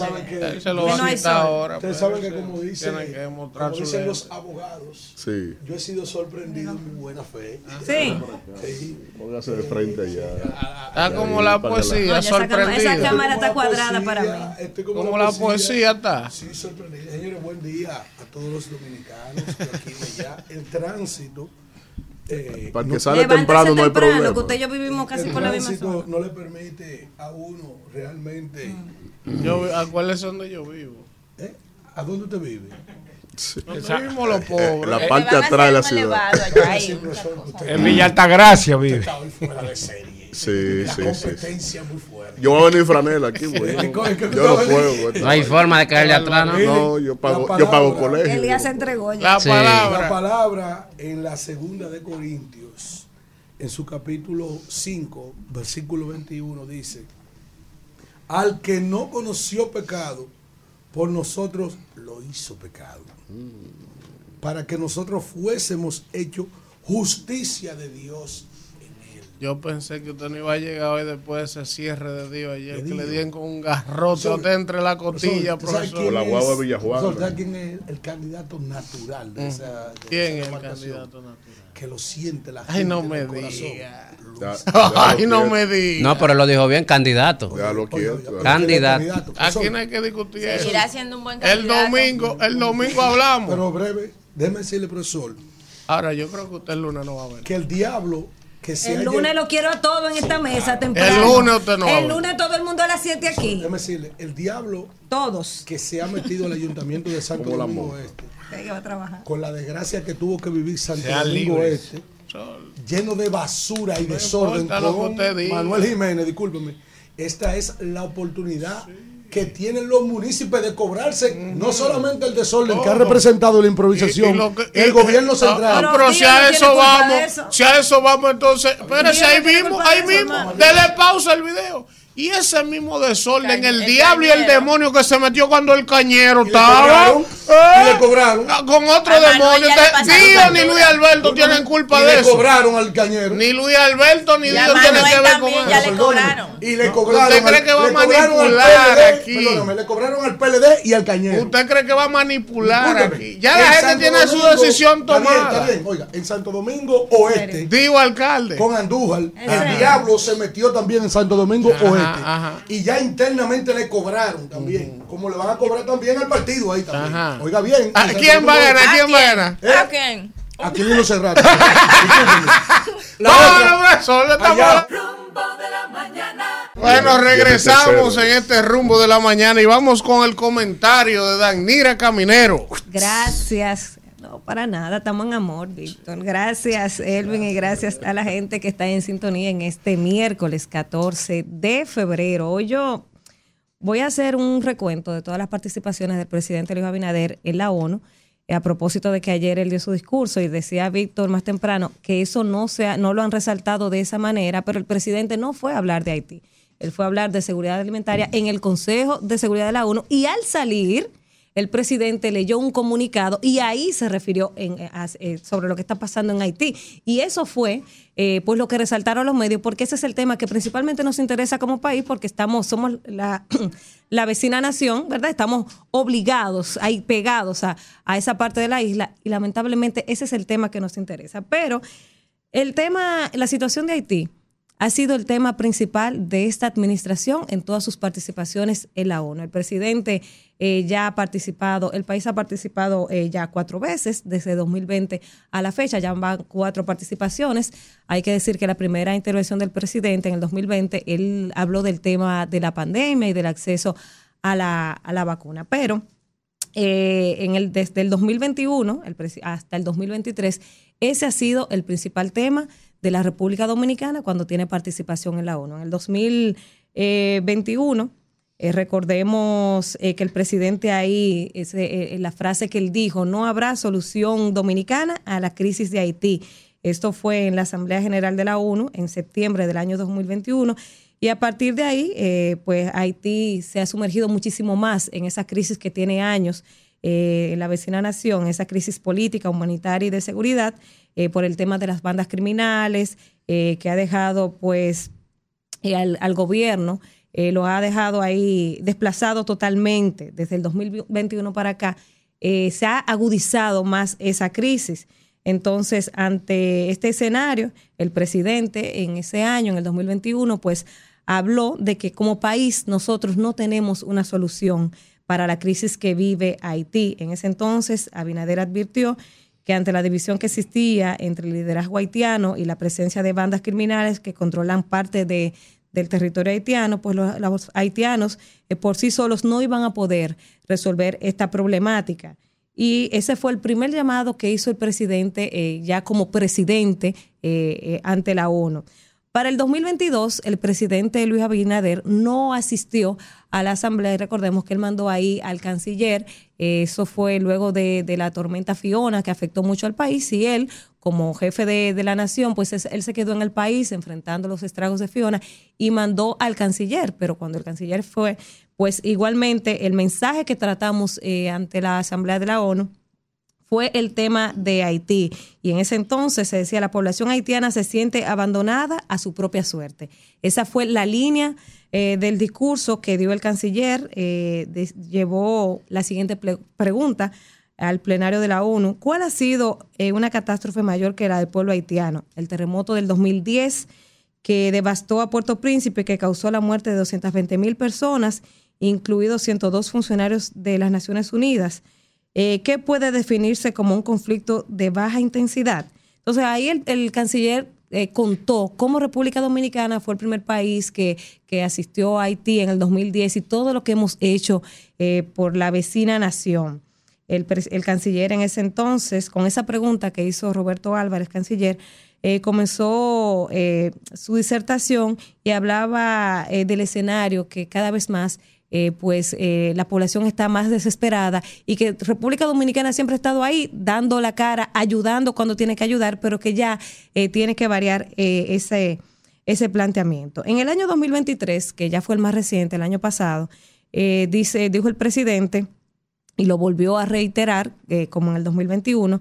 Se lo va a quitar ahora. Ustedes saben que como dicen, que como dicen los abogados, Sí. yo he sido sorprendido en mi buena fe. Sí. Sí. Póngase de frente allá. Está como la poesía, No, esa sorprendida. cámara está cuadrada para mí. estoy Como la poesía está. Sí, sorprendido. Señores, buen día a todos los dominicanos de aquí y de allá. El tránsito. Eh, Para que no- sale temprano no hay temprano, problema. que usted y yo vivimos casi el por la misma zona. no le permite a uno realmente. Yo, ¿A cuál es donde yo vivo? ¿eh? ¿A dónde usted vive? Donde vivimos los Eh, pobres. la Le parte atrás de la ciudad. En Villa Altagracia vive. Está hoy fuera de serie. Sí, La sí, sí. competencia muy fuerte. Yo voy a venir franela aquí, güey. Yo no puedo, güey. No hay forma de caerle atrás, ¿no? No, yo pago, La yo pago palabra. colegio. Elías se entregó ya. La Sí. La palabra. palabra en la segunda de Corintios, en su capítulo 5, versículo 21, dice, al que no conoció pecado, por nosotros lo hizo pecado, para que nosotros fuésemos hechos justicia de Dios. Yo pensé que usted no iba a llegar hoy después de ese cierre de Dios ayer, ¿Qué que le dieron con un garrote usted entre la costilla, ¿usted sabe profesor. quién la guagua es- de Villajuana. profesor, ¿sabe quién es el candidato natural de esa de ¿Quién esa es el candidato natural? Que lo siente la Ay, gente no en me diga. Ay, no me diga. No, pero lo dijo bien, candidato. Ya lo oye, Candidato. Aquí no hay que discutir eso. Seguirá siendo un buen El domingo, el domingo hablamos. Pero breve, déjeme decirle, profesor, Ahora, yo creo que usted el lunes no va a ver. que el diablo que El lunes lo quiero a todo en esta mesa temprano. El lunes usted no El lunes todo el mundo a las 7 aquí. Déjeme decirle, el diablo Todos. que se ha metido al ayuntamiento de Santo Domingo. Este, Usted que va a trabajar. con la desgracia que tuvo que vivir Santo Sea Domingo. Este, lleno de basura y No desorden con. Manuel Jiménez, discúlpeme. Esta es la oportunidad que tienen los municipios de cobrarse no solamente el desorden que ha representado la improvisación, Y- y lo que- el y- gobierno ah, central. pero si a eso vamos, eso. si a eso vamos, entonces, espérese ahí mismo, ahí mismo, dele pausa al video. Y ese mismo desorden, Cañ- el el diablo y el demonio que se metió cuando el cañero Y le estaba. cobraron, ¿eh? y le cobraron. Ah, Con otro demonio. le Dios ni. Luis Alberto tienen culpa y de le eso. cobraron al cañero. Ni Luis Alberto ni Dios tienen Manuel que ver con eso. le cobraron. Y le cobraron. ¿Usted cree al- que va a le cobraron al manipular PLD, aquí? perdóneme, le cobraron al PLD y al cañero. ¿Usted cree que va a manipular aquí? Ya la gente tiene su decisión está bien, tomada. está bien. Oiga, en Santo Domingo Oeste, Digo, alcalde. con Andújar, el diablo se metió también en Santo Domingo Oeste. Ajá. Y ya internamente le cobraron también. Como le van a cobrar también al partido ahí también. Ajá. Oiga bien. Ah, en Santo ¿Quién va a ganar? Oeste. ¿Quién va a ganar? ¿Eh? ¿A quién? Aquilino Cerrato. Discúlpeme. La No, otra, no, no, solo estamos allá. hablando- Rumbo de la mañana. Bueno, regresamos en este rumbo de la mañana y vamos con el comentario de Danira Caminero. Gracias. No, para nada, estamos en amor, Víctor. Gracias, Elvin, y gracias a la gente que está en sintonía en este miércoles 14 de febrero. Hoy yo voy a hacer un recuento de todas las participaciones del presidente Luis Abinader en la ONU. eh, A propósito de que ayer él dio su discurso y decía Víctor más temprano que eso no, sea, no lo han resaltado de esa manera, pero el presidente no fue a hablar de Haití. Él fue a hablar de seguridad alimentaria en el Consejo de Seguridad de la ONU y al salir el presidente leyó un comunicado y ahí se refirió eh, eh, sobre lo que está pasando en Haití. Y eso fue eh, pues lo que resaltaron los medios, porque ese es el tema que principalmente nos interesa como país, porque estamos, somos la, la vecina nación, ¿verdad? Estamos obligados, ahí pegados a, a esa parte de la isla, y lamentablemente ese es el tema que nos interesa. Pero el tema, la situación de Haití ha sido el tema principal de esta administración en todas sus participaciones en la ONU. El presidente eh, ya ha participado, el país ha participado eh, ya cuatro veces desde 2020 a la fecha, ya van cuatro participaciones. Hay que decir que la primera intervención del presidente en el 2020, él habló del tema de la pandemia y del acceso a la, a la vacuna, pero eh, en el, desde el 2021 el hasta el 2023, ese ha sido el principal tema de la República Dominicana cuando tiene participación en la ONU. En el 2021 Eh, recordemos eh, que el presidente ahí, eh, la frase que él dijo, no habrá solución dominicana a la crisis de Haití. Esto fue en la Asamblea General de la ONU en septiembre del año 2021. Y a partir de ahí, eh, pues Haití se ha sumergido muchísimo más en esa crisis que tiene años eh, la vecina nación, esa crisis política, humanitaria y de seguridad, eh, por el tema de las bandas criminales, eh, que ha dejado pues eh, al, al gobierno, lo ha dejado ahí desplazado totalmente desde el 2021 para acá. se ha agudizado más esa crisis. Entonces, ante este escenario, el presidente en ese año, en el 2021, pues habló de que como país nosotros no tenemos una solución para la crisis que vive Haití. En ese entonces, Abinader advirtió que ante la división que existía entre el liderazgo haitiano y la presencia de bandas criminales que controlan parte de, del territorio haitiano, pues los, haitianos eh, por sí solos no iban a poder resolver esta problemática. Y ese fue el primer llamado que hizo el presidente eh, ya como presidente eh, ante la ONU. Para el 2022, el presidente Luis Abinader no asistió a la asamblea y recordemos que él mandó ahí al canciller. eso fue luego de, la tormenta Fiona que afectó mucho al país y él, como jefe de, de la nación, pues es- él se quedó en el país enfrentando los estragos de Fiona y mandó al canciller. Pero cuando el canciller fue, pues igualmente el mensaje que tratamos eh, ante la asamblea de la ONU fue el tema de Haití. Y en ese entonces se decía, la población haitiana se siente abandonada a su propia suerte. Esa fue la línea eh, del discurso que dio el canciller. eh, llevó la siguiente pregunta al plenario de la ONU. ¿Cuál ha sido eh, una catástrofe mayor que la del pueblo haitiano? El terremoto del 2010 que devastó a Puerto Príncipe, que causó la muerte de 220 mil personas, incluidos 102 funcionarios de las Naciones Unidas. Eh, ¿Qué puede definirse como un conflicto de baja intensidad? Entonces ahí el, canciller eh, contó cómo República Dominicana fue el primer país que, que asistió a Haití en el 2010 y todo lo que hemos hecho eh, por la vecina nación. El, canciller en ese entonces, con esa pregunta que hizo Roberto Álvarez, canciller, eh, comenzó su disertación y hablaba del escenario que cada vez más eh, pues eh, la población está más desesperada y que República Dominicana siempre ha estado ahí dando la cara, ayudando cuando tiene que ayudar, pero que ya eh, tiene que variar eh, ese, ese planteamiento. En el año 2023, que ya fue el más reciente, el año pasado, eh, dice, dijo el presidente, y lo volvió a reiterar, como en el 2021,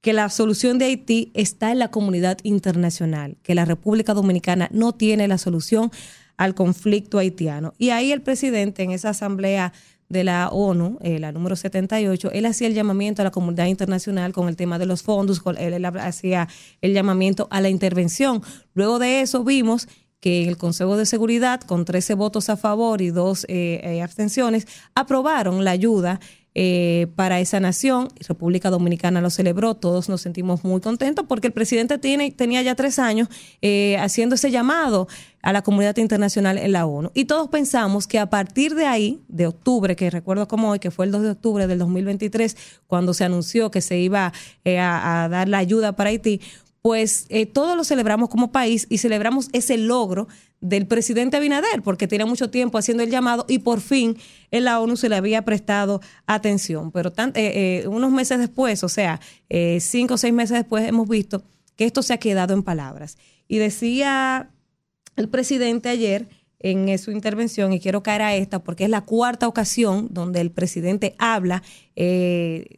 que la solución de Haití está en la comunidad internacional, que la República Dominicana no tiene la solución al conflicto haitiano. Y ahí el presidente en esa asamblea de la ONU, eh, la número 78, él hacía el llamamiento a la comunidad internacional con el tema de los fondos, él, hacía el llamamiento a la intervención. Luego de eso vimos que en el Consejo de Seguridad, con 13 votos a favor y dos eh, eh, abstenciones, aprobaron la ayuda eh, para esa nación. República Dominicana lo celebró, todos nos sentimos muy contentos porque el presidente tiene, tenía ya tres años eh, haciendo ese llamado a la comunidad internacional en la ONU. Y todos pensamos que a partir de ahí, de octubre, que recuerdo como hoy, que fue el 2 de octubre del 2023, cuando se anunció que se iba eh, a, a dar la ayuda para Haití, pues eh, todos lo celebramos como país y celebramos ese logro del presidente Abinader, porque tenía mucho tiempo haciendo el llamado y por fin en la ONU se le había prestado atención. Pero eh, eh, unos meses después, o sea, eh, cinco o seis meses después, hemos visto que esto se ha quedado en palabras. Y decía el presidente ayer en su intervención, y quiero caer a esta porque es la cuarta ocasión donde el presidente habla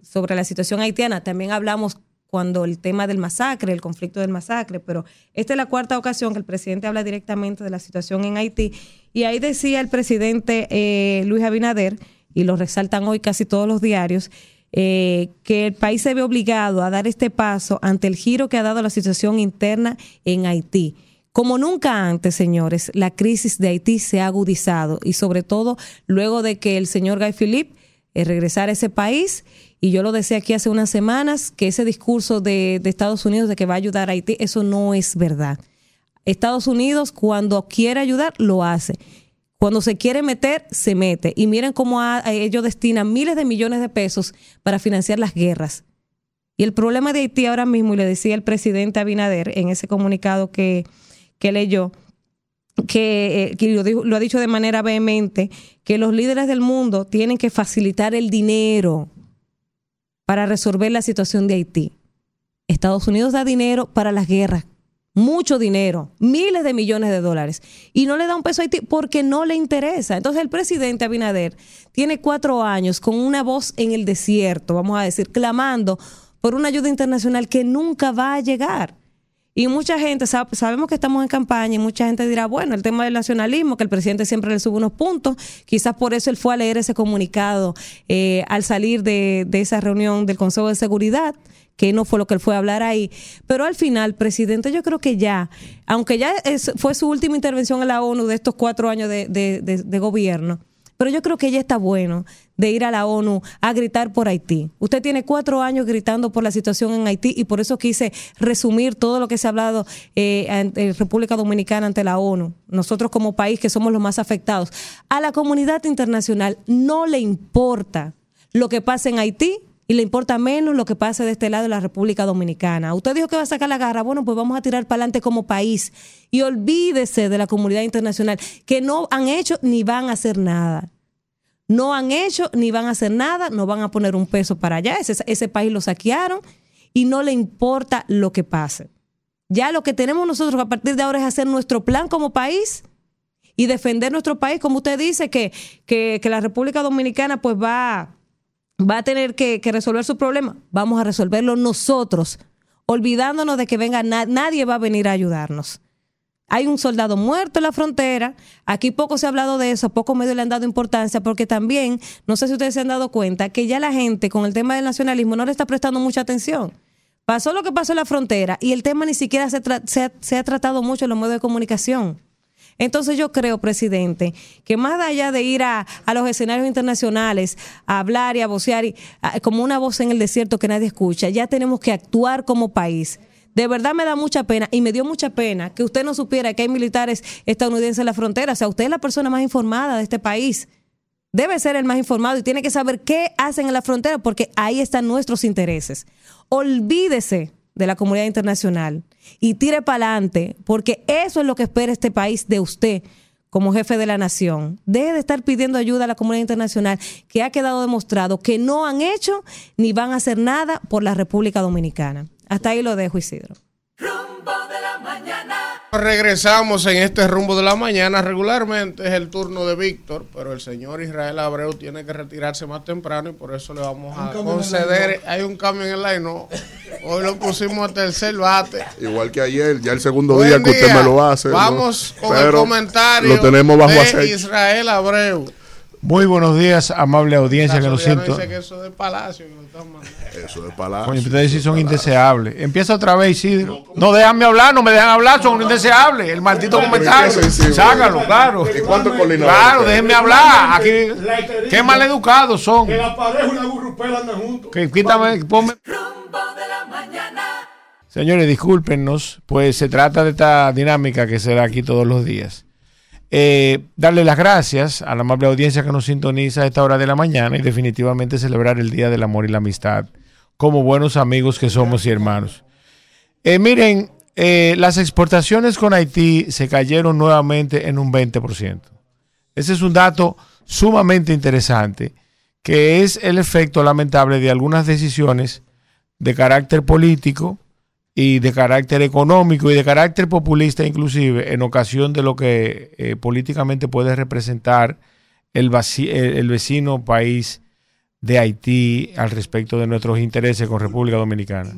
sobre la situación haitiana. También hablamos cuando el tema del masacre, el conflicto del masacre, pero esta es la cuarta ocasión que el presidente habla directamente de la situación en Haití. Y ahí decía el presidente eh, Luis Abinader, y lo resaltan hoy casi todos los diarios, eh, que el país se ve obligado a dar este paso ante el giro que ha dado la situación interna en Haití. Como nunca antes, señores, la crisis de Haití se ha agudizado y sobre todo luego de que el señor Guy Philippe eh, regresara a ese país y yo lo decía aquí hace unas semanas que ese discurso de, Estados Unidos de que va a ayudar a Haití, eso no es verdad. Estados Unidos cuando quiere ayudar, lo hace. Cuando se quiere meter, se mete. Y miren cómo a ellos destinan miles de millones de pesos para financiar las guerras. Y el problema de Haití ahora mismo, y le decía el presidente Abinader en ese comunicado que, que leyó, que, eh, que lo, dijo- lo ha dicho de manera vehemente, que los líderes del mundo tienen que facilitar el dinero para resolver la situación de Haití. Estados Unidos da dinero para las guerras, mucho dinero, miles de millones de dólares, y no le da un peso a Haití porque no le interesa. Entonces el presidente Abinader tiene cuatro años con una voz en el desierto, vamos a decir, clamando por una ayuda internacional que nunca va a llegar. Y mucha gente, sab- sabemos que estamos en campaña y mucha gente dirá, bueno, el tema del nacionalismo, que el presidente siempre le sube unos puntos, quizás por eso él fue a leer ese comunicado eh, al salir de, esa reunión del Consejo de Seguridad, que no fue lo que él fue a hablar ahí. Pero al final, presidente, yo creo que ya, aunque ya fue su última intervención en la ONU de estos cuatro años de gobierno, pero yo creo que ya está bueno de ir a la ONU a gritar por Haití. Usted tiene cuatro años gritando por la situación en Haití y por eso quise resumir todo lo que se ha hablado eh, en República Dominicana ante la ONU. Nosotros como país que somos los más afectados. A la comunidad internacional no le importa lo que pase en Haití y le importa menos lo que pase de este lado de la República Dominicana. Usted dijo que va a sacar la garra. Bueno, pues vamos a tirar para adelante como país y olvídese de la comunidad internacional que no han hecho ni van a hacer nada. No han hecho ni van a hacer nada, no van a poner un peso para allá. Ese, ese país lo saquearon y no le importa lo que pase. Ya lo que tenemos nosotros a partir de ahora es hacer nuestro plan como país y defender nuestro país, como usted dice, que, que, que la República Dominicana pues va, va a tener que, resolver su problema. Vamos a resolverlo nosotros, olvidándonos de que venga na- nadie va a venir a ayudarnos. Hay un soldado muerto en la frontera. Aquí poco se ha hablado de eso, poco medios le han dado importancia, porque también, no sé si ustedes se han dado cuenta, que ya la gente con el tema del nacionalismo no le está prestando mucha atención. Pasó lo que pasó en la frontera y el tema ni siquiera se, se ha, se ha tratado mucho en los medios de comunicación. Entonces yo creo, presidente, que más allá de ir a, a los escenarios internacionales a hablar y a vocear y, como una voz en el desierto que nadie escucha, ya tenemos que actuar como país. De verdad me da mucha pena y me dio mucha pena que usted no supiera que hay militares estadounidenses en la frontera. O sea, usted es la persona más informada de este país. Debe ser el más informado y tiene que saber qué hacen en la frontera porque ahí están nuestros intereses. Olvídese de la comunidad internacional y tire para adelante porque eso es lo que espera este país de usted como jefe de la nación. Deje de estar pidiendo ayuda a la comunidad internacional que ha quedado demostrado que no han hecho ni van a hacer nada por la República Dominicana. Hasta ahí lo dejo, Isidro. Regresamos en este rumbo de la mañana. Regularmente es el turno de Víctor, pero el señor Israel Abreu tiene que retirarse más temprano y por eso le vamos a el conceder. Hay un cambio en el line Hoy lo pusimos a tercer bate. Igual que ayer, ya el segundo Buen día que usted me lo hace. ¿no? Vamos con el Pero comentario Lo tenemos bajo de aceite. Israel Abreu. Muy buenos días, amable audiencia que nos no siento. dice que eso es de Palacio. que lo. Eso de palacio. Coño, ustedes sí son indeseables. Empieza otra vez, Isidro. No déjame hablar, no me dejan hablar, son indeseables. El maldito comentario. Sácalo, claro. ¿Y cuántos coordinadores Claro, déjenme hablar. Aquí, qué mal educados son. Que la pareja y la gurrupela andan juntos. Que quítame, ponme. Señores, discúlpenos, pues se trata de esta dinámica que será aquí todos los días. Eh, darle las gracias a la amable audiencia que nos sintoniza a esta hora de la mañana y definitivamente celebrar el Día del Amor y la Amistad como buenos amigos que somos y hermanos. Eh, miren, eh, las exportaciones con Haití se cayeron nuevamente en un 20%. Ese es un dato sumamente interesante, que es el efecto lamentable de algunas decisiones de carácter político y de carácter económico y de carácter populista inclusive en ocasión de lo que eh, políticamente puede representar el, vecino país de Haití al respecto de nuestros intereses con República Dominicana.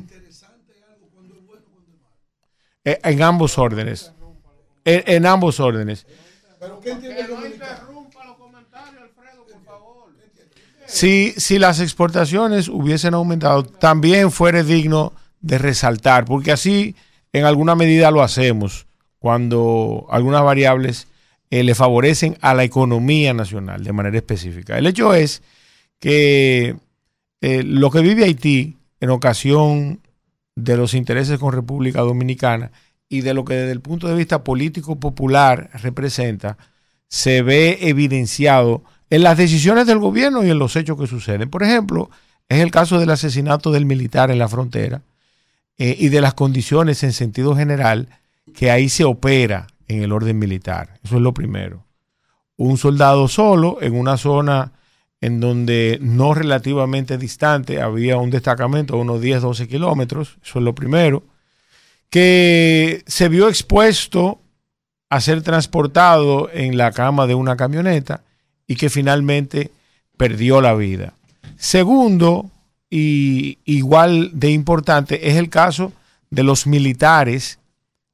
Eh, En ambos órdenes. En, en ambos órdenes. Si, si las exportaciones hubiesen aumentado, también fuera digno de resaltar, porque así en alguna medida lo hacemos cuando algunas variables eh, le favorecen a la economía nacional de manera específica. El hecho es que eh, lo que vive Haití en ocasión de los intereses con República Dominicana y de lo que desde el punto de vista político popular representa, se ve evidenciado en las decisiones del gobierno y en los hechos que suceden. Por ejemplo, es el caso del asesinato del militar en la frontera eh, y de las condiciones en sentido general que ahí se opera, en el orden militar. Eso es lo primero. Un soldado solo en una zona en donde no relativamente distante había un destacamento de unos 10, 12 kilómetros, eso es lo primero, que se vio expuesto a ser transportado en la cama de una camioneta y que finalmente perdió la vida. Segundo, y igual de importante, es el caso de los militares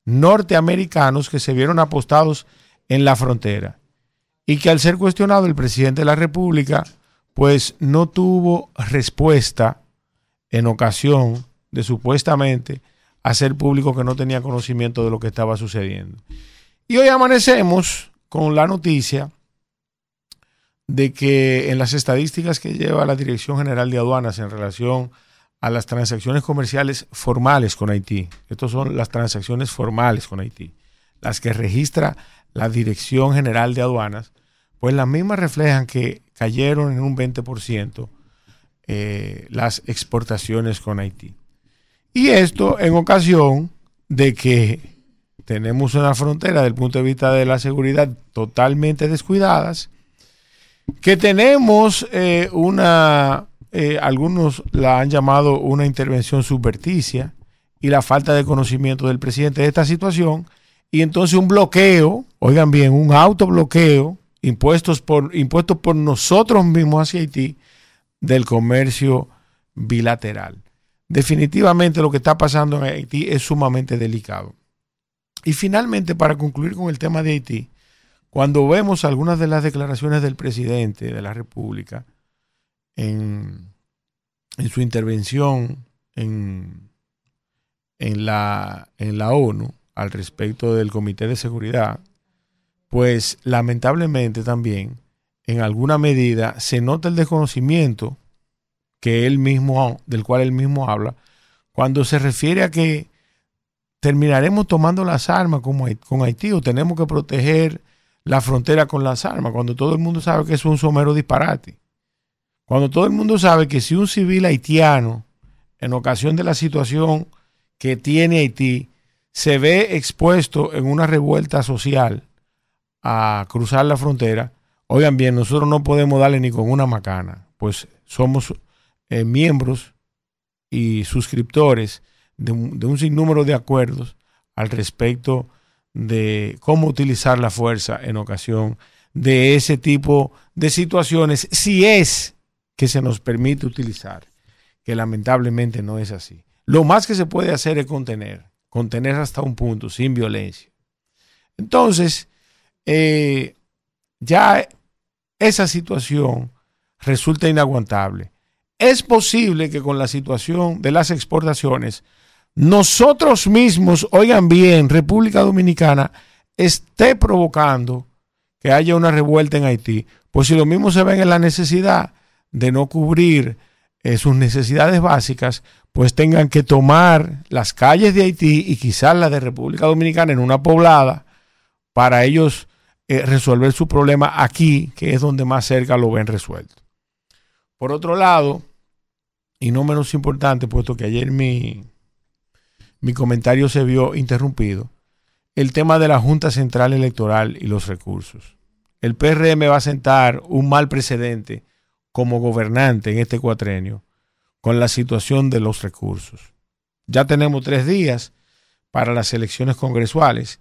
norteamericanos que se vieron apostados en la frontera y que al ser cuestionado el presidente de la República, pues no tuvo respuesta en ocasión de supuestamente hacer público que no tenía conocimiento de lo que estaba sucediendo. Y hoy amanecemos con la noticia de que en las estadísticas que lleva la Dirección General de Aduanas en relación a las transacciones comerciales formales con Haití, estas son las transacciones formales con Haití, las que registra la Dirección General de Aduanas, pues las mismas reflejan que cayeron en un 20% eh, las exportaciones con Haití. Y esto en ocasión de que tenemos una frontera desde el punto de vista de la seguridad totalmente descuidadas, que tenemos eh, una, eh, algunos la han llamado una intervención subverticia y la falta de conocimiento del presidente de esta situación, y entonces un bloqueo, oigan bien, un autobloqueo impuestos por, por nosotros mismos hacia Haití del comercio bilateral. Definitivamente lo que está pasando en Haití es sumamente delicado. Y finalmente, para concluir con el tema de Haití, cuando vemos algunas de las declaraciones del presidente de la República en, en su intervención en, la, ONU al respecto del Comité de Seguridad, pues lamentablemente también en alguna medida se nota el desconocimiento que él mismo, del cual él mismo habla, cuando se refiere a que terminaremos tomando las armas con Haití o tenemos que proteger la frontera con las armas, cuando todo el mundo sabe que es un somero disparate. Cuando todo el mundo sabe que si un civil haitiano, en ocasión de la situación que tiene Haití, se ve expuesto en una revuelta social a cruzar la frontera, oigan bien, nosotros no podemos darle ni con una macana, pues somos eh, miembros y suscriptores de un, de un sinnúmero de acuerdos al respecto de cómo utilizar la fuerza en ocasión de ese tipo de situaciones, si es que se nos permite utilizar, que lamentablemente no es así. Lo más que se puede hacer es contener, contener hasta un punto, sin violencia. Entonces, eh, ya esa situación resulta inaguantable. Es posible que con la situación de las exportaciones, nosotros mismos, oigan bien, República Dominicana esté provocando que haya una revuelta en Haití, pues si lo mismo se ven en la necesidad de no cubrir eh, sus necesidades básicas, pues tengan que tomar las calles de Haití y quizás las de República Dominicana en una poblada para ellos eh, resolver su problema aquí, que es donde más cerca lo ven resuelto. Por otro lado, y no menos importante, puesto que ayer mi, mi comentario se vio interrumpido, el tema de la Junta Central Electoral y los recursos. El PRM va a sentar un mal precedente como gobernante en este cuatrenio con la situación de los recursos. Ya tenemos tres días para las elecciones congresuales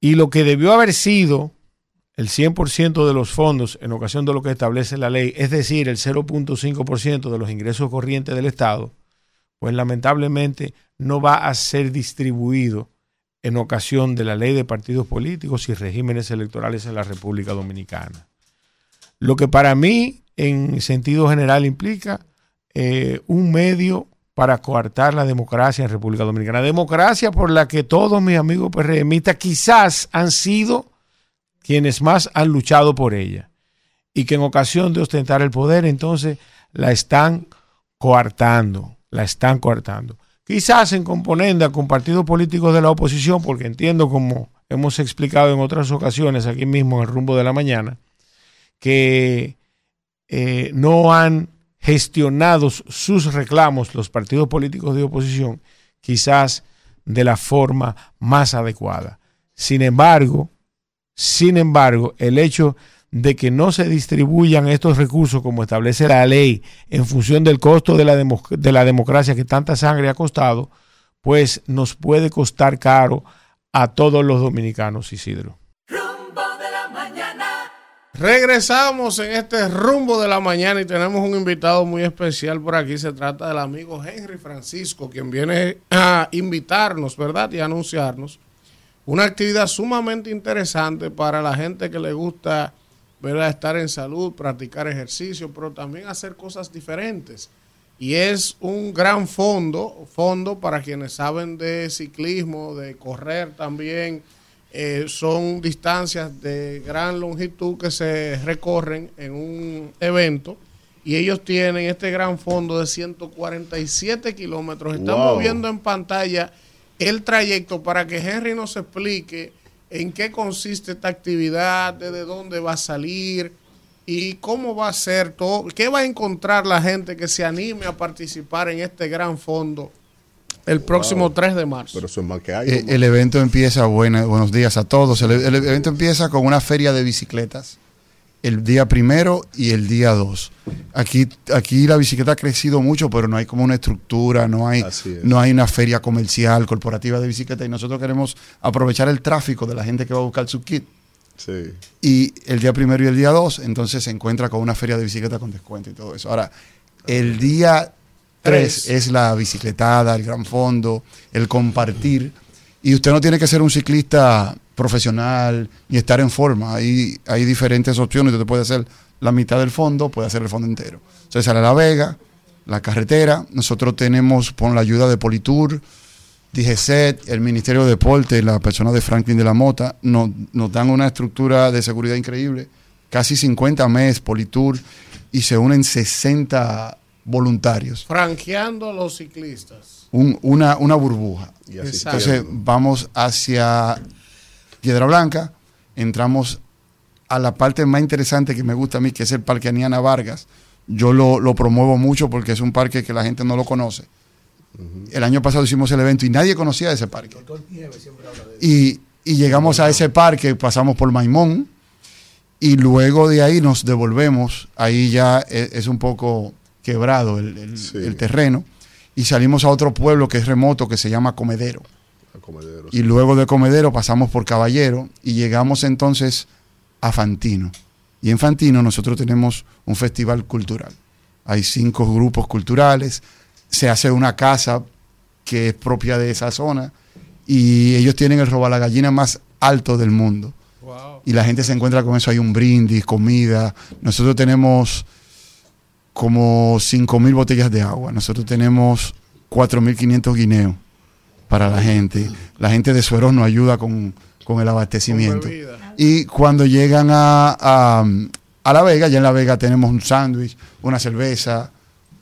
y lo que debió haber sido el 100% de los fondos en ocasión de lo que establece la ley, es decir, el 0.5% de los ingresos corrientes del Estado, pues lamentablemente no va a ser distribuido en ocasión de la ley de partidos políticos y regímenes electorales en la República Dominicana. Lo que para mí, en sentido general, implica eh, un medio para coartar la democracia en República Dominicana. Democracia por la que todos mis amigos PRMistas quizás han sido quienes más han luchado por ella. Y que en ocasión de ostentar el poder, entonces la están coartando, la están coartando. Quizás en componenda con partidos políticos de la oposición, porque entiendo como hemos explicado en otras ocasiones aquí mismo en el rumbo de la mañana, que eh, no han gestionados sus reclamos los partidos políticos de oposición quizás de la forma más adecuada. Sin embargo, sin embargo, el hecho de que no se distribuyan estos recursos como establece la ley en función del costo de la, demo- de la democracia que tanta sangre ha costado, pues nos puede costar caro a todos los dominicanos, Isidro. Rumbo de la mañana. Regresamos en este rumbo de la mañana y tenemos un invitado muy especial por aquí. Se trata del amigo Henry Francisco, quien viene a invitarnos, ¿verdad? Y a anunciarnos una actividad sumamente interesante para la gente que le gusta, ¿verdad? Estar en salud, practicar ejercicio, pero también hacer cosas diferentes. Y es un gran fondo, fondo para quienes saben de ciclismo, de correr también. Eh, son distancias de gran longitud que se recorren en un evento y ellos tienen este gran fondo de 147 kilómetros. Estamos Wow. viendo en pantalla el trayecto para que Henry nos explique en qué consiste esta actividad, desde dónde va a salir y cómo va a ser todo, qué va a encontrar la gente que se anime a participar en este gran fondo el próximo 3 de marzo. Pero eso es más que hay. Eh, el evento empieza, buena- buenos días a todos. El, el evento empieza con una feria de bicicletas el día primero y el día dos. Aquí, aquí la bicicleta ha crecido mucho, pero no hay como una estructura, no hay, es. no hay una feria comercial, corporativa de bicicleta y nosotros queremos aprovechar el tráfico de la gente que va a buscar su kit. Sí. Y el día primero y el día dos, entonces se encuentra con una feria de bicicleta con descuento y todo eso. Ahora, el día tres Tres. es la bicicletada, el gran fondo, el compartir. Y usted no tiene que ser un ciclista profesional ni estar en forma. Hay, hay diferentes opciones. Usted puede hacer la mitad del fondo, puede hacer el fondo entero. Entonces sale a La Vega, la carretera. Nosotros tenemos, con la ayuda de Politur, DGCET, el Ministerio de Deporte, la persona de Franklin de la Mota, nos, nos dan una estructura de seguridad increíble. Casi 50 mes Politur y se unen 60 voluntarios. franqueando a los ciclistas. Un- una, una burbuja. Y así Entonces vamos hacia Piedra Blanca, entramos a la parte más interesante que me gusta a mí, que es el Parque Aniana Vargas. Yo lo, lo promuevo mucho porque es un parque que la gente no lo conoce. El año pasado hicimos el evento y nadie conocía ese parque. Y, y llegamos a ese parque, pasamos por Maimón y luego de ahí nos devolvemos. Ahí ya e- es, un poco quebrado el, el- el terreno. Y salimos a otro pueblo que es remoto que se llama Comedero. Y luego de Comedero pasamos por Caballero y llegamos entonces a Fantino. Y en Fantino nosotros tenemos un festival cultural. Hay cinco grupos culturales, se hace una casa que es propia de esa zona y ellos tienen el roba la gallina más alto del mundo. Y la gente se encuentra con eso, hay un brindis, comida. Nosotros tenemos como 5 mil botellas de agua. Nosotros tenemos 4.500 guineos para la gente. La gente de Sueros nos ayuda con, con el abastecimiento. y cuando llegan a, a, a La Vega, ya en La Vega tenemos un sándwich, una cerveza,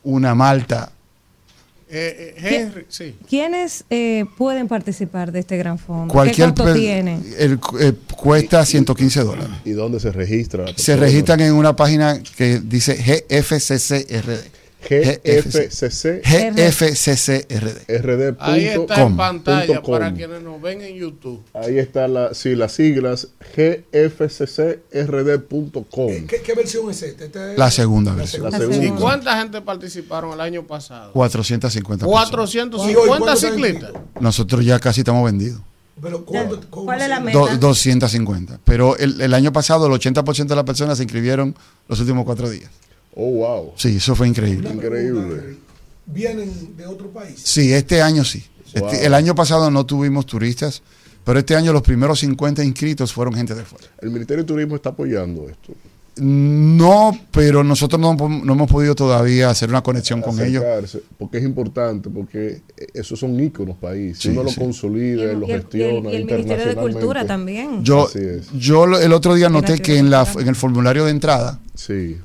una malta. Eh, eh, Henry, sí. ¿Quiénes eh, pueden participar de este gran fondo? Cualquier ¿Qué costo tiene? el- eh, cuesta 115 dólares. ¿Y dónde se registra? Se registran en una página que dice GFCCRD. GFCC. GFCCRD. RD. Ahí está com, en pantalla para quienes nos ven en YouTube. Ahí está la, sí, las siglas gfccrd.com. ¿Qué, qué versión es esta? Esta es La segunda versión. La segunda. ¿Y cuánta gente participaron el año pasado? 450 personas. 450 ciclistas. Nosotros ya casi estamos vendidos. Pero ¿cuándo- cómo ¿Cuál es la meta? Do- 250. Pero el, el año pasado el 80% de las personas se inscribieron los últimos cuatro días. Oh, wow. Sí, eso fue increíble. Increíble. ¿Vienen de otro país? Sí, este año sí. Este- el año pasado no tuvimos turistas, pero este año los primeros 50 inscritos fueron gente de fuera. El Ministerio de Turismo está apoyando esto. No, pero nosotros no, hemos- no hemos podido todavía hacer una conexión con ellos. Porque es importante, porque esos son íconos país. Si Sí, uno lo sí. consolida, lo Y el, y el- gestiona y el Ministerio de internacionalmente. Cultura también. Yo, Así es. yo lo- el otro día noté que en, la, en el formulario de entrada Sí.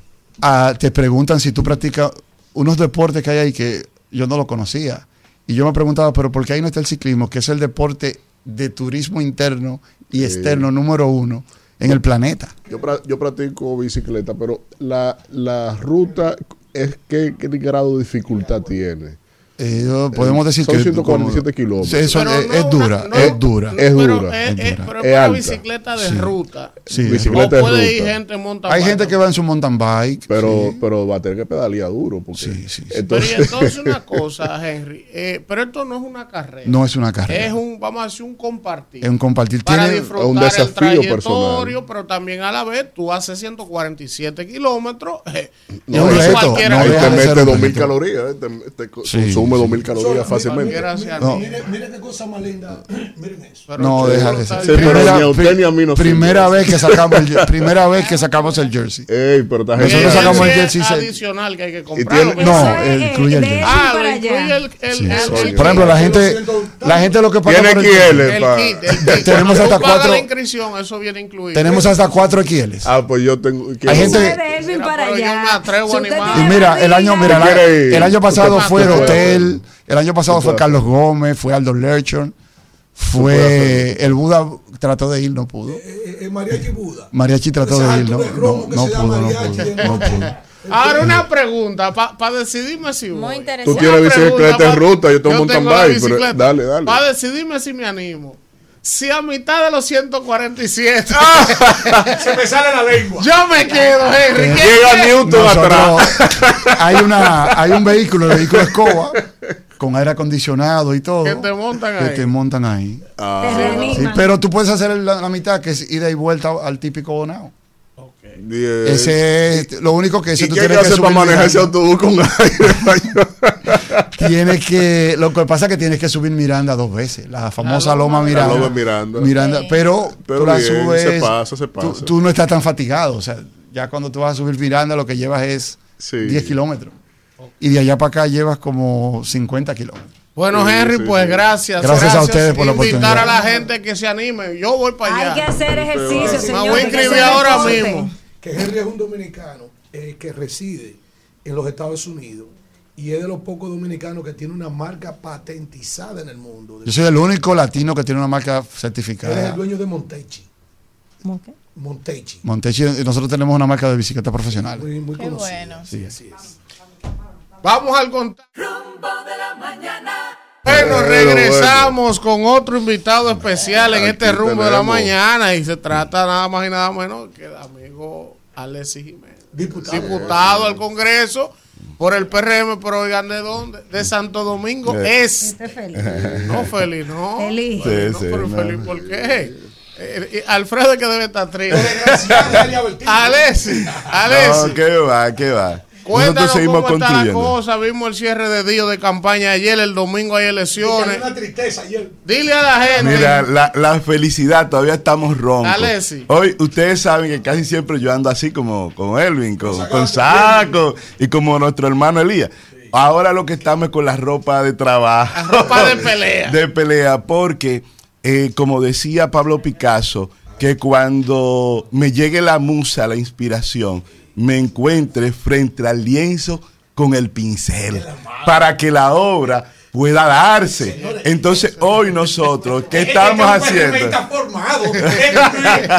Ah, te preguntan si tú practicas unos deportes que hay ahí que yo no lo conocía. Y yo me preguntaba, pero ¿por qué ahí no está el ciclismo? Que es el deporte de turismo interno y Sí. externo número uno en el planeta. Yo, yo practico bicicleta, pero la, la ruta es que, qué grado de dificultad tiene. Eh, yo- podemos decir Son que 147 kilómetros. Sí, eso Pero es, no es una- dura, no- es dura. Es Pero dura. es, es es- dura. pero Es es para alta. bicicleta de Sí. ruta. Sí, Bicicleta o de puede ir ruta. gente en mountain Hay bike. gente que va en su mountain bike. Pero, sí. pero va a tener que pedalear duro. Porque, Pero entonces, y entonces una cosa, Henry, eh, pero esto no es una carrera. No es una carrera. Es un, vamos a decir, un compartir. Es un compartir. Para Tiene disfrutar un el desafío trayectorio, pero también a la vez tú haces 147 kilómetros. eh, no, un es reto, no te de ser mete un 2000 reto. calorías. Eh, consume sí. 2000 calorías fácilmente. No. Mire, mire qué cosa más linda. Miren eso. Pero No, deja de está ser. Sí, bien. pero ni a usted ni a mí nos primera sirve. vez que sacamos el, primera vez que sacamos el jersey. Ey, pero esta Nosotros sacamos el jersey adicional que hay que tiene- No, el- incluye el jersey. Ah, incluye el, el, Sí, el- sí. el Por ejemplo, la gente, la gente lo que paga Tiene por el. Tenemos hasta cuatro- la inscripción, eso viene incluido. Tenemos hasta 4 XL. Ah, pues yo tengo. Hay gente- Mira, para allá. Y el año, mira, el año pasado Usted el año pasado fue Carlos Gómez, fue Aldo Lerchon, fue el Buda trató de ir, no pudo. Eh, eh, Mariachi Buda. Mariachi trató de ir, no, no, no pudo, no pudo, pudo. Ahora una pregunta, para decidirme si voy. Muy Tú interesante. tienes bicicleta en pa- ruta, yo tengo yo mountain bike. pero-. Dale, dale. Para decidirme si me animo si a mitad de los 147 se me sale la lengua. Yo me quedo, Henry. Eh, llega Newton atrás. Hay, una, hay un vehículo, el vehículo escoba, con aire acondicionado y todo. Que te montan que ahí. Te ah. montan ahí. Pero tú puedes hacer la, mitad, que es ida y vuelta al típico donado. 10. Ese es lo único que ese ¿Y tú tienes que hacer para manejar ese autobús con aire? tienes que, lo que pasa es que tienes que subir Miranda dos veces, la famosa la Loma, Loma, Miranda. La Loma Miranda. Miranda. Sí. Pero, pero, tú la bien, subes. Se pasa, se pasa. Tú, tú, no estás tan fatigado. O sea, ya cuando tú vas a subir Miranda, lo que llevas es sí. 10 kilómetros. Y de allá para acá llevas como 50 kilómetros. Bueno, Henry, sí, pues sí. gracias. Gracias a ustedes por la oportunidad. Invitar a la gente que se anime. Yo voy para allá. Hay que hacer ejercicio, señor. Me voy a inscribir ahora mismo. Que Henry es un dominicano eh, que reside en los Estados Unidos y es de los pocos dominicanos que tiene una marca patentizada en el mundo. Yo soy el único latino que tiene una marca Él es el certificada. dueño de Montechi. ¿Cómo qué? Montechi. Montechi, nosotros tenemos una marca de bicicleta profesional. Muy, muy Qué conocido. bueno. Sí, así es. Vamos al contacto. Rumbo de la mañana. Bueno, Bueno, regresamos con otro invitado especial en este rumbo de la mañana y se trata nada más y nada menos que el amigo Alexis Jiménez, Diputado. diputado al Congreso por el PRM, pero oigan de dónde, de Santo Domingo Eh. Este. Esté feliz. No, feliz, no. Feliz. Sí, No, sí, pero no. feliz, ¿por qué? Eh, eh, Alfredo es que debe estar triste. Alexis, Alexis. No, ¿qué va? ¿Qué va? Cuéntanos seguimos cómo está la cosa. Vimos el cierre de Dios de campaña ayer, el domingo hay elecciones. Hay una tristeza ayer. Dile a la gente. Mira, la, la felicidad, todavía estamos roncos. Alexi. Hoy ustedes saben que casi siempre yo ando así como, como Elvin, con, con saco y como nuestro hermano Elías. Ahora lo que estamos es con la ropa de trabajo. La ropa de pelea. De pelea, porque, eh, como decía Pablo Picasso, que cuando me llegue la musa, la inspiración, me encuentre frente al lienzo con el pincel, para que la obra pueda darse. Entonces, hoy nosotros, ¿qué estamos haciendo? Está formado. Es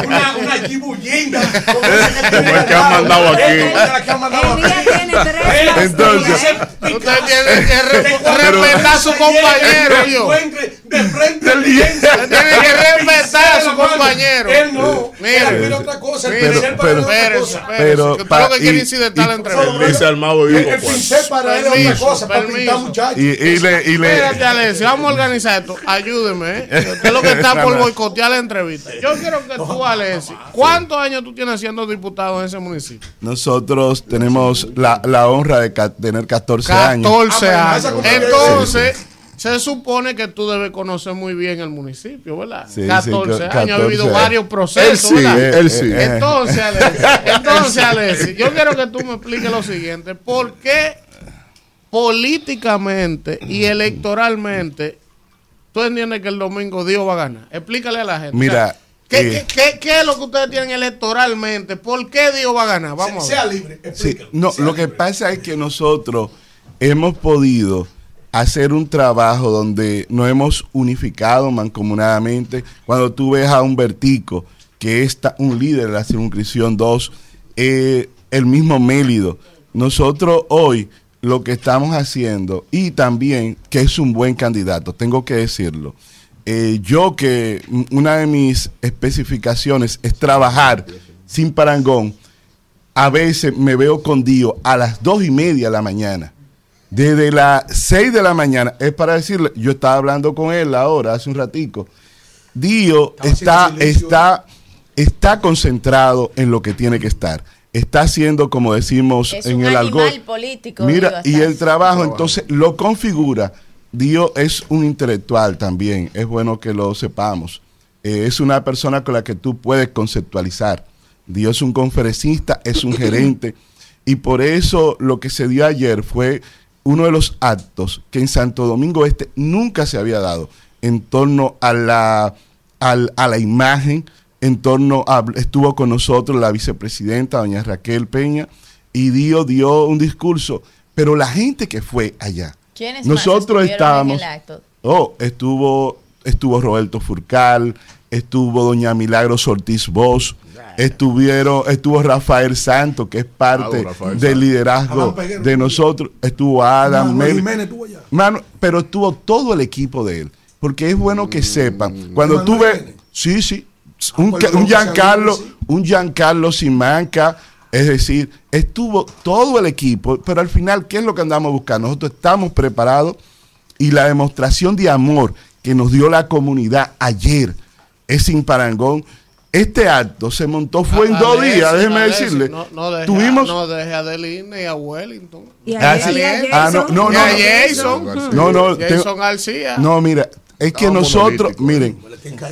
una, una. Como el que han mandado aquí. la que han mandado El día aquí. tiene tres Entonces, Usted tiene que re- respetar a su compañero, yo. De frente al tiene que respetar a su compañero. Él no. Mira. Otra cosa. El Mira, pincel pero- para él es otra Espérese, cosa. espérese, Pero que quiere incidentar la entrevista. El, pincel para él es otra cosa. Para pintar muchachos. Y, y le, y le- Espérate, Alexis, vamos a organizar esto. Ayúdeme, ¿eh? Usted es lo que está por boicotear la entrevista. Yo quiero que tú, Alexis, ¿cuántos años tú tienes siendo diputado en ese municipio? nosotros tenemos la, la honra de ca- tener 14 años. 14 Amenaza años. con que- Entonces, se supone que tú debes conocer muy bien el municipio, ¿verdad? Sí, sí, 14 ca- años, ha vivido 14. varios Él procesos, sí, ¿verdad? él sí. Eh, Entonces, Alexis, entonces, Alexis, yo quiero que tú me expliques lo siguiente. ¿Por qué políticamente y electoralmente tú entiendes que el domingo Dios va a ganar? Explícale a la gente. Mira, O sea, ¿qué, eh, qué- qué- qué es lo que ustedes tienen electoralmente? ¿Por qué Dios va a ganar? Vamos a ver. Sea libre. Sí, Explícalo. no, Sea lo que pasa es que nosotros hemos podido hacer un trabajo donde nos hemos unificado mancomunadamente. Cuando tú ves a un Vertico, que es un líder de la circunscripción 2, eh, el mismo Mélido. Nosotros hoy lo que estamos haciendo y también que es un buen candidato, tengo que decirlo. Eh, yo que una de mis especificaciones es trabajar sin parangón, a veces me veo con Dio a las dos y media de la mañana. Desde las 6 de la mañana, es para decirle, yo estaba hablando con él ahora, hace un ratico. Dio está, está, está concentrado en lo que tiene que estar. Está haciendo, como decimos Es en un el político. Mira, y el trabajo entonces lo configura. Dio es un intelectual también, es bueno que lo sepamos. Eh, es una persona con la que tú puedes conceptualizar. Dio es un conferencista, es un gerente, y por eso lo que se dio ayer fue uno de los actos que en Santo Domingo Este nunca se había dado en torno a la, al- a la imagen, en torno a, estuvo con nosotros la vicepresidenta, doña Raquel Peña, y dio, dio un discurso, pero la gente que fue allá, ¿Quiénes nosotros estábamos, en el acto? oh, estuvo, estuvo Roberto Furcal, estuvo doña Milagros Ortiz Bosch, estuvieron, estuvo Rafael Santo, que es parte Ah, del liderazgo Peguero. de nosotros, estuvo Adam, Manuel Mel- pero estuvo todo el equipo de él. Porque es bueno que sepan. Cuando Manuel tuve. Sí, sí. Un, Giancarlo, un Giancarlo Simanca. Es decir, estuvo todo el equipo. Pero al final, ¿qué es lo que andamos buscando? Nosotros estamos preparados y la demostración de amor que nos dio la comunidad ayer es sin parangón. Este acto se montó, fue en A- dos a días, déjeme a decirle. No, no deje, Tuvimos. a, no deje a Adelina y a Wellington. Ah, sí. Ah, no, no, Y a no. Jason. No, no, Jason García. No, mira, es que No, nosotros, miren,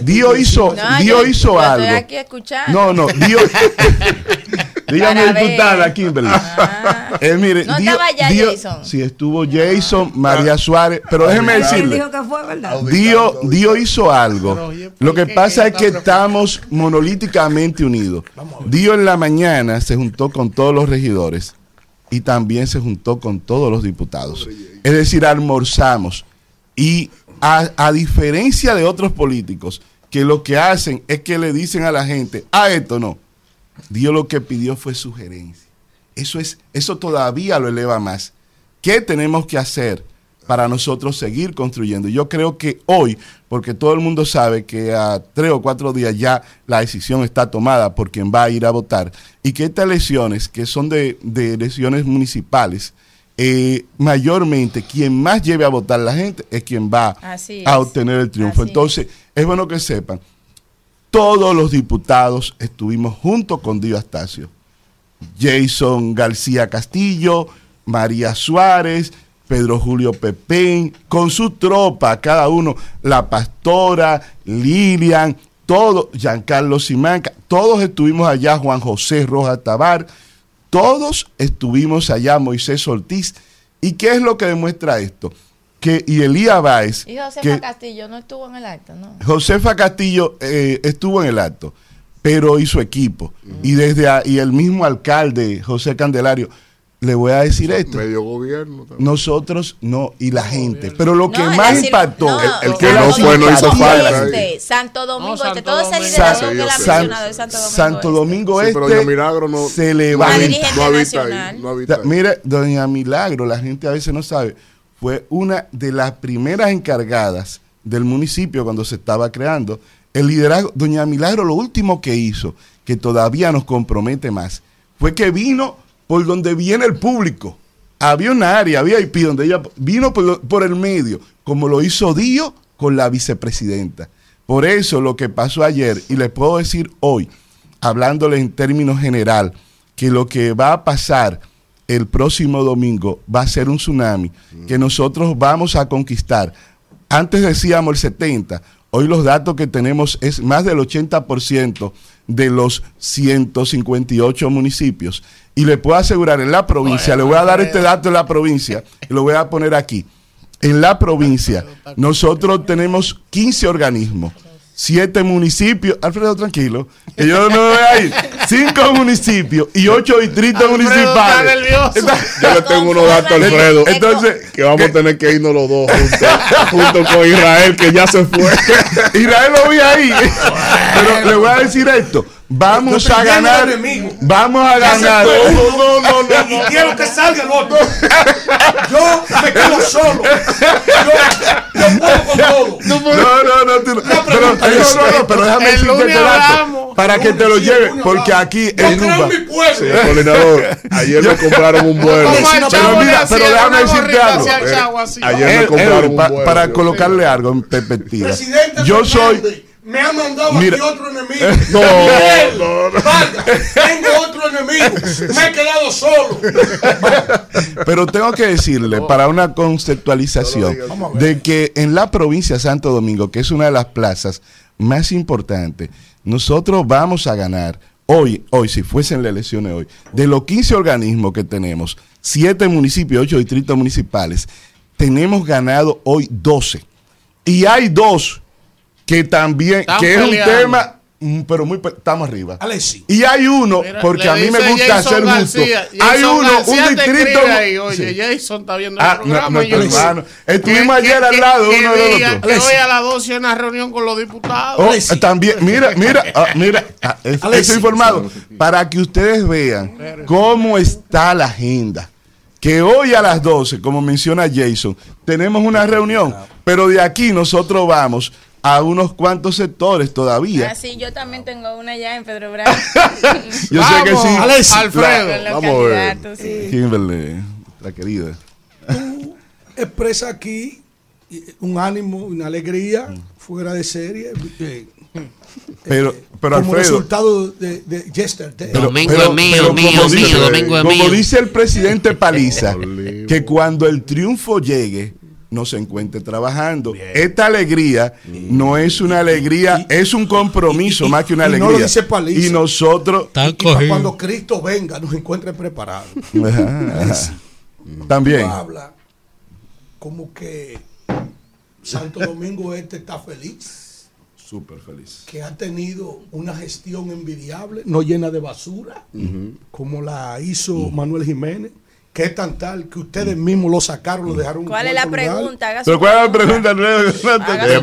Dios hizo, No, Dios yo- hizo yo algo. Estoy aquí escuchando. No, no, Dios. Dígame, Para ver. diputada Kimberly. Eh, mire, No Dios, estaba ya Dios- Jason. Sí, estuvo Jason, María Suárez, pero déjeme decirle. dijo que fue, ¿verdad? Dios, Dios hizo algo. Lo que pasa es que estamos monolíticamente unidos. Dios en la mañana se juntó con todos los regidores y también se juntó con todos los diputados. Es decir, almorzamos. Y a, a diferencia de otros políticos, que lo que hacen es que le dicen a la gente, a esto no. Dios lo que pidió fue sugerencia. Eso es, eso todavía lo eleva más. ¿Qué tenemos que hacer para nosotros seguir construyendo? Yo creo que hoy, porque todo el mundo sabe que a tres o cuatro días ya la decisión está tomada por quien va a ir a votar, y que estas elecciones, que son de, de elecciones municipales, eh, mayormente quien más lleve a votar la gente es quien va Así a obtener el triunfo. Así Entonces, es bueno que sepan, todos los diputados estuvimos junto con Dio Astacio. Jason García Castillo, María Suárez, Pedro Julio Pepén, con su tropa, cada uno, la pastora, Lilian, todo, Giancarlo Simanca, todos estuvimos allá, Juan José Rojas Tabar, todos estuvimos allá, Moisés Ortiz. ¿Y qué es lo que demuestra esto? Que, y Elías Báez, Y Josefa que Castillo no estuvo en el acto, ¿no? Josefa Castillo eh, estuvo en el acto, pero hizo equipo. Y desde a- y el mismo alcalde, José Candelario, le voy a decir esto. Medio gobierno. también. Nosotros no, y la gente. Pero lo que No, más decir, impactó. no, El- el que la no fue, no hizo la falta. Este, Santo Domingo, Santo este, todo ese Domingo. liderazgo San- que San- mencionado de Santo Domingo. Santo Este. Domingo Sí, Este pero doña Milagro no, se dirigente habita, no habita nacional. ahí. No habita Da- ahí. Mire, doña Milagro, la gente a veces no sabe, fue una de las primeras encargadas del municipio cuando se estaba creando. El liderazgo, doña Milagro, lo último que hizo, que todavía nos compromete más, fue que vino por donde viene el público. Había una área, había IP donde ella vino por el medio, como lo hizo Dio con la vicepresidenta. Por eso lo que pasó ayer, y les puedo decir hoy, hablándole en términos general, que lo que va a pasar el próximo domingo va a ser un tsunami que nosotros vamos a conquistar. Antes decíamos el 70, hoy los datos que tenemos es más del 80% de los 158 municipios. Y le puedo asegurar en la provincia, le voy a dar este dato en la provincia, y lo voy a poner aquí. En la provincia, nosotros tenemos 15 organismos, 7 municipios, Alfredo, tranquilo, que yo no voy a ir, 5 municipios y 8 distritos municipales. Yo le tengo unos datos a Alfredo. Entonces, que vamos a tener que irnos los dos juntos, junto con Israel, que ya se fue. Israel lo vi ahí. Pero le voy a decir esto. Vamos a ganar. Vamos a ganar. No, no, no, y no, quiero que salga el otro. Yo me quedo solo. Yo, yo puedo con todo. No, no, no, tú no. Pero, no, yo- no, no, pero déjame el decirte lunes este dato para que te lo lleve, porque aquí en. Sí, coordinador, ayer me compraron un vuelo. Pero mira, pero déjame decirte algo. Ayer me Eh, compraron eh, un pa- vuelo. Para colocarle algo en perspectiva. Yo soy. Me ha mandado Mira. aquí otro enemigo. No, Miguel, no, no. Vargas, tengo otro enemigo. Me he quedado solo. Pero tengo que decirle, para una conceptualización, de que en la provincia de Santo Domingo, que es una de las plazas más importantes, nosotros vamos a ganar hoy, hoy, si fuesen las elecciones hoy, de los 15 organismos que tenemos, 7 municipios, 8 distritos municipales, tenemos ganado hoy 12. Y hay dos que también, Están que es un tema, mm, pero muy, estamos arriba. Alexi. Y hay uno, Mira, porque a mí me gusta Jason hacer gusto. García. Hay Jason uno, García un distrito. ahí, oye, Sí. Jason está viendo Ah, el no, programa. hermano. Estuvimos Que- ayer que- al lado que uno del diga otro. Que hoy a las 12 hay una reunión con los diputados. Oh, también, mira, mira, ah, mira, ah, es- estoy informado para que ustedes vean cómo está la agenda. Que hoy a las 12, como menciona Jason, tenemos una reunión, pero de aquí nosotros vamos a unos cuantos sectores todavía. Ah, sí, yo también tengo una ya en Pedro Bravo. Yo sé que sí. Alexis. Alfredo. Los Vamos a ver. sí. Kimberly, la querida. Expresa aquí un ánimo, una alegría fuera de serie. eh, Pero, pero como Alfredo. resultado de, de yesterday. Pero- Domingo pero- es mío, pero mío, como mío, dice- domingo es Como mío. dice el presidente Paliza, que cuando el triunfo llegue, no se encuentre trabajando. Esta alegría no es una alegría, es un compromiso más que una y no alegría. lo dice Paliza. y nosotros. Para cuando Cristo venga, nos encuentre preparados. También. tú hablas como que Santo Domingo Este está feliz, Súper feliz. que ha tenido una gestión envidiable, no llena de basura, como la hizo Manuel Jiménez, que es tan tal que ustedes mismos lo sacaron, lo dejaron en ¿Cuál es la pregunta? Pero ¿cuál es la pregunta, Es mi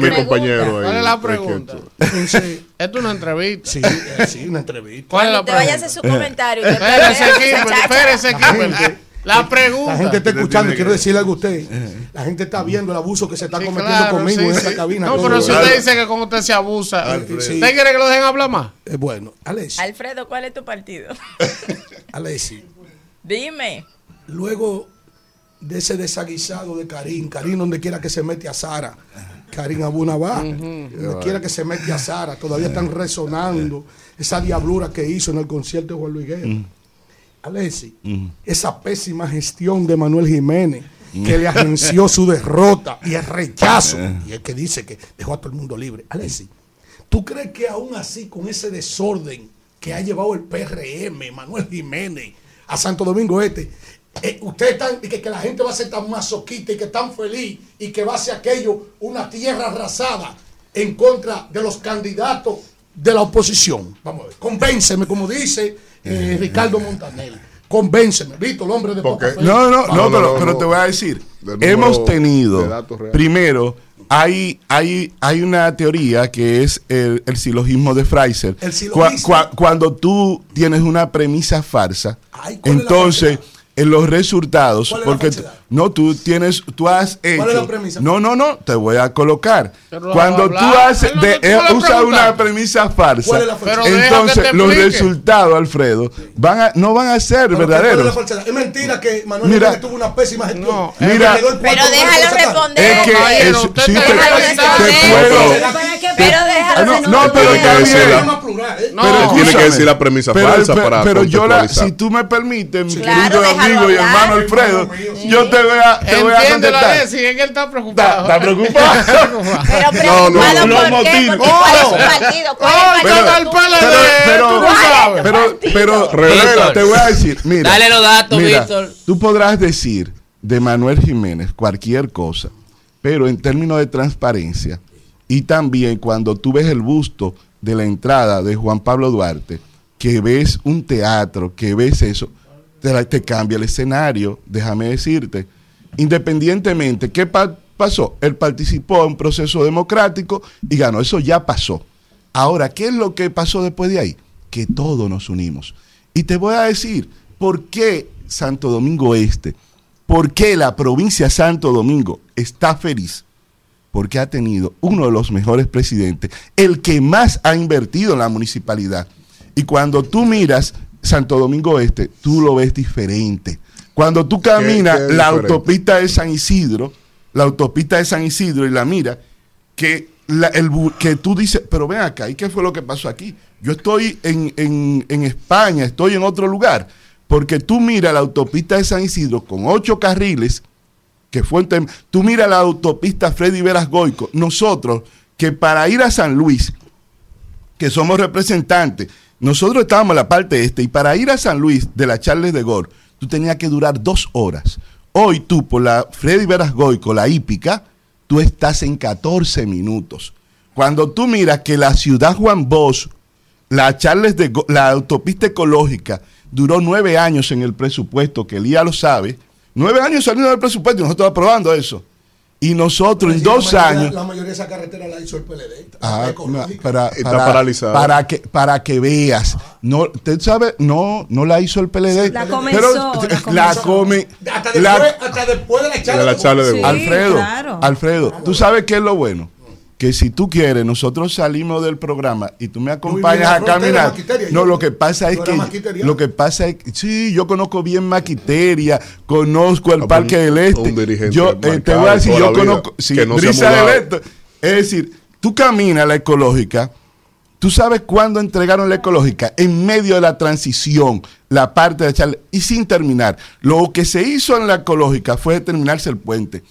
pregunta. compañero ahí. ¿Cuál es la pregunta? Entonces, Esto es una entrevista. sí, eh, sí, una entrevista. ¿Cuál es la Te vaya a pregunta? hacer su comentario. Espérese, Chacha. espérese, Kimberly. La pregunta. La gente está escuchando, quiero decirle algo a usted. La gente está viendo el abuso que se está Sí, cometiendo claro, conmigo sí, en sí. esta cabina. No, pero si usted dice que con usted se abusa, Alfredo. ¿usted quiere que lo dejen hablar más? Eh, bueno, Alexi, Alfredo, ¿cuál es tu partido? Alexi, Dime. Luego de ese desaguisado de Karim, Karim donde quiera que se mete a Sara, Karim Abuna va, donde quiera que se mete a Sara, todavía están resonando esa diablura que hizo en el concierto de Juan Luis Guerra. Alexi, esa pésima gestión de Manuel Jiménez que le agenció su derrota y el rechazo, y el que dice que dejó a todo el mundo libre. Alexi, ¿tú crees que aún así, con ese desorden que ha llevado el PRM, Manuel Jiménez, a Santo Domingo Este, eh, ustedes están, y que, que la gente va a ser tan masoquista y que tan feliz y que va a ser aquello una tierra arrasada en contra de los candidatos de la oposición? Vamos a ver, convénceme, como dice eh, Ricardo Montaner. Convénceme, Víctor, el hombre de poca fe. No, no, no, No, pero, no, pero te voy a decir, hemos tenido, primero, hay, hay, hay una teoría que es el, el silogismo de Fraser. El silogismo. cua- cuando tú tienes una premisa farsa, Ay, ¿cuál es la entonces en los resultados, ¿Cuál es la porque no, tú tienes, tú has hecho. ¿Cuál es la premisa? No, no, no, te voy a colocar. Cuando tú haces, de, eh, preguntas. una premisa farsa, ¿Cuál es la? Pero deja que entonces te los resultados, Alfredo, van a, no van a ser Pero, ¿cuál es la verdaderos. Es mentira que Manuel Mira. Tuvo una pésima gestión. No, mira. Pero déjalo responder. Es que sí te, puedo. Pero déjalo Ah, no, responder. no, pero Tiene que está decir bien. la- Tema plural, ¿eh? No, Pero Tiene que decir la premisa Pero- falsa pero- para Pero yo si tú me permites, mi Claro, querido amigo y hermano Alfredo, yo te voy a, te voy a contestar. Alexis, es que él está preocupado. ¿Está preocupado? Pero No, no, preocupado no. por qué, porque cuál es su Oh. partido, cuál Ay, es el pero- partido pero- tú no ¿Cuál es tu sabes. Pero, te voy a decir, mira. Dale los datos, mira, Víctor. Tú podrás decir de Manuel Jiménez cualquier cosa, pero en términos de transparencia y también cuando tú ves el busto de la entrada de Juan Pablo Duarte, que ves un teatro, que ves eso, te, cambia el escenario, déjame decirte. Independientemente, ¿qué pa- pasó? Él participó en un proceso democrático y ganó, eso ya pasó. Ahora, ¿qué es lo que pasó después de ahí? que todos nos unimos. Y te voy a decir, ¿por qué Santo Domingo Este? ¿Por qué la provincia Santo Domingo está feliz? Porque ha tenido uno de los mejores presidentes, el que más ha invertido en la municipalidad. Y cuando tú miras Santo Domingo Este, tú lo ves diferente. Cuando tú caminas qué la diferente? autopista de San Isidro, la autopista de San Isidro y la mira, que, la- el, que tú dices, pero ven acá, ¿y qué fue lo que pasó aquí? Yo estoy en, en- en España, estoy en otro lugar, porque tú miras la autopista de San Isidro con ocho carriles, que fue un tema. Tú miras la autopista Freddy Veras Goico, nosotros, que para ir a San Luis, que somos representantes, nosotros estábamos en la parte este, y para ir a San Luis de la Charles de Gaulle, tú tenías que durar dos horas. Hoy tú, por la Freddy Veras Goico, la hípica, tú estás en 14 minutos. Cuando tú miras que la ciudad Juan Bosch, la Charles de Gaulle, la autopista ecológica, duró nueve años en el presupuesto, que Elías lo sabe, nueve años saliendo del presupuesto y nosotros aprobando eso. Y nosotros en Sí, la dos mayoría- años... La mayoría de esa carretera la hizo el PLD. Ah, ecológica. para, Está para- paralizada. Para que, para que veas. No, usted sabe, no, no la hizo el PLD. La comenzó, pero la la come. Hasta la- después, hasta después de la charla. De la charla de Sí, Alfredo, claro. Alfredo, tú sabes qué es lo bueno. Que si tú quieres, nosotros salimos del programa y tú me acompañas la a caminar. No, lo que pasa es que maquiteria. lo que pasa es que sí, yo conozco bien Maquiteria, conozco el Ah, Parque pues, del Este. un dirigente Yo eh, te voy a decir, yo conozco sí, no Brisa del Este. Es decir, tú caminas la ecológica, ¿Tú sabes cuándo entregaron la ecológica? En medio de la transición, la parte de Charles, y sin terminar. Lo que se hizo en la ecológica fue terminarse el puente.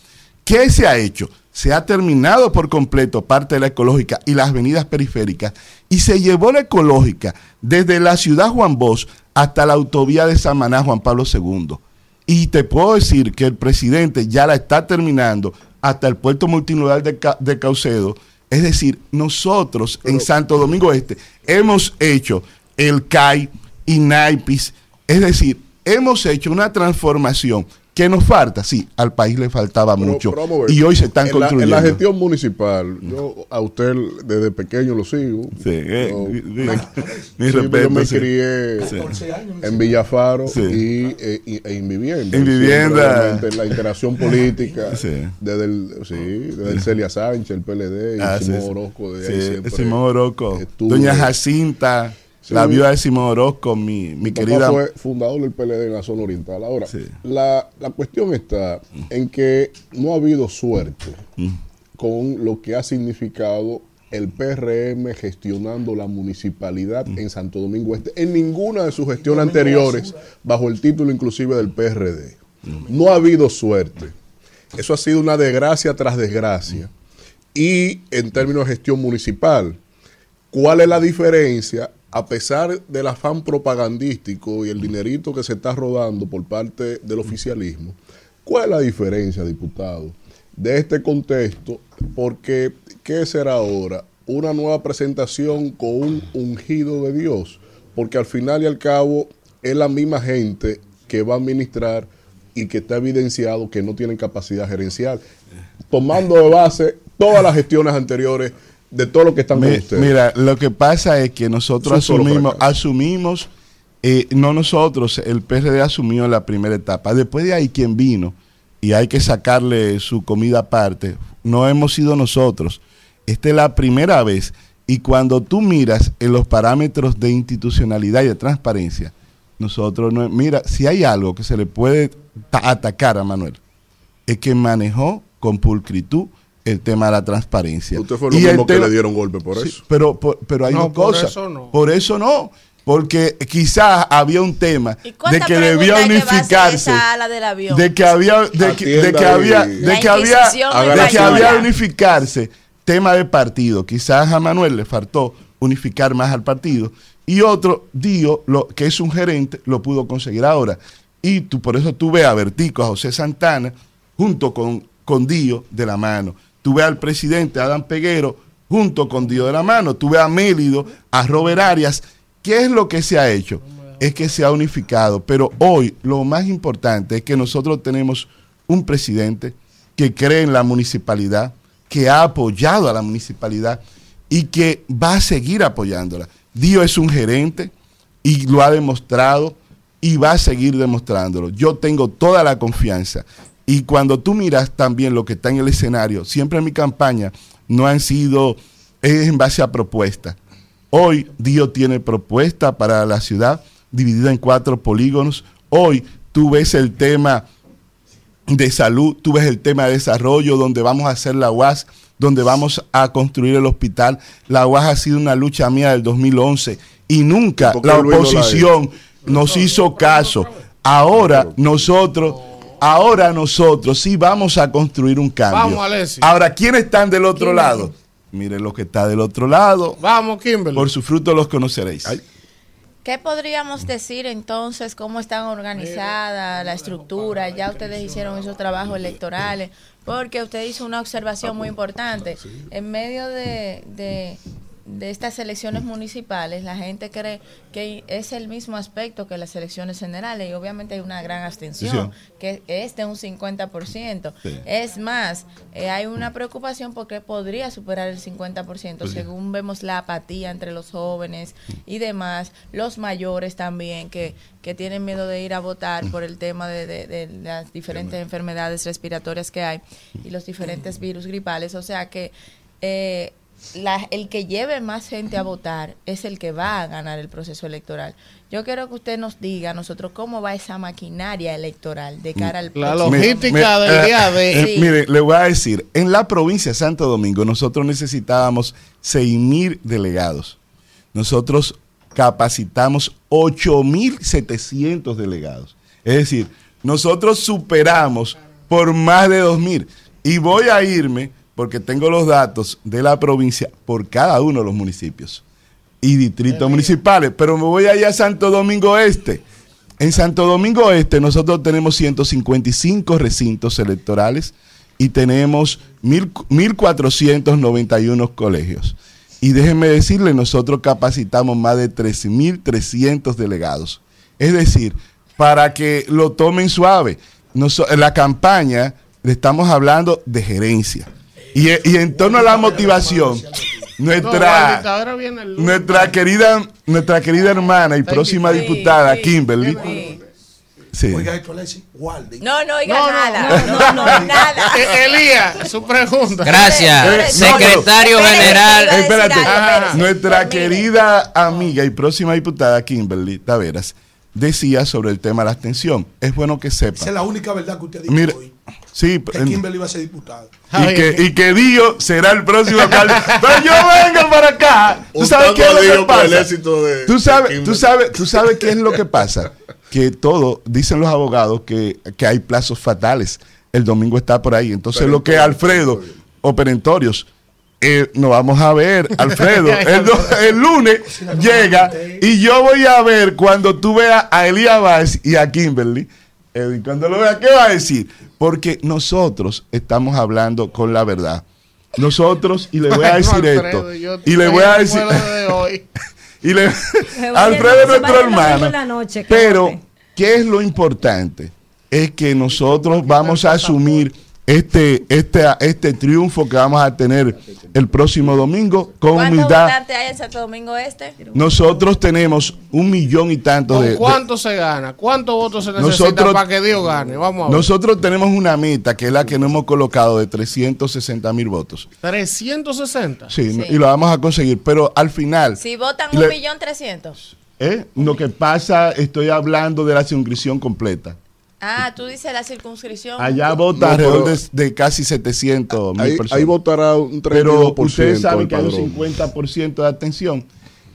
¿Qué se ha hecho? Se ha terminado por completo parte de la ecológica y las avenidas periféricas y se llevó la ecológica desde la ciudad Juan Bosch hasta la autovía de Samaná Juan Pablo II. Y te puedo decir que el presidente ya la está terminando hasta el puerto multimodal de, Ca- de Caucedo. Es decir, nosotros en Santo Domingo Este hemos hecho el CAI y NAIPIS. Es decir, hemos hecho una transformación que nos falta. Sí, al país le faltaba Pero- mucho. ver. Y hoy se están en la, construyendo. en la gestión municipal, yo a usted desde pequeño lo sigo. Sí, eh, Yo mi- me- mi sí, respeto, yo me sí. crié Sí. en Villafaro Sí. y, eh, y- e en vivienda. En vivienda. La interacción política Sí. desde el, sí, desde el Celia Sánchez, el PLD y Ah, Simón sí. Orozco. De Sí, ahí siempre Simón Orozco. estuve. Doña Jacinta, Sí. la viuda de Simón Orozco, mi, mi querida. fue fundador del PLD en la zona oriental. Ahora, la, la cuestión está en que no ha habido suerte con lo que ha significado el PRM gestionando la municipalidad en Santo Domingo Este, en ninguna de sus gestiones anteriores, bajo el título inclusive del PRD. No ha habido suerte. Eso ha sido una desgracia tras desgracia. Y en términos de gestión municipal, ¿Cuál es la diferencia? A pesar del afán propagandístico y el dinerito que se está rodando por parte del oficialismo, ¿cuál es la diferencia, diputado, de este contexto? Porque, ¿qué será ahora? Una nueva presentación con un ungido de Dios, porque al final y al cabo es la misma gente que va a administrar y que está evidenciado que no tienen capacidad gerencial, tomando de base todas las gestiones anteriores de todo lo que están con Mi- ustedes. Mira, lo que pasa es que nosotros asumimos, asumimos eh, no nosotros, el PRD asumió la primera etapa. Después de ahí quien vino, y hay que sacarle su comida aparte, no hemos sido nosotros. Esta es la primera vez. Y cuando tú miras en los parámetros de institucionalidad y de transparencia, nosotros no, mira, si hay algo que se le puede ta- atacar a Manuel, es que manejó con pulcritud el tema de la transparencia. Usted fue lo Y el mismo que le dieron golpe por Sí, eso. pero, por- pero hay No, una por cosa. eso no. Por eso no. Porque quizás había un tema de ¿Cuántas que debía que unificarse. De que había, de que, de que Atienda había, de que había, de que había unificarse tema de partido. Quizás a Manuel le faltó unificar más al partido. Y otro, Dio, lo, que es un gerente, lo pudo conseguir ahora. Y tú, por eso tú ves a Bertico, a José Santana, junto con, con Dio de la mano. Tú ves al presidente Adán Peguero, junto con Dio de la mano. Tú ves a Mélido, a Robert Arias. ¿Qué es lo que se ha hecho? Es que se ha unificado. Pero hoy lo más importante es que nosotros tenemos un presidente que cree en la municipalidad, que ha apoyado a la municipalidad y que va a seguir apoyándola. Dio es un gerente y lo ha demostrado y va a seguir demostrándolo. Yo tengo toda la confianza. Y cuando tú miras también lo que está en el escenario, siempre en mi campaña no han sido es en base a propuestas. Hoy Dio tiene propuesta para la ciudad dividida en cuatro polígonos. Hoy tú ves el tema de salud, tú ves el tema de desarrollo, donde vamos a hacer la UAS, donde vamos a construir el hospital. La UAS ha sido una lucha mía del 2011 y nunca ¿Por qué la Luis no la oposición nos hizo caso. Ahora nosotros, ahora nosotros sí vamos a construir un cambio. Vamos, Alessi. Ahora, ¿quiénes están del otro lado? Miren lo que está del otro lado. Vamos, Kimberly. Por su fruto los conoceréis. ¿Qué podríamos decir entonces? ¿Cómo están organizadas la estructura? Ya ustedes hicieron esos trabajos electorales, porque usted hizo una observación muy importante. En medio de, de, de estas elecciones municipales, la gente cree que es el mismo aspecto que las elecciones generales y obviamente hay una gran abstención, que es de un 50%. Sí. Es más, eh, hay una preocupación porque podría superar el 50%, Pues sí. según vemos la apatía entre los jóvenes y demás, los mayores también que, que tienen miedo de ir a votar por el tema de, de- de las diferentes enfermedades respiratorias que hay y los diferentes virus gripales. O sea que eh, la- el que lleve más gente a votar es el que va a ganar el proceso electoral. Yo quiero que usted nos diga a nosotros cómo va esa maquinaria electoral de cara al próximo- Me- me- eh, eh, mire, le voy a decir, en la provincia de Santo Domingo nosotros necesitábamos 6 mil delegados. Nosotros capacitamos 8.700 delegados. Es decir, nosotros superamos por más de 2.000. Y voy a irme, porque tengo los datos de la provincia, por cada uno de los municipios y distritos municipales. Pero me voy allá a Santo Domingo Este. En Santo Domingo Este nosotros tenemos 155 recintos electorales y tenemos mil- 1.491 colegios. Y déjenme decirle, nosotros capacitamos más de 13.300 delegados. Es decir, para que lo tomen suave, en la campaña le estamos hablando de gerencia. Y, y en torno a la motivación, nuestra, querida, nuestra querida hermana y próxima diputada, Kimberly. Sí. Oiga esto. No, no oiga No, nada. no, No, no, nada. Eh, Elías, su pregunta. Gracias. Eh, Secretario General. Espérate, nuestra querida amiga y próxima diputada Kimberly Taveras decía sobre el tema de la abstención. Es bueno que Esa sepa. es la única verdad que usted ha dicho Mire, hoy. Sí, Que Kimberly va a ser diputado. y que, y que Dio será el próximo alcalde. Pero yo vengo para acá. ¿Tú sabes qué es lo que pasa? de- ¿Tú sabes, tú, sabes, ¿Tú sabes qué es lo que pasa? Que todo, dicen los abogados que, que hay plazos fatales. El domingo está por ahí. Entonces lo que Alfredo, o perentorios, eh, nos vamos a ver, Alfredo. el, do- el lunes llega y yo voy a ver cuando tú veas a Elías Valls y a Kimberly. Edwin, cuando lo veas, ¿qué va a decir? Porque nosotros estamos hablando con la verdad. Nosotros, y le voy a decir Alfredo, esto, y le voy a decir, de hoy. y le, Alfredo es nuestro hermano. noche, Pero. ¿qué es lo importante? Es que nosotros vamos a asumir este, este, este triunfo que vamos a tener el próximo domingo con ¿Cuántos humildad. votantes hay en Santo Domingo Este? Nosotros tenemos un millón y tantos ¿Con de, de- cuánto se gana? ¿Cuántos votos se necesitan Nosotros- para que Dios gane? Vamos a ver. Nosotros tenemos una meta que es la que nos hemos colocado de 360 mil votos. 360. Sí, Sí. y lo vamos a conseguir. Pero al final, Si votan Le- un millón trescientos. ¿eh? lo que pasa, estoy hablando de la circunscripción completa. Ah, tú dices la circunscripción. Allá vota No, alrededor de, de casi 700 mil Ahí, personas. ahí votará un 32% Pero ustedes saben que hay un padrón. 50% de atención.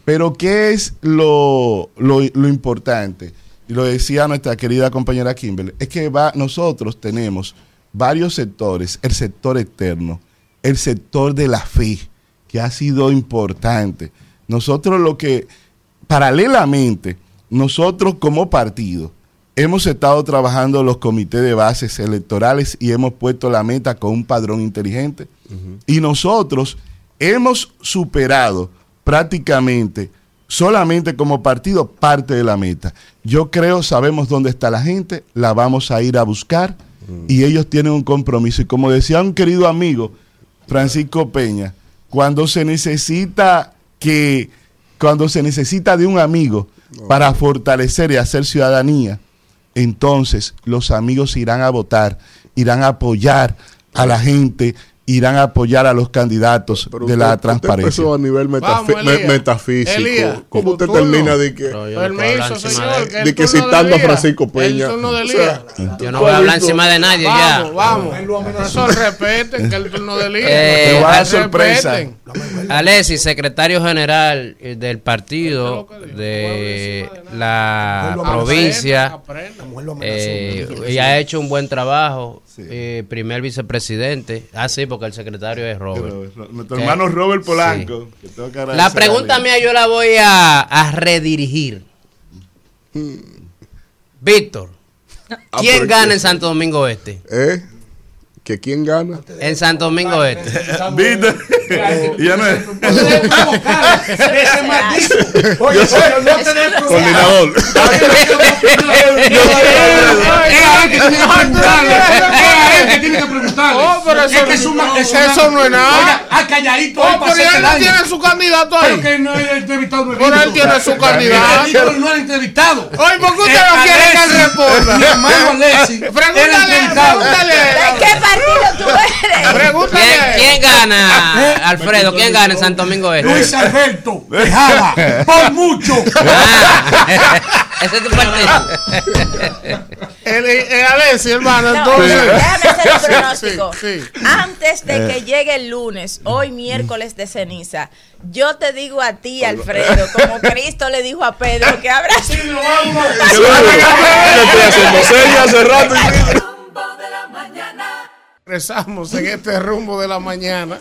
Pero ¿qué es lo, lo, lo importante? Y lo decía nuestra querida compañera Kimberly, es que va, nosotros tenemos varios sectores, el sector externo, el sector de la fe, que ha sido importante. Nosotros lo que, paralelamente, nosotros como partido, hemos estado trabajando los comités de bases electorales y hemos puesto la meta con un padrón inteligente. Y nosotros hemos superado prácticamente, solamente como partido, parte de la meta. Yo creo, sabemos dónde está la gente, la vamos a ir a buscar y ellos tienen un compromiso. Y como decía un querido amigo, Francisco Peña, cuando se necesita que cuando se necesita de un amigo para fortalecer y hacer ciudadanía, entonces los amigos irán a votar, irán a apoyar a la gente, irán a apoyar a los candidatos Pero de usted- la usted transparencia. empezó a nivel metafi- Vamos, metafísico. Elías, ¿Cómo usted tu turno. termina de que, Permiso, señor. que el de que turno de citando a. Francisco Peña? El de O sea. Yo no voy a hablar encima de nadie ya. Vamos, vamos. Profesor, respeten que el turno de Elías. Eh, Respeten. Alessi, secretario general eh, del partido de la provincia, eh, y ha hecho un buen trabajo. eh, primer vicepresidente. Ah, sí, porque el secretario es Robert. Nuestro Eh, hermano Robert sí. Polanco. que tengo que La pregunta mía yo la voy a, a redirigir. Víctor, Ah, ¿quién gana en Santo Domingo Este? ¿Eh? ¿Que quién gana? En Santo Domingo Este. ¿Viste? Ya no es. Ese maldito. Oye, no te des Coordinador. Oh, pero eso, Es que es una- eso no es nada. Oiga, ah, calladito Oh, pero él tiene su candidato ahí. Pero que no es el entrevistado. no es Pero él tiene su candidato. No es el entrevistado. Oye, ¿por qué usted Eh, no quiere que él responda? Mi hermano. Pregúntale, era pregúntale. ¿De qué partido tú eres? Pregúntale. ¿Quién, quién gana, Alfredo? ¿Quién gana en Santo Domingo Este? Luis Alberto Tejada. Por mucho. Ese es tu partido. El, el Alessi, hermano, No, entonces. déjame hacer un Sí, pronóstico. sí, sí. Antes de Eh. que llegue el lunes, hoy miércoles de ceniza, yo te digo a ti, Alfredo, como Cristo le dijo a Pedro, que habrá sido estoy haciendo señas hace rato. Regresamos en este rumbo de la mañana.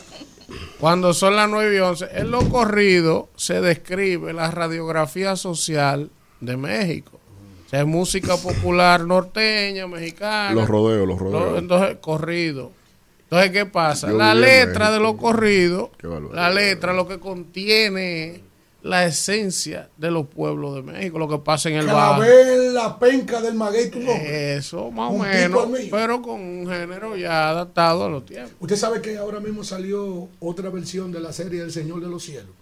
Cuando son las 9 y 11, en lo corrido se describe la radiografía social de México. O sea, es música popular norteña, mexicana. Los rodeos, los rodeos. Lo- Entonces, corrido. Entonces, ¿qué pasa? Yo la letra de México. los corridos, Qué barbaridad. la letra lo que contiene la esencia de los pueblos de México, lo que pasa en el barrio. Clavel, la penca del maguey, tu nombre. Eso, más o menos, pero con un género ya adaptado a los tiempos. Usted sabe que ahora mismo salió otra versión de la serie El Señor de los Cielos.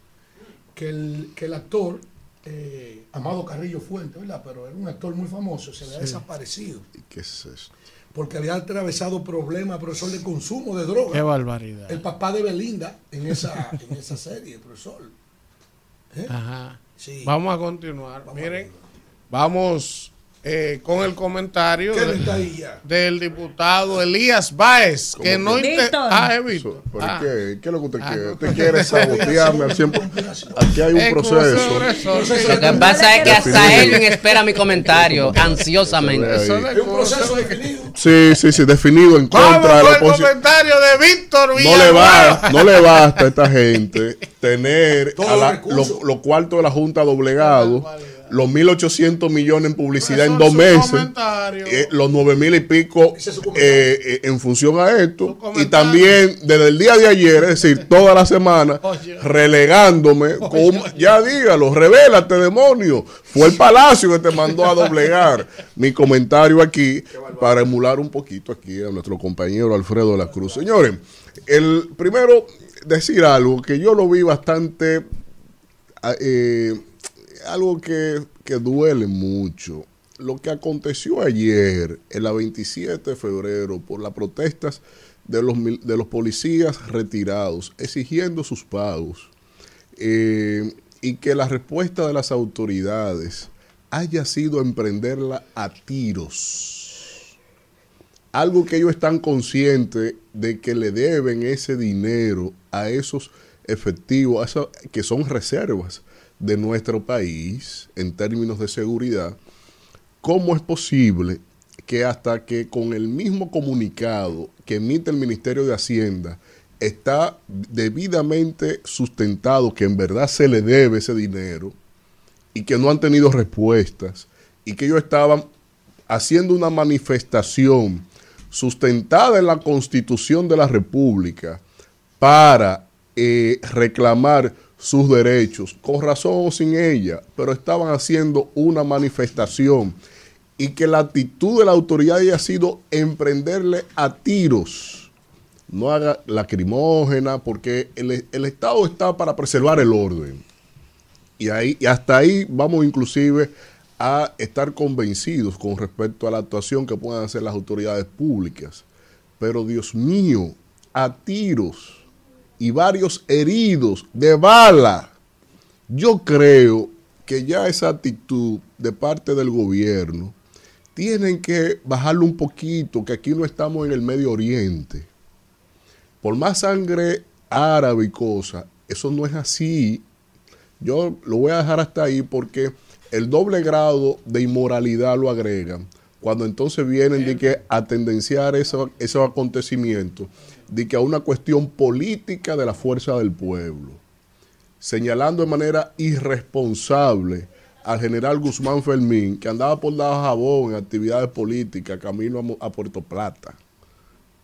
Que el, que el actor, eh, Amado Carrillo Fuente, ¿verdad? Pero era un actor muy famoso, se había Sí. desaparecido. ¿Qué es esto? Porque había atravesado problemas, profesor, de consumo de droga. Qué barbaridad. El papá de Belinda en esa, en esa serie, profesor. ¿Eh? Ajá. Sí. Vamos a continuar. Miren, vamos eh, con el comentario del diputado Elías Báez, que no. Ah, es Víctor. ¿Pero Ah. qué? ¿Qué es lo que usted Ah, quiere? ¿Usted quiere sabotearme al 100%? Aquí hay un Es proceso. Lo que pasa es que hasta Elvin espera mi comentario ansiosamente. Es un proceso definido. Sí, sí, sí, definido en Vamos contra de con la el comentario de Víctor No le, va, no le basta a esta gente tener Todos a la- los los cuartos de la Junta doblegados, los 1.800 millones en publicidad en dos meses, eh, los 9.000 y pico es eh, eh, en función a esto, y también desde el día de ayer, es decir, toda la semana, Oye. relegándome, como, ya dígalo, revélate demonio, fue el palacio que te mandó a doblegar. Mi comentario aquí para emular un poquito aquí a nuestro compañero Alfredo de la Cruz. Señores, el primero decir algo que yo lo vi bastante, ah, eh, algo que, que duele mucho. Lo que aconteció ayer, en la 27 de febrero, por las protestas de los, de los policías retirados, exigiendo sus pagos, eh, y que la respuesta de las autoridades haya sido emprenderla a tiros. Algo que ellos están conscientes de que le deben ese dinero a esos efectivos, a esas- que son reservas de nuestro país en términos de seguridad. ¿Cómo es posible que hasta que con el mismo comunicado que emite el Ministerio de Hacienda está debidamente sustentado que en verdad se le debe ese dinero y que no han tenido respuestas y que ellos estaban haciendo una manifestación sustentada en la Constitución de la República para eh, reclamar sus derechos, con razón o sin ella, pero estaban haciendo una manifestación y que la actitud de la autoridad haya sido emprenderle a tiros, no haga lacrimógena, porque el, Estado está para preservar el orden. Y, ahí, hasta ahí vamos inclusive a estar convencidos con respecto a la actuación que puedan hacer las autoridades públicas. Pero Dios mío, a tiros y varios heridos de bala. Yo creo que ya esa actitud de parte del gobierno tienen que bajarlo un poquito, que aquí no estamos en el Medio Oriente. Por más sangre árabe y cosas, eso no es así. Yo lo voy a dejar hasta ahí porque el doble grado de inmoralidad lo agregan. Cuando entonces vienen de que a tendenciar eso- esos acontecimientos, de que a una cuestión política de la fuerza del pueblo, señalando de manera irresponsable al general Guzmán Fermín, que andaba por Jabón en actividades políticas, camino a Puerto Plata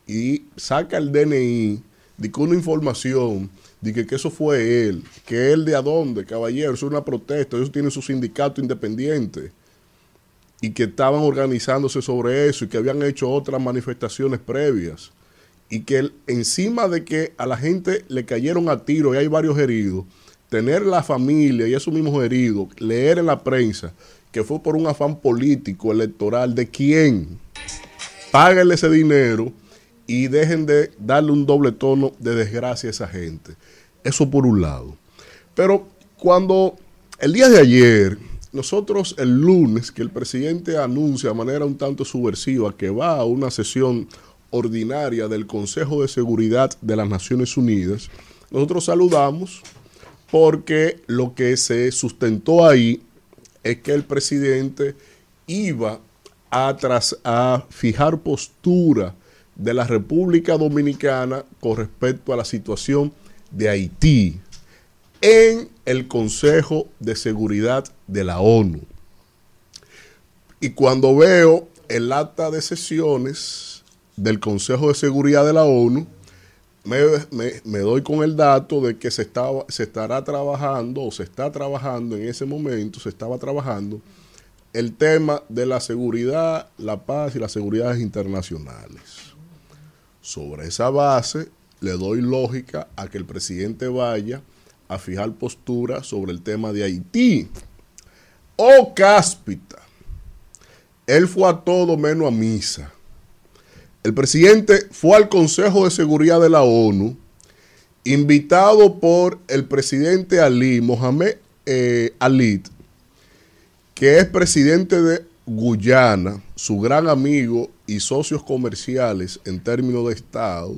y saca el DNI de que una información de que, que eso fue él, que él de a dónde, caballero, eso es una protesta, ellos tienen su sindicato independiente y que estaban organizándose sobre eso y que habían hecho otras manifestaciones previas y que encima de que a la gente le cayeron a tiro y hay varios heridos, tener la familia y esos mismos heridos, leer en la prensa que fue por un afán político, electoral, ¿de quién? Páguenle ese dinero y dejen de darle un doble tono de desgracia a esa gente. Eso por un lado. Pero cuando el día de ayer, nosotros el lunes, que el presidente anuncia de manera un tanto subversiva que va a una sesión ordinaria del Consejo de Seguridad de las Naciones Unidas, nosotros saludamos porque lo que se sustentó ahí es que el presidente iba a, a fijar postura de la República Dominicana con respecto a la situación de Haití en el Consejo de Seguridad de la ONU. Y cuando veo el acta de sesiones del Consejo de Seguridad de la ONU, me, doy con el dato de que se, se estará trabajando o se está trabajando en ese momento, se estaba trabajando el tema de la seguridad, la paz y las seguridades internacionales. Sobre esa base, le doy lógica a que el presidente vaya a fijar postura sobre el tema de Haití. Oh, cáspita. Él fue a todo menos a misa. El presidente fue al Consejo de Seguridad de la ONU, invitado por el presidente Ali, Mohamed eh, Ali, que es presidente de Guyana, su gran amigo y socios comerciales en términos de Estado,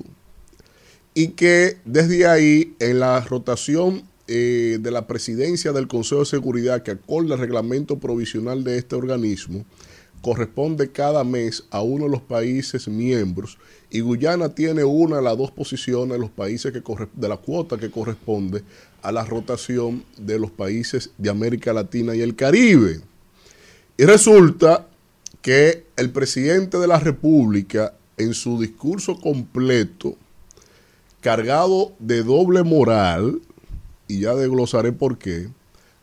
y que desde ahí, en la rotación eh, de la presidencia del Consejo de Seguridad, que acorde al reglamento provisional de este organismo, corresponde cada mes a uno de los países miembros y Guyana tiene una de las dos posiciones de los países que corre- de la cuota que corresponde a la rotación de los países de América Latina y el Caribe. Y resulta que el presidente de la República, en su discurso completo, cargado de doble moral, y ya desglosaré por qué,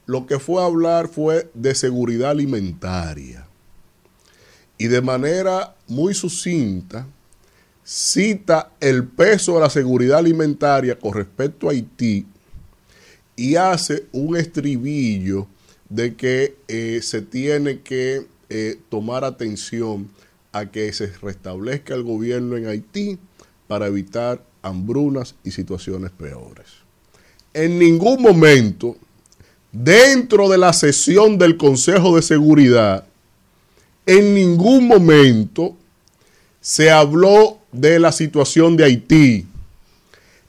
lo que fue a hablar fue de seguridad alimentaria. Y de manera muy sucinta, cita el peso de la seguridad alimentaria con respecto a Haití y hace un estribillo de que eh, se tiene que eh, tomar atención a que se restablezca el gobierno en Haití para evitar hambrunas y situaciones peores. En ningún momento, dentro de la sesión del Consejo de Seguridad, en ningún momento se habló de la situación de Haití.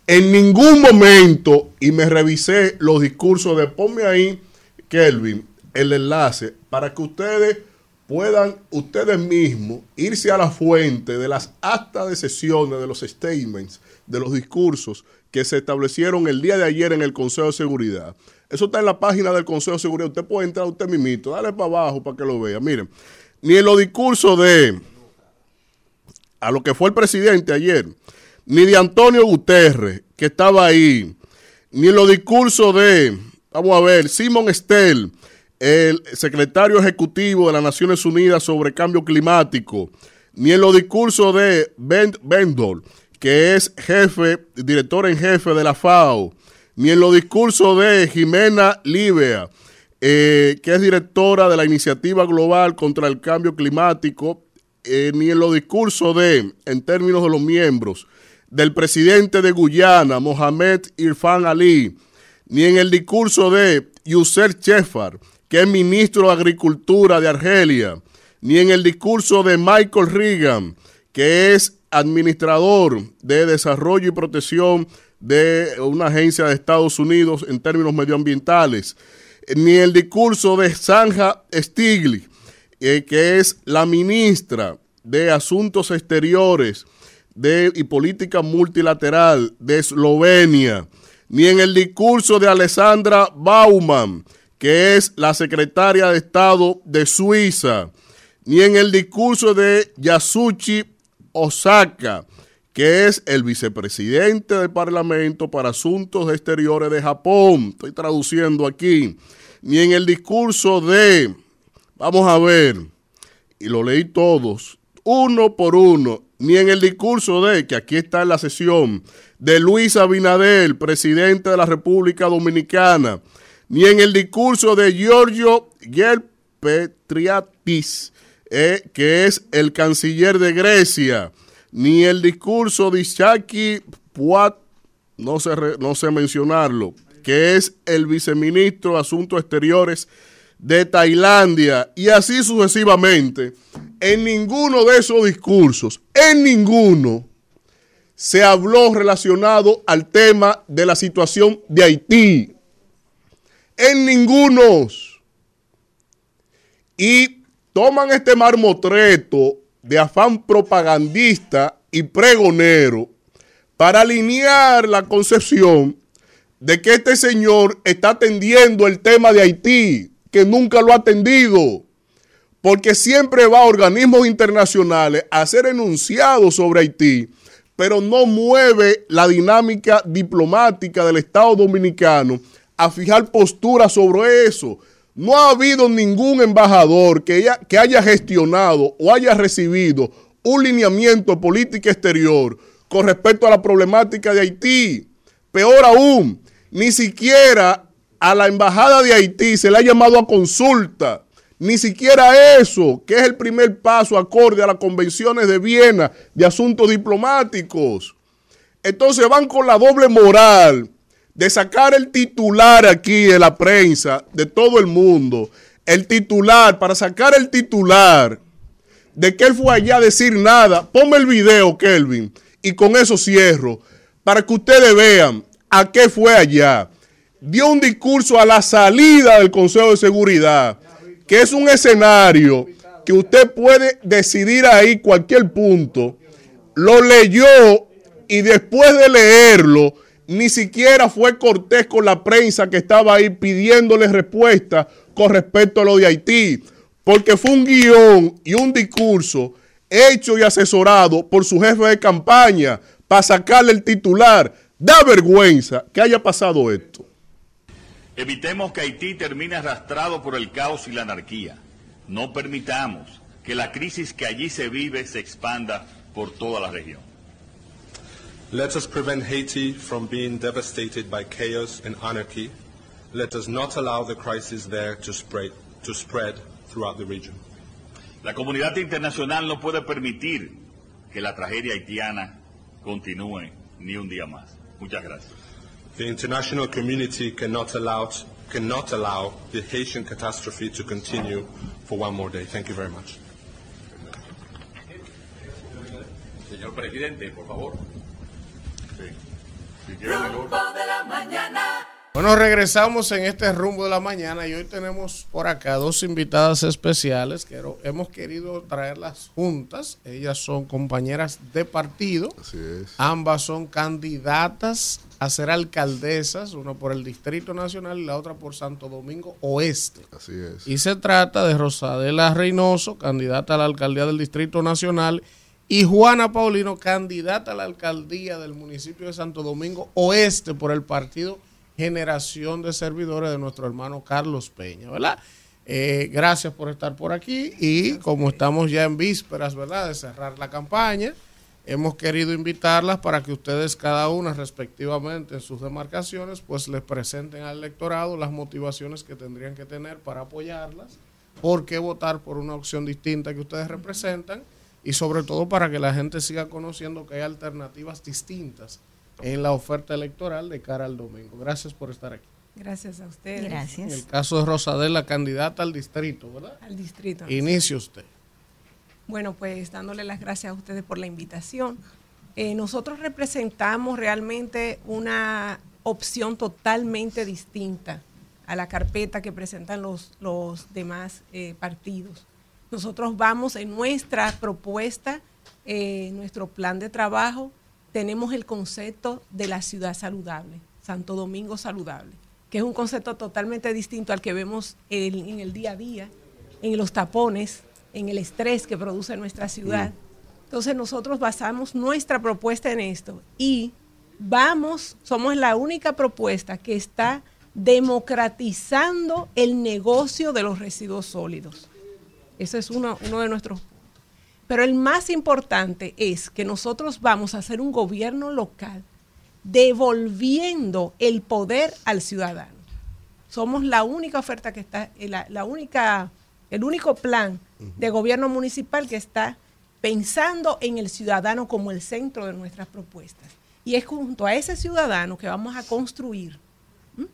En ningún momento, y me revisé los discursos de ponme ahí, Kelvin, el enlace, para que ustedes puedan ustedes mismos irse a la fuente de las actas de sesiones, de los statements, de los discursos que se establecieron el día de ayer en el Consejo de Seguridad. Eso está en la página del Consejo de Seguridad. Usted puede entrar usted mismito, dale para abajo para que lo vea. Miren, ni en los discursos de a lo que fue el presidente ayer, ni de Antonio Guterres, que estaba ahí, ni en los discursos de, vamos a ver, Simon Estell, el secretario ejecutivo de las Naciones Unidas sobre cambio climático, ni en los discursos de Ben Bendor, que es jefe, director en jefe de la FAO, ni en los discursos de Jimena Livea, eh, que es directora de la Iniciativa Global contra el Cambio Climático, eh, ni en los discursos de, en términos de los miembros, del presidente de Guyana, Mohamed Irfan Ali, ni en el discurso de Yusser Chefar, que es ministro de Agricultura de Argelia, ni en el discurso de Michael Reagan, que es administrador de desarrollo y protección de una agencia de Estados Unidos en términos medioambientales, ni el discurso de Sanja Stiglitz, eh, que es la ministra de Asuntos Exteriores y Política Multilateral de Eslovenia, ni en el discurso de Alessandra Baumann, que es la secretaria de Estado de Suiza, ni en el discurso de Yasuchi Osaka, que es el vicepresidente del Parlamento para Asuntos Exteriores de Japón. Estoy traduciendo aquí. Ni en el discurso de, vamos a ver, y lo leí todos, uno por uno, ni en el discurso de, que aquí está en la sesión, de Luis Abinader, presidente de la República Dominicana, ni en el discurso de Giorgio Gerpetriatis, eh, que es el canciller de Grecia, ni el discurso de Ishaki Puat, no sé, no sé mencionarlo, que es el viceministro de Asuntos Exteriores de Tailandia, y así sucesivamente. En ninguno de esos discursos, en ninguno, se habló relacionado al tema de la situación de Haití. En ninguno. Y toman este marmotreto de afán propagandista y pregonero para alinear la concepción de que este señor está atendiendo el tema de Haití, que nunca lo ha atendido, porque siempre va a organismos internacionales a hacer enunciados sobre Haití, pero no mueve la dinámica diplomática del Estado dominicano a fijar posturas sobre eso. No ha habido ningún embajador que haya, que haya gestionado o haya recibido un lineamiento de política exterior con respecto a la problemática de Haití. Peor aún, ni siquiera a la embajada de Haití se le ha llamado a consulta. Ni siquiera eso, que es el primer paso acorde a las convenciones de Viena de asuntos diplomáticos. Entonces van con la doble moral de sacar el titular aquí de la prensa, de todo el mundo, el titular, para sacar el titular de que él fue allá a decir nada. Ponme el video, Kelvin, y con eso cierro, para que ustedes vean a qué fue allá. Dio un discurso a la salida del Consejo de Seguridad, que es un escenario que usted puede decidir ahí cualquier punto. Lo leyó y después de leerlo, ni siquiera fue cortés con la prensa que estaba ahí pidiéndole respuesta con respecto a lo de Haití, porque fue un guion y un discurso hecho y asesorado por su jefe de campaña para sacarle el titular. Da vergüenza que haya pasado esto. Evitemos que Haití termine arrastrado por el caos y la anarquía. No permitamos que la crisis que allí se vive se expanda por toda la región. Let us prevent Haiti from being devastated by chaos and anarchy. Let us not allow the crisis there to spread, to spread throughout the region. La comunidad internacional no puede permitir que la tragedia haitiana continúe ni un día más. Muchas gracias. The international community cannot allow, cannot allow the Haitian catastrophe to continue for one more day. Thank you very much. Señor presidente, por favor. Rumbo de la mañana. Bueno, regresamos en este rumbo de la mañana y hoy tenemos por acá dos invitadas especiales que hemos querido traerlas juntas. Ellas son compañeras de partido. Ambas son candidatas a ser alcaldesas, una por el Distrito Nacional y la otra por Santo Domingo Oeste. Así es. Y se trata de Rosadela Reynoso, candidata a la alcaldía del Distrito Nacional, y Juana Paulino, candidata a la alcaldía del municipio de Santo Domingo Oeste por el partido Generación de Servidores de nuestro hermano Carlos Peña, ¿verdad? Eh, gracias por estar por aquí y como estamos ya en vísperas, ¿verdad?, de cerrar la campaña, hemos querido invitarlas para que ustedes cada una respectivamente en sus demarcaciones pues les presenten al electorado las motivaciones que tendrían que tener para apoyarlas, por qué votar por una opción distinta que ustedes representan y sobre todo para que la gente siga conociendo que hay alternativas distintas en la oferta electoral de cara al domingo. Gracias por estar aquí. Gracias a ustedes. En el caso de Rosadela, candidata al distrito, ¿verdad? Al distrito. Inicie usted. Bueno, pues dándole las gracias a ustedes por la invitación. Eh, nosotros representamos realmente una opción totalmente distinta a la carpeta que presentan los, los demás eh, partidos. Nosotros vamos en nuestra propuesta, eh, nuestro plan de trabajo, tenemos el concepto de la ciudad saludable, Santo Domingo saludable, que es un concepto totalmente distinto al que vemos en, en el día a día, en los tapones, en el estrés que produce nuestra ciudad. Entonces nosotros basamos nuestra propuesta en esto y vamos, somos la única propuesta que está democratizando el negocio de los residuos sólidos. Ese es uno, uno de nuestros. Pero el más importante es que nosotros vamos a hacer un gobierno local devolviendo el poder al ciudadano. Somos la única oferta que está, eh, la, la única, el único plan de gobierno municipal que está pensando en el ciudadano como el centro de nuestras propuestas. Y es junto a ese ciudadano que vamos a construir ¿m?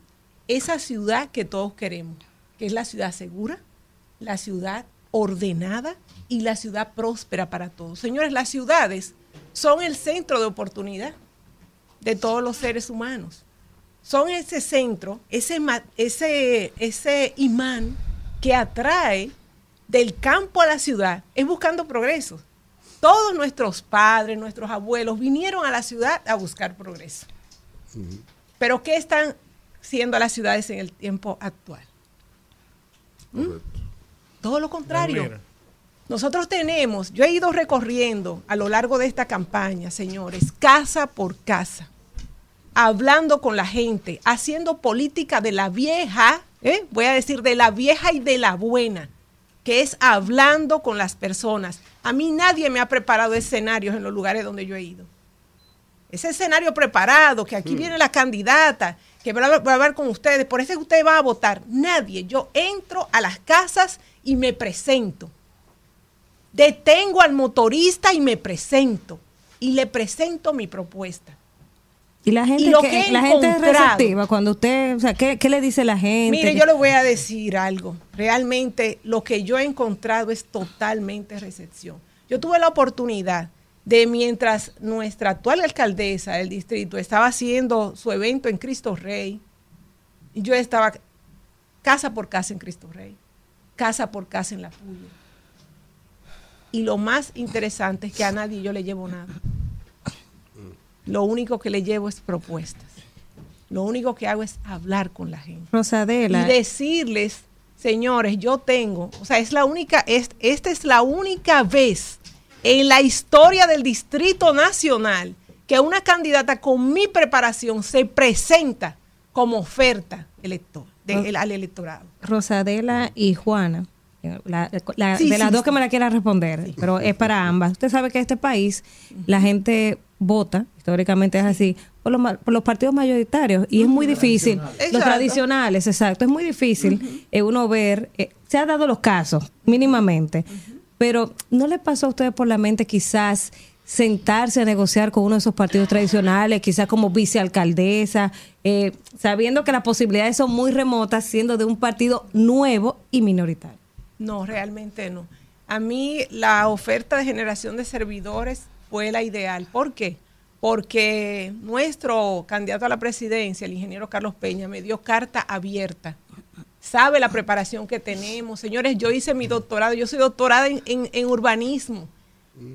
esa ciudad que todos queremos, que es la ciudad segura, la ciudad ordenada y la ciudad próspera para todos. Señores, las ciudades son el centro de oportunidad de todos los seres humanos. Son ese centro, ese, ese, ese imán que atrae del campo a la ciudad, es buscando progreso. Todos nuestros padres, nuestros abuelos vinieron a la ciudad a buscar progreso. Pero ¿qué están siendo las ciudades en el tiempo actual? ¿Mm? Todo lo contrario. Nosotros tenemos, yo he ido recorriendo a lo largo de esta campaña, señores, casa por casa, hablando con la gente, haciendo política de la vieja, ¿eh? voy a decir de la vieja y de la buena, que es hablando con las personas. A mí nadie me ha preparado escenarios en los lugares donde yo he ido. Ese escenario preparado, que aquí viene la candidata, que va a hablar con ustedes, por eso usted va a votar. Nadie. Yo entro a las casas y me presento. Detengo al motorista y me presento. Y le presento mi propuesta. Y la gente, Y lo que, la gente es receptiva cuando usted, o sea, ¿qué, qué le dice la gente? Mire, yo le voy a decir algo. Realmente lo que yo he encontrado es totalmente recepción. Yo tuve la oportunidad de mientras nuestra actual alcaldesa del distrito estaba haciendo su evento en Cristo Rey, y yo estaba casa por casa en Cristo Rey, casa por casa en La Puya. Y lo más interesante es que a nadie yo le llevo nada. Lo único que le llevo es propuestas. Lo único que hago es hablar con la gente Rosadela. y decirles, señores, yo tengo, o sea, es la única, es, esta es la única vez en la historia del Distrito Nacional que una candidata con mi preparación se presenta como oferta elector, de- el- al electorado. Rosadela y Juana. La- la- Sí, de las sí, dos sí. que me la quiera responder, pero es para ambas. Usted sabe que en este país la gente vota, históricamente es así, por los, por los partidos mayoritarios y es muy difícil. Los tradicionales, exacto. Es muy difícil eh, uno ver, eh, se han dado los casos mínimamente, pero ¿no le pasó a ustedes por la mente quizás sentarse a negociar con uno de esos partidos tradicionales, quizás como vicealcaldesa, eh, sabiendo que las posibilidades son muy remotas, siendo de un partido nuevo y minoritario? No, realmente no. A mí la oferta de generación de servidores fue la ideal. ¿Por qué? Porque nuestro candidato a la presidencia, el ingeniero Carlos Peña, me dio carta abierta. Sabe la preparación que tenemos. Señores, yo hice mi doctorado, yo soy doctorada en, en- en urbanismo.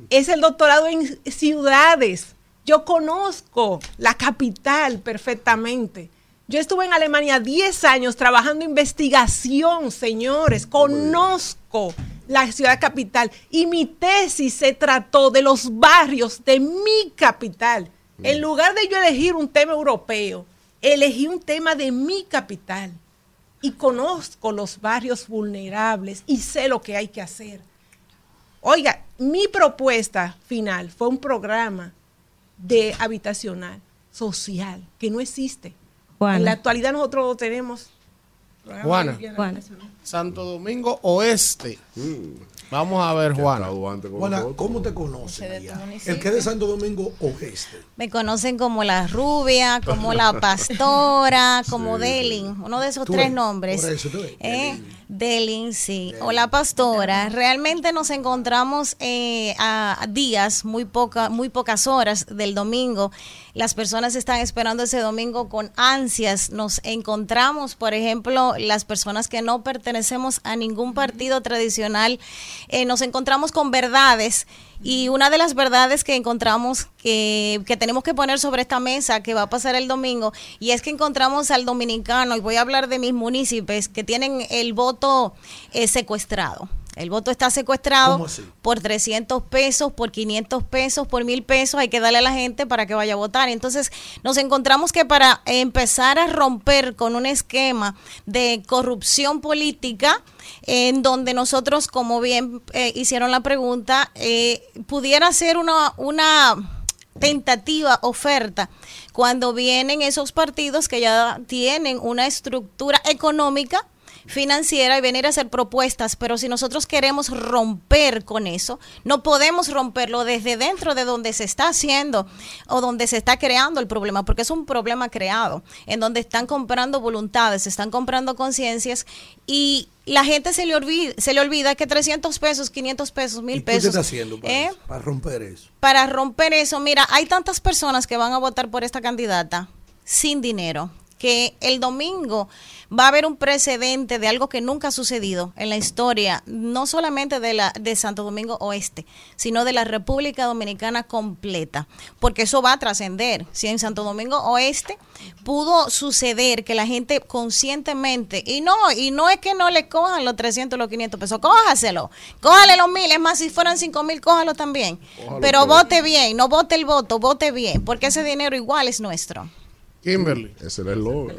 Es el doctorado en ciudades. Yo conozco la capital perfectamente. Yo estuve en Alemania 10 años trabajando investigación, señores. Conozco la ciudad capital y mi tesis se trató de los barrios de mi capital. En lugar de yo elegir un tema europeo, elegí un tema de mi capital y conozco los barrios vulnerables y sé lo que hay que hacer. Oiga, mi propuesta final fue un programa de habitacional, social, que no existe. Juana. En la actualidad nosotros lo tenemos. Juana. Santo Domingo Oeste. Vamos a ver, Juana. Juana, ¿cómo te conocen. El que es de Santo Domingo Oeste. Me conocen como la rubia, como la pastora, como Delin, uno de esos Tú tres ves, nombres. por eso tú ves, Eh, Delin, sí. O la pastora. Realmente nos encontramos eh, a a días, muy, poca, muy pocas horas del domingo. Las personas están esperando ese domingo con ansias. Nos encontramos, por ejemplo, las personas que no pertenecemos a ningún partido tradicional, eh, nos encontramos con verdades y una de las verdades que encontramos que, que tenemos que poner sobre esta mesa que va a pasar el domingo, y es que encontramos al dominicano, y voy a hablar de mis municipios, que tienen el voto eh, secuestrado. El voto está secuestrado por 300 pesos, por 500 pesos, por 1000 pesos, hay que darle a la gente para que vaya a votar. Entonces nos encontramos que para empezar a romper con un esquema de corrupción política, en donde nosotros, como bien eh, hicieron la pregunta, eh, pudiera ser una, una tentativa, oferta, cuando vienen esos partidos que ya tienen una estructura económica financiera y venir a hacer propuestas, pero si nosotros queremos romper con eso, no podemos romperlo desde dentro de donde se está haciendo o donde se está creando el problema, porque es un problema creado, en donde están comprando voluntades, están comprando conciencias y la gente se le olvida, se le olvida que 300 pesos, 500 pesos, ¿Y mil tú qué pesos. estás haciendo para, ¿eh? para romper eso? para romper eso, mira, hay tantas personas que van a votar por esta candidata sin dinero que el domingo va a haber un precedente de algo que nunca ha sucedido en la historia, no solamente de la de Santo Domingo Oeste, sino de la República Dominicana completa, porque eso va a trascender. Si en Santo Domingo Oeste pudo suceder que la gente conscientemente y no y no es que no le cojan los 300 los 500 pesos, cójaselo. Cójale los mil, es más si fueran 5 mil, cójalo también. Cójalo Pero vote bien, no vote el voto, vote bien, porque ese dinero igual es nuestro. Kimberly. Ese era el logro.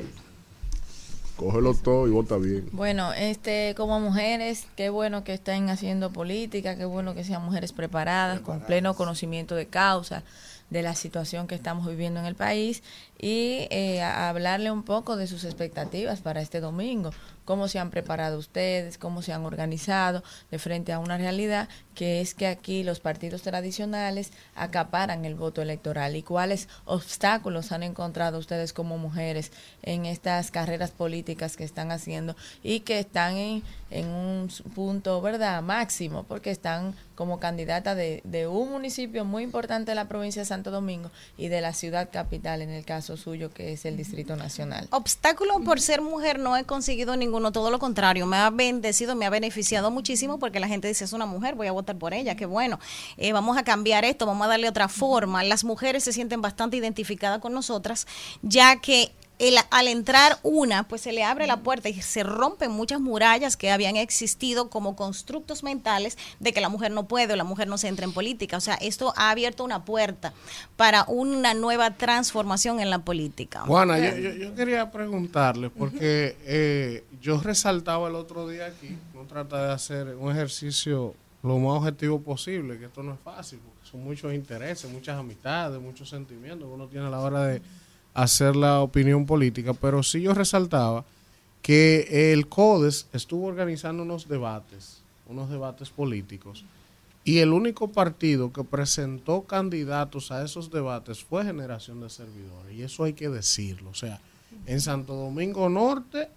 Cógelo todo y vota bien. Bueno, este, como mujeres, qué bueno que estén haciendo política, qué bueno que sean mujeres preparadas, con pleno conocimiento de causa de la situación que estamos viviendo en el país y eh, a- hablarle un poco de sus expectativas para este domingo, cómo se han preparado ustedes, cómo se han organizado de frente a una realidad que es que aquí los partidos tradicionales acaparan el voto electoral y cuáles obstáculos han encontrado ustedes como mujeres en estas carreras políticas que están haciendo y que están en, un punto, ¿verdad?, máximo, porque están como candidata de, un municipio muy importante de la provincia de Santo Domingo y de la ciudad capital, en el caso suyo, que es el Distrito Nacional. Obstáculo por ser mujer no he conseguido ninguno, todo lo contrario, me ha bendecido, me ha beneficiado muchísimo porque la gente dice es una mujer, voy a votar por ella, qué bueno, Eh, vamos a cambiar esto, vamos a darle otra forma. Las mujeres se sienten bastante identificadas con nosotras, ya que el- al entrar una, pues se le abre la puerta y se rompen muchas murallas que habían existido como constructos mentales de que la mujer no puede o la mujer no se entra en política. O sea, esto ha abierto una puerta para una nueva transformación en la política. Juana, yo, yo- yo quería preguntarle, porque eh, yo resaltaba el otro día aquí, no trata de hacer un ejercicio lo más objetivo posible, que esto no es fácil, porque son muchos intereses, muchas amistades, muchos sentimientos que uno tiene a la hora de hacer la opinión política, pero sí yo resaltaba que el CODES estuvo organizando unos debates, unos debates políticos, y el único partido que presentó candidatos a esos debates fue Generación de Servidores. Y eso hay que decirlo. O sea, en Santo Domingo Norte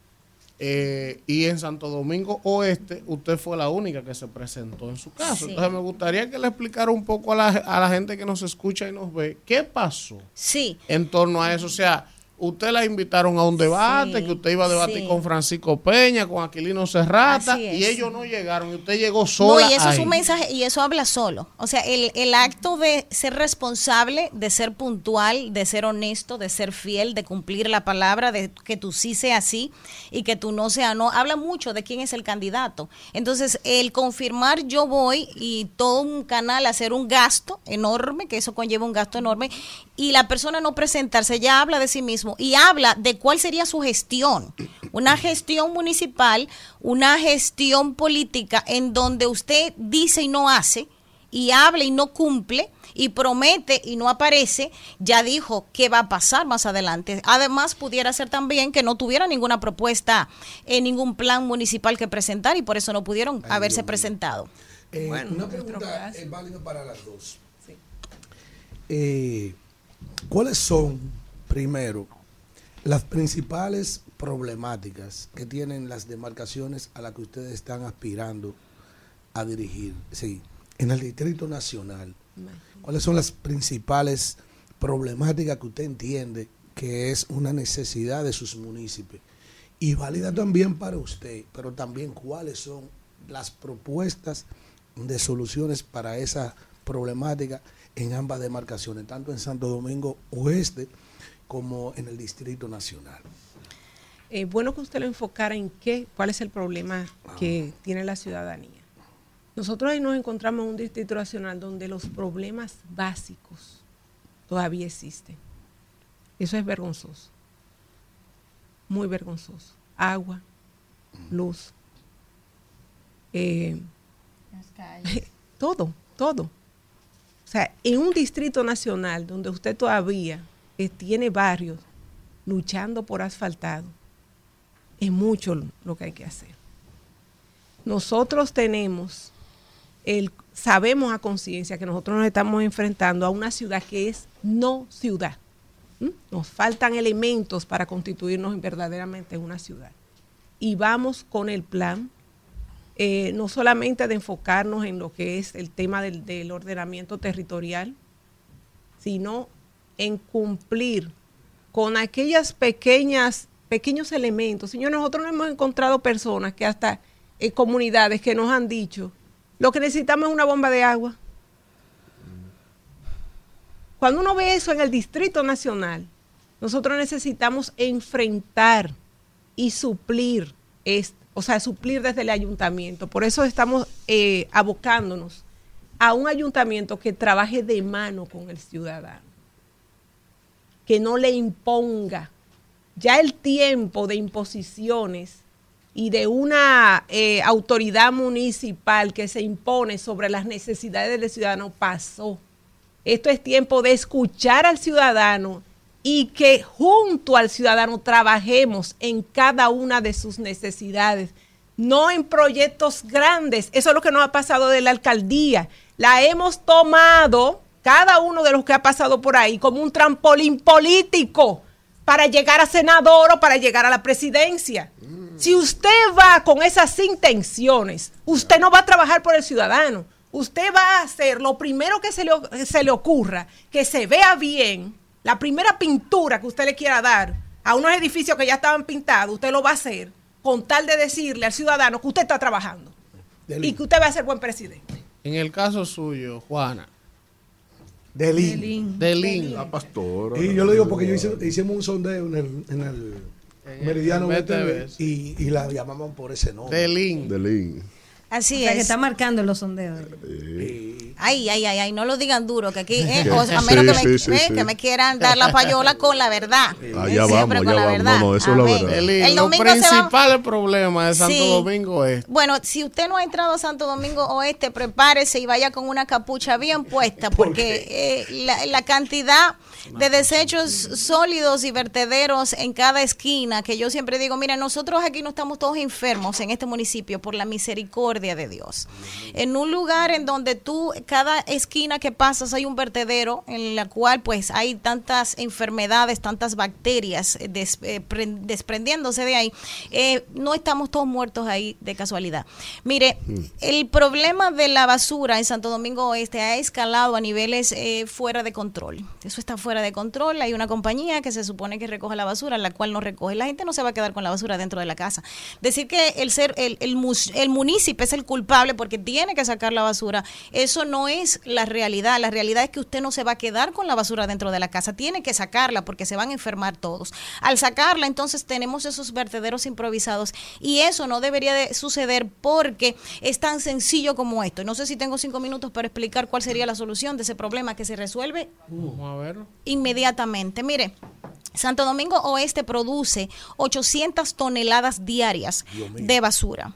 eh, y en Santo Domingo Oeste, usted fue la única que se presentó en su caso. Sí. Entonces me gustaría que le explicara un poco a la, a la gente que nos escucha y nos ve qué pasó Sí. en torno a eso. O sea, usted la invitaron a un debate, Sí, que usted iba a debatir sí. con Francisco Peña, con Aquilino Serrata, y ellos no llegaron y usted llegó No, sola. y eso es un mensaje, y eso habla solo. O sea, el, el acto de ser responsable, de ser puntual, de ser honesto, de ser fiel, de cumplir la palabra, de que tú sí sea sí y que tú no sea no, habla mucho de quién es el candidato. Entonces, el confirmar yo voy y todo un canal hacer un gasto enorme, que eso conlleva un gasto enorme, y la persona no presentarse, ya habla de sí mismo y habla de cuál sería su gestión. Una gestión municipal, una gestión política en donde usted dice y no hace, y habla y no cumple, y promete y no aparece, ya dijo qué va a pasar más adelante. Además, pudiera ser también que no tuviera ninguna propuesta, eh, ningún plan municipal que presentar y por eso no pudieron haberse presentado. Eh, una pregunta es válida para las dos. Eh, ¿Cuáles son, primero, las principales problemáticas que tienen las demarcaciones a las que ustedes están aspirando a dirigir? Sí, en el Distrito Nacional. ¿Cuáles son las principales problemáticas que usted entiende que es una necesidad de sus municipios? Y válida también para usted, pero también cuáles son las propuestas de soluciones para esa problemática en ambas demarcaciones, tanto en Santo Domingo Oeste como en el Distrito Nacional. Eh, bueno que usted lo enfocara en qué, cuál es el problema que tiene la ciudadanía. Nosotros ahí nos encontramos en un distrito nacional donde los problemas básicos todavía existen. Eso es vergonzoso, muy vergonzoso. Agua, luz, eh, todo, todo. O sea, en un distrito nacional donde usted todavía eh, tiene barrios luchando por asfaltado, es mucho lo que hay que hacer. Nosotros tenemos el, sabemos a conciencia que nosotros nos estamos enfrentando a una ciudad que es no ciudad. ¿Mm? Nos faltan elementos para constituirnos verdaderamente en una ciudad. Y vamos con el plan, eh, no solamente de enfocarnos en lo que es el tema del ordenamiento territorial, sino en cumplir con aquellas pequeñas pequeños elementos. Señor, nosotros hemos encontrado personas que hasta en comunidades que nos han dicho lo que necesitamos es una bomba de agua. Cuando uno ve eso en el Distrito Nacional, nosotros necesitamos enfrentar y suplir, esto, o sea, suplir desde el ayuntamiento. Por eso estamos eh, abocándonos a un ayuntamiento que trabaje de mano con el ciudadano, que no le imponga. Ya el tiempo de imposiciones y de una eh, autoridad municipal que se impone sobre las necesidades del ciudadano pasó. Esto es tiempo de escuchar al ciudadano y que junto al ciudadano trabajemos en cada una de sus necesidades, no en proyectos grandes. Eso es lo que nos ha pasado de la alcaldía. La hemos tomado, cada uno de los que ha pasado por ahí, como un trampolín político para llegar a senador o para llegar a la presidencia. Si usted va con esas intenciones, usted no va a trabajar por el ciudadano. Usted va a hacer lo primero que se le, se le ocurra, que se vea bien, la primera pintura que usted le quiera dar a unos edificios que ya estaban pintados, usted lo va a hacer con tal de decirle al ciudadano que usted está trabajando y que usted va a ser buen presidente. En el caso suyo, Juana, Delín. Delín. La pastora. Y yo lo digo porque yo hice, hicimos un sondeo en el, en el Meridiano en BTV BTV, y, y la llamaban por ese nombre. Delín. Delín. Así o sea, es. que está marcando en los sondeos. Ay, ay, ay, ay, no lo digan duro, que aquí, eh, Sí, a menos que, me, sí, sí, eh, sí. que me quieran dar la payola con la verdad. Allá Siempre vamos, con allá la vamos. verdad. No, no, eso es la Amén. verdad. El va- principales problemas de Santo Sí. Domingo es Bueno, si usted no ha entrado a Santo Domingo Oeste, prepárese y vaya con una capucha bien puesta, porque eh, la, la cantidad de desechos sólidos y vertederos en cada esquina, que yo siempre digo, mira, nosotros aquí no estamos todos enfermos en este municipio por la misericordia de Dios. En un lugar en donde tú, cada esquina que pasas hay un vertedero en la cual pues hay tantas enfermedades, tantas bacterias eh, des- eh, pre- desprendiéndose de ahí, eh, no estamos todos muertos ahí de casualidad. Mire, el problema de la basura en Santo Domingo Oeste ha escalado a niveles eh, fuera de control. Eso está fuera de control. Hay una compañía que se supone que recoge la basura, la cual no recoge. La gente no se va a quedar con la basura dentro de la casa. Decir que el ser el, el, el municipio es el culpable porque tiene que sacar la basura, eso no es la realidad. La realidad es que usted no se va a quedar con la basura dentro de la casa. Tiene que sacarla porque se van a enfermar todos. Al sacarla, entonces tenemos esos vertederos improvisados y eso no debería de suceder porque es tan sencillo como esto. No sé si tengo cinco minutos para explicar cuál sería la solución de ese problema que se resuelve inmediatamente. Mire, Santo Domingo Oeste produce 800 toneladas diarias de basura.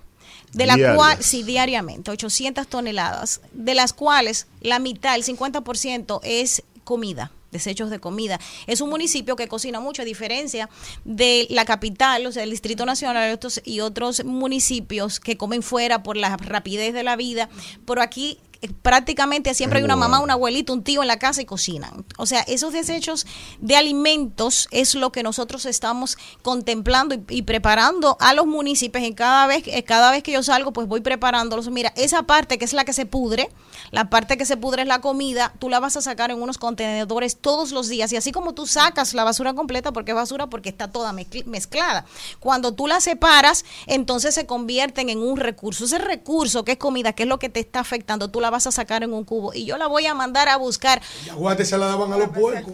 De la cual, sí, diariamente, 800 toneladas, de las cuales la mitad, el 50% es comida, desechos de comida. Es un municipio que cocina mucho, a diferencia de la capital, o sea, el Distrito Nacional y otros, y otros municipios que comen fuera por la rapidez de la vida. Pero aquí prácticamente siempre hay una mamá, un abuelito, un tío en la casa y cocinan. O sea, esos desechos de alimentos es lo que nosotros estamos contemplando y, y preparando a los municipios. En cada vez, eh, cada vez que yo salgo, pues voy preparándolos. Mira, esa parte que es la que se pudre, la parte que se pudre es la comida, tú la vas a sacar en unos contenedores todos los días. Y así como tú sacas la basura completa, porque es basura, porque está toda mezcl- mezclada. Cuando tú la separas, entonces se convierten en un recurso. Ese recurso que es comida, que es lo que te está afectando, tú la vas a sacar en un cubo. Y yo la voy a mandar a buscar. Aguante se la daban a los puercos.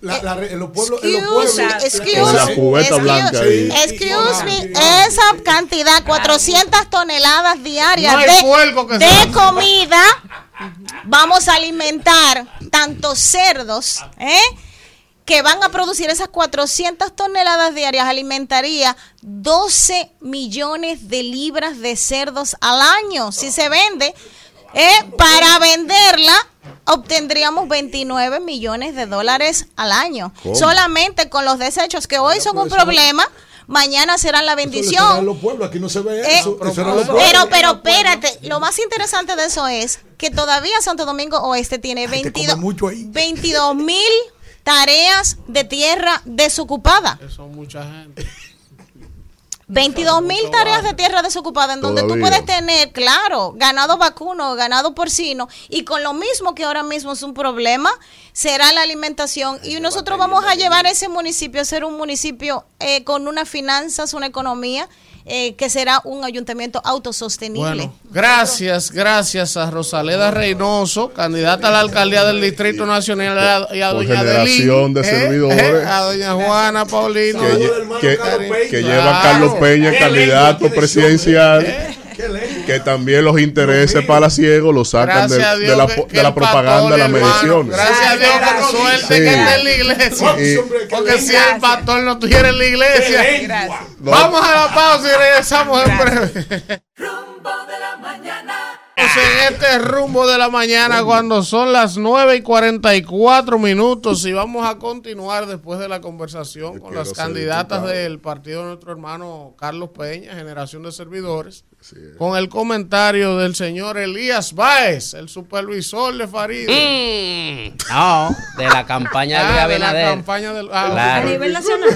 La- la- en los pueblos, en los pueblos. Excuse, excuse, la cubeta excuse- blanca excuse me, esa cantidad, 400 toneladas diarias No de, comida, vamos a alimentar tantos cerdos, ¿eh? que van a producir esas 400 toneladas diarias, alimentaría 12 millones de libras de cerdos al año. Si se vende, ¿eh? para venderla, obtendríamos 29 millones de dólares al año. ¿Cómo? Solamente con los desechos que hoy son un pero eso- problema, mañana serán la Eso bendición. los pueblos, aquí no se ve Eh, eso. eso era en los pueblos. pero, pero espérate, lo más interesante de eso es que todavía Santo Domingo Oeste tiene 22 22 mil tareas de tierra desocupada. Son mucha gente. 22 mil tareas de tierra desocupada en donde tú Todavía. puedes tener, claro, ganado vacuno, ganado porcino y con lo mismo que ahora mismo es un problema, será la alimentación. Y nosotros vamos a llevar ese municipio a ser un municipio eh, con unas finanzas, una economía eh, que será un ayuntamiento autosostenible. Bueno, gracias, gracias a Rosaleda Reynoso, candidata a la alcaldía del Distrito Nacional y a Por doña generación de Adelín, servidores. a doña Juana Paulino. que, que- que lleva Claro. Carlos Peña candidato presidencial. Que también los intereses para ciegos lo sacan de, Gracias a de Dios la, que- que de propaganda de las mediciones. Gracias a Dios por suerte Sí. que está en la iglesia. Sí. Porque si el pastor no estuviera en la iglesia. Vamos a la pausa y regresamos en breve. en este rumbo de la mañana cuando son las 9 y 44 minutos y vamos a continuar después de la conversación con las candidatas diputado. del partido de nuestro hermano Carlos Peña, Generación de Servidores, con el comentario del señor Elías Báez, el supervisor de Farid. No, de la campaña de Luis Ah, de la Abinader. campaña del- ah, Claro. a nivel nacional.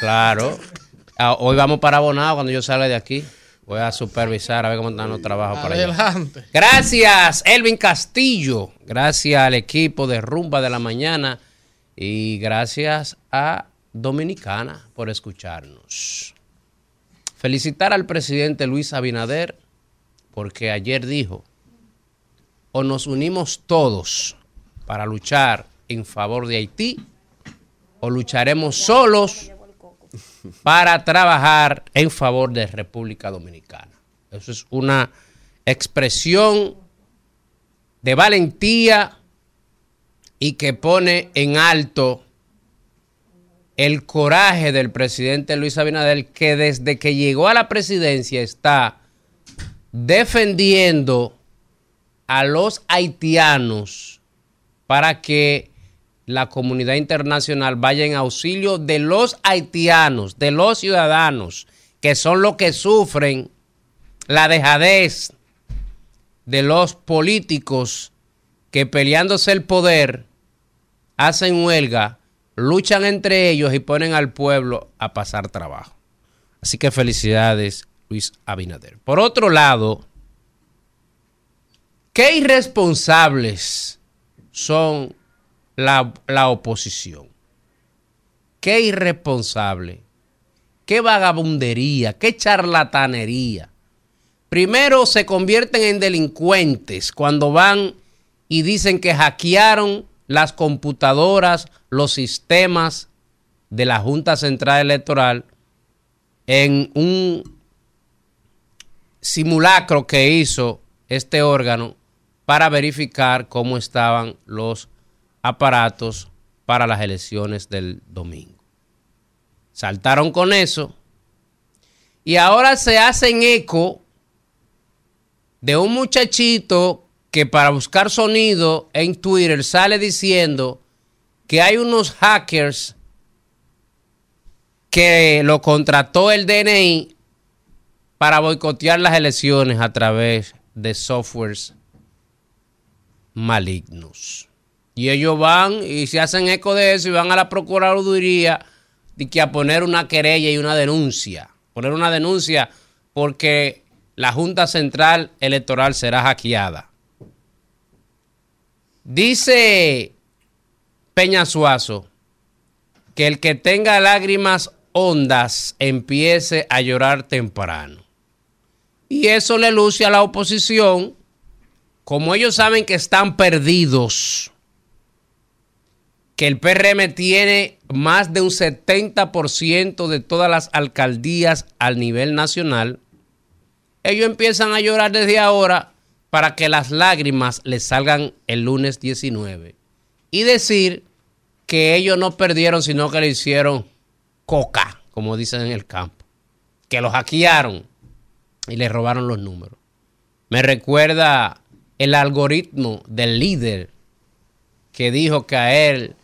Claro. Ah, Hoy vamos para Bonao cuando yo salga de aquí. Voy a supervisar a ver cómo están los trabajos para allá. Adelante. Gracias, Elvin Castillo. Gracias al equipo de Rumba de la Mañana. Y gracias a Dominicana por escucharnos. Felicitar al presidente Luis Abinader porque ayer dijo, o nos unimos todos para luchar en favor de Haití, o lucharemos solos para trabajar en favor de República Dominicana. Eso es una expresión de valentía y que pone en alto el coraje del presidente Luis Abinader, que desde que llegó a la presidencia está defendiendo a los haitianos para que la comunidad internacional vaya en auxilio de los haitianos, de los ciudadanos, que son los que sufren la dejadez de los políticos que peleándose el poder hacen huelga, luchan entre ellos y ponen al pueblo a pasar trabajo. Así que felicidades, Luis Abinader. Por otro lado, qué irresponsables son la, la oposición. Qué irresponsable. Qué vagabundería. Qué charlatanería. Primero se convierten en delincuentes cuando van y dicen que hackearon las computadoras, los sistemas de la Junta Central Electoral en un simulacro que hizo este órgano para verificar cómo estaban los aparatos para las elecciones del domingo. Saltaron con eso. Y ahora se hacen eco de un muchachito que para buscar sonido en Twitter sale diciendo que hay unos hackers que lo contrató el DNI para boicotear las elecciones a través de softwares malignos. Y ellos van y se hacen eco de eso y van a la Procuraduría de que a poner una querella y una denuncia. Poner una denuncia porque la Junta Central Electoral será hackeada. Dice Peña Suazo que el que tenga lágrimas hondas empiece a llorar temprano. Y eso le luce a la oposición, como ellos saben que están perdidos, que el PRM tiene más de un 70% de todas las alcaldías al nivel nacional, ellos empiezan a llorar desde ahora para que las lágrimas les salgan el lunes 19 y decir que ellos no perdieron, sino que le hicieron coca, como dicen en el campo, que lo hackearon y le robaron los números. Me recuerda el algoritmo del líder que dijo que a él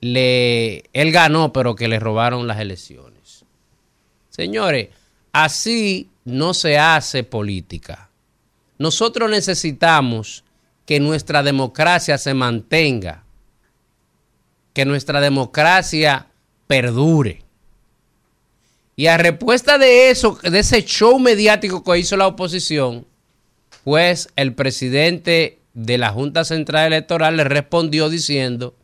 le él ganó, pero que le robaron las elecciones. Señores, así no se hace política. Nosotros necesitamos que nuestra democracia se mantenga, que nuestra democracia perdure. Y a respuesta de eso, de ese show mediático que hizo la oposición, pues el presidente de la Junta Central Electoral le respondió diciendo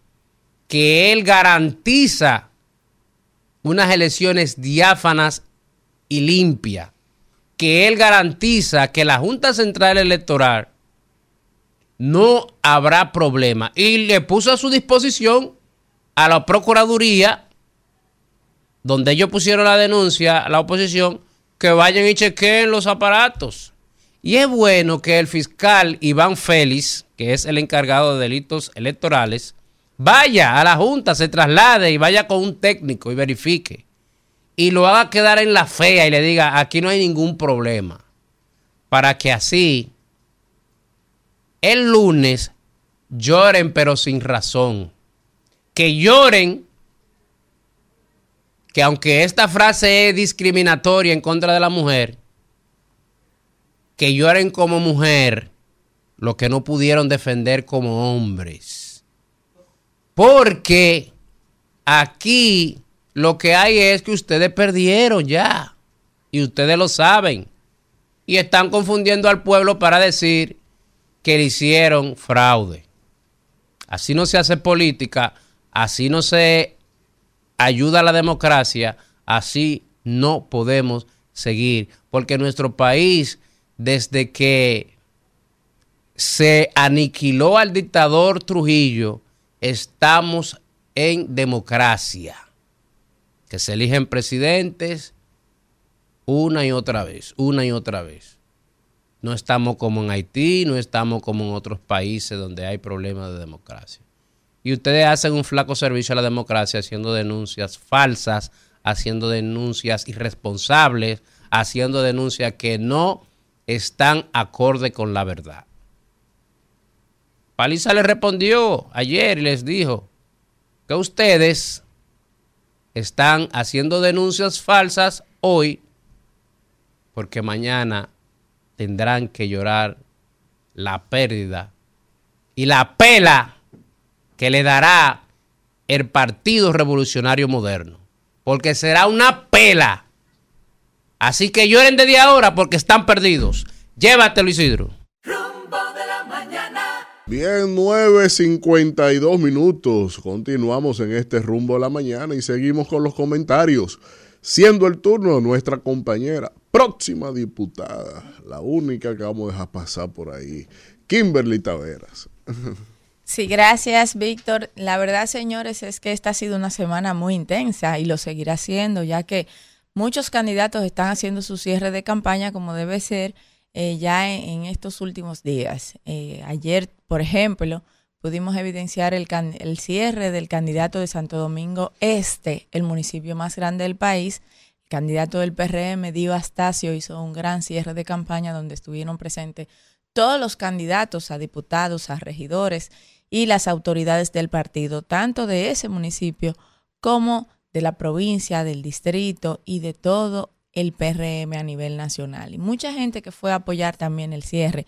que él garantiza unas elecciones diáfanas y limpias, que él garantiza que la Junta Central Electoral no habrá problema y le puso a su disposición a la Procuraduría donde ellos pusieron la denuncia a la oposición, que vayan y chequeen los aparatos. Y es bueno que el fiscal Iván Félix, que es el encargado de delitos electorales, vaya a la Junta, se traslade y vaya con un técnico y verifique. Y lo haga quedar en la fea y le diga, aquí no hay ningún problema. Para que así el lunes lloren pero sin razón. Que lloren que aunque esta frase es discriminatoria en contra de la mujer, que lloren como mujer lo que no pudieron defender como hombres. Porque aquí lo que hay es que ustedes perdieron ya. Y ustedes lo saben. Y están confundiendo al pueblo para decir que le hicieron fraude. Así no se hace política, así no se ayuda a la democracia, así no podemos seguir, porque nuestro país, desde que se aniquiló al dictador Trujillo, estamos en democracia, que se eligen presidentes una y otra vez, una y otra vez. No estamos como en Haití, no estamos como en otros países donde hay problemas de democracia. Y ustedes hacen un flaco servicio a la democracia haciendo denuncias falsas, haciendo denuncias irresponsables, haciendo denuncias que no están acorde con la verdad. Paliza le respondió ayer y les dijo que ustedes están haciendo denuncias falsas hoy porque mañana tendrán que llorar la pérdida y la pela que le dará el Partido Revolucionario Moderno. Porque será una pela. Así que lloren desde ahora porque están perdidos. Llévatelo, Isidro. Bien, 9.52 minutos. Continuamos en este rumbo de la mañana y seguimos con los comentarios. Siendo el turno de nuestra compañera, próxima diputada, la única que vamos a dejar pasar por ahí, Kimberly Taveras. Sí, gracias, Víctor. La verdad, señores, es que esta ha sido una semana muy intensa y lo seguirá siendo, ya que muchos candidatos están haciendo su cierre de campaña como debe ser eh, ya en, estos últimos días. Eh, ayer, por ejemplo, pudimos evidenciar el, cierre del candidato de Santo Domingo Este, el municipio más grande del país. El candidato del PRM, Dio Astacio, hizo un gran cierre de campaña donde estuvieron presentes todos los candidatos a diputados, a regidores y las autoridades del partido, tanto de ese municipio como de la provincia, del distrito y de todo el PRM a nivel nacional. Y mucha gente que fue a apoyar también el cierre.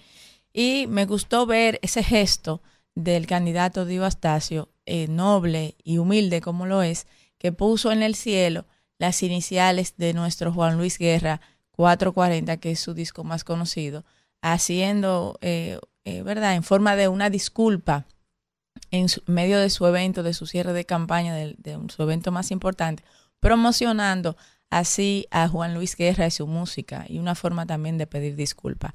Y me gustó ver ese gesto del candidato Dio Astacio, eh, noble y humilde como lo es, que puso en el cielo las iniciales de nuestro Juan Luis Guerra 440, que es su disco más conocido, haciendo, eh, eh, ¿verdad?, en forma de una disculpa en medio de su evento, de su cierre de campaña, de, de su evento más importante, promocionando así a Juan Luis Guerra y su música y una forma también de pedir disculpas.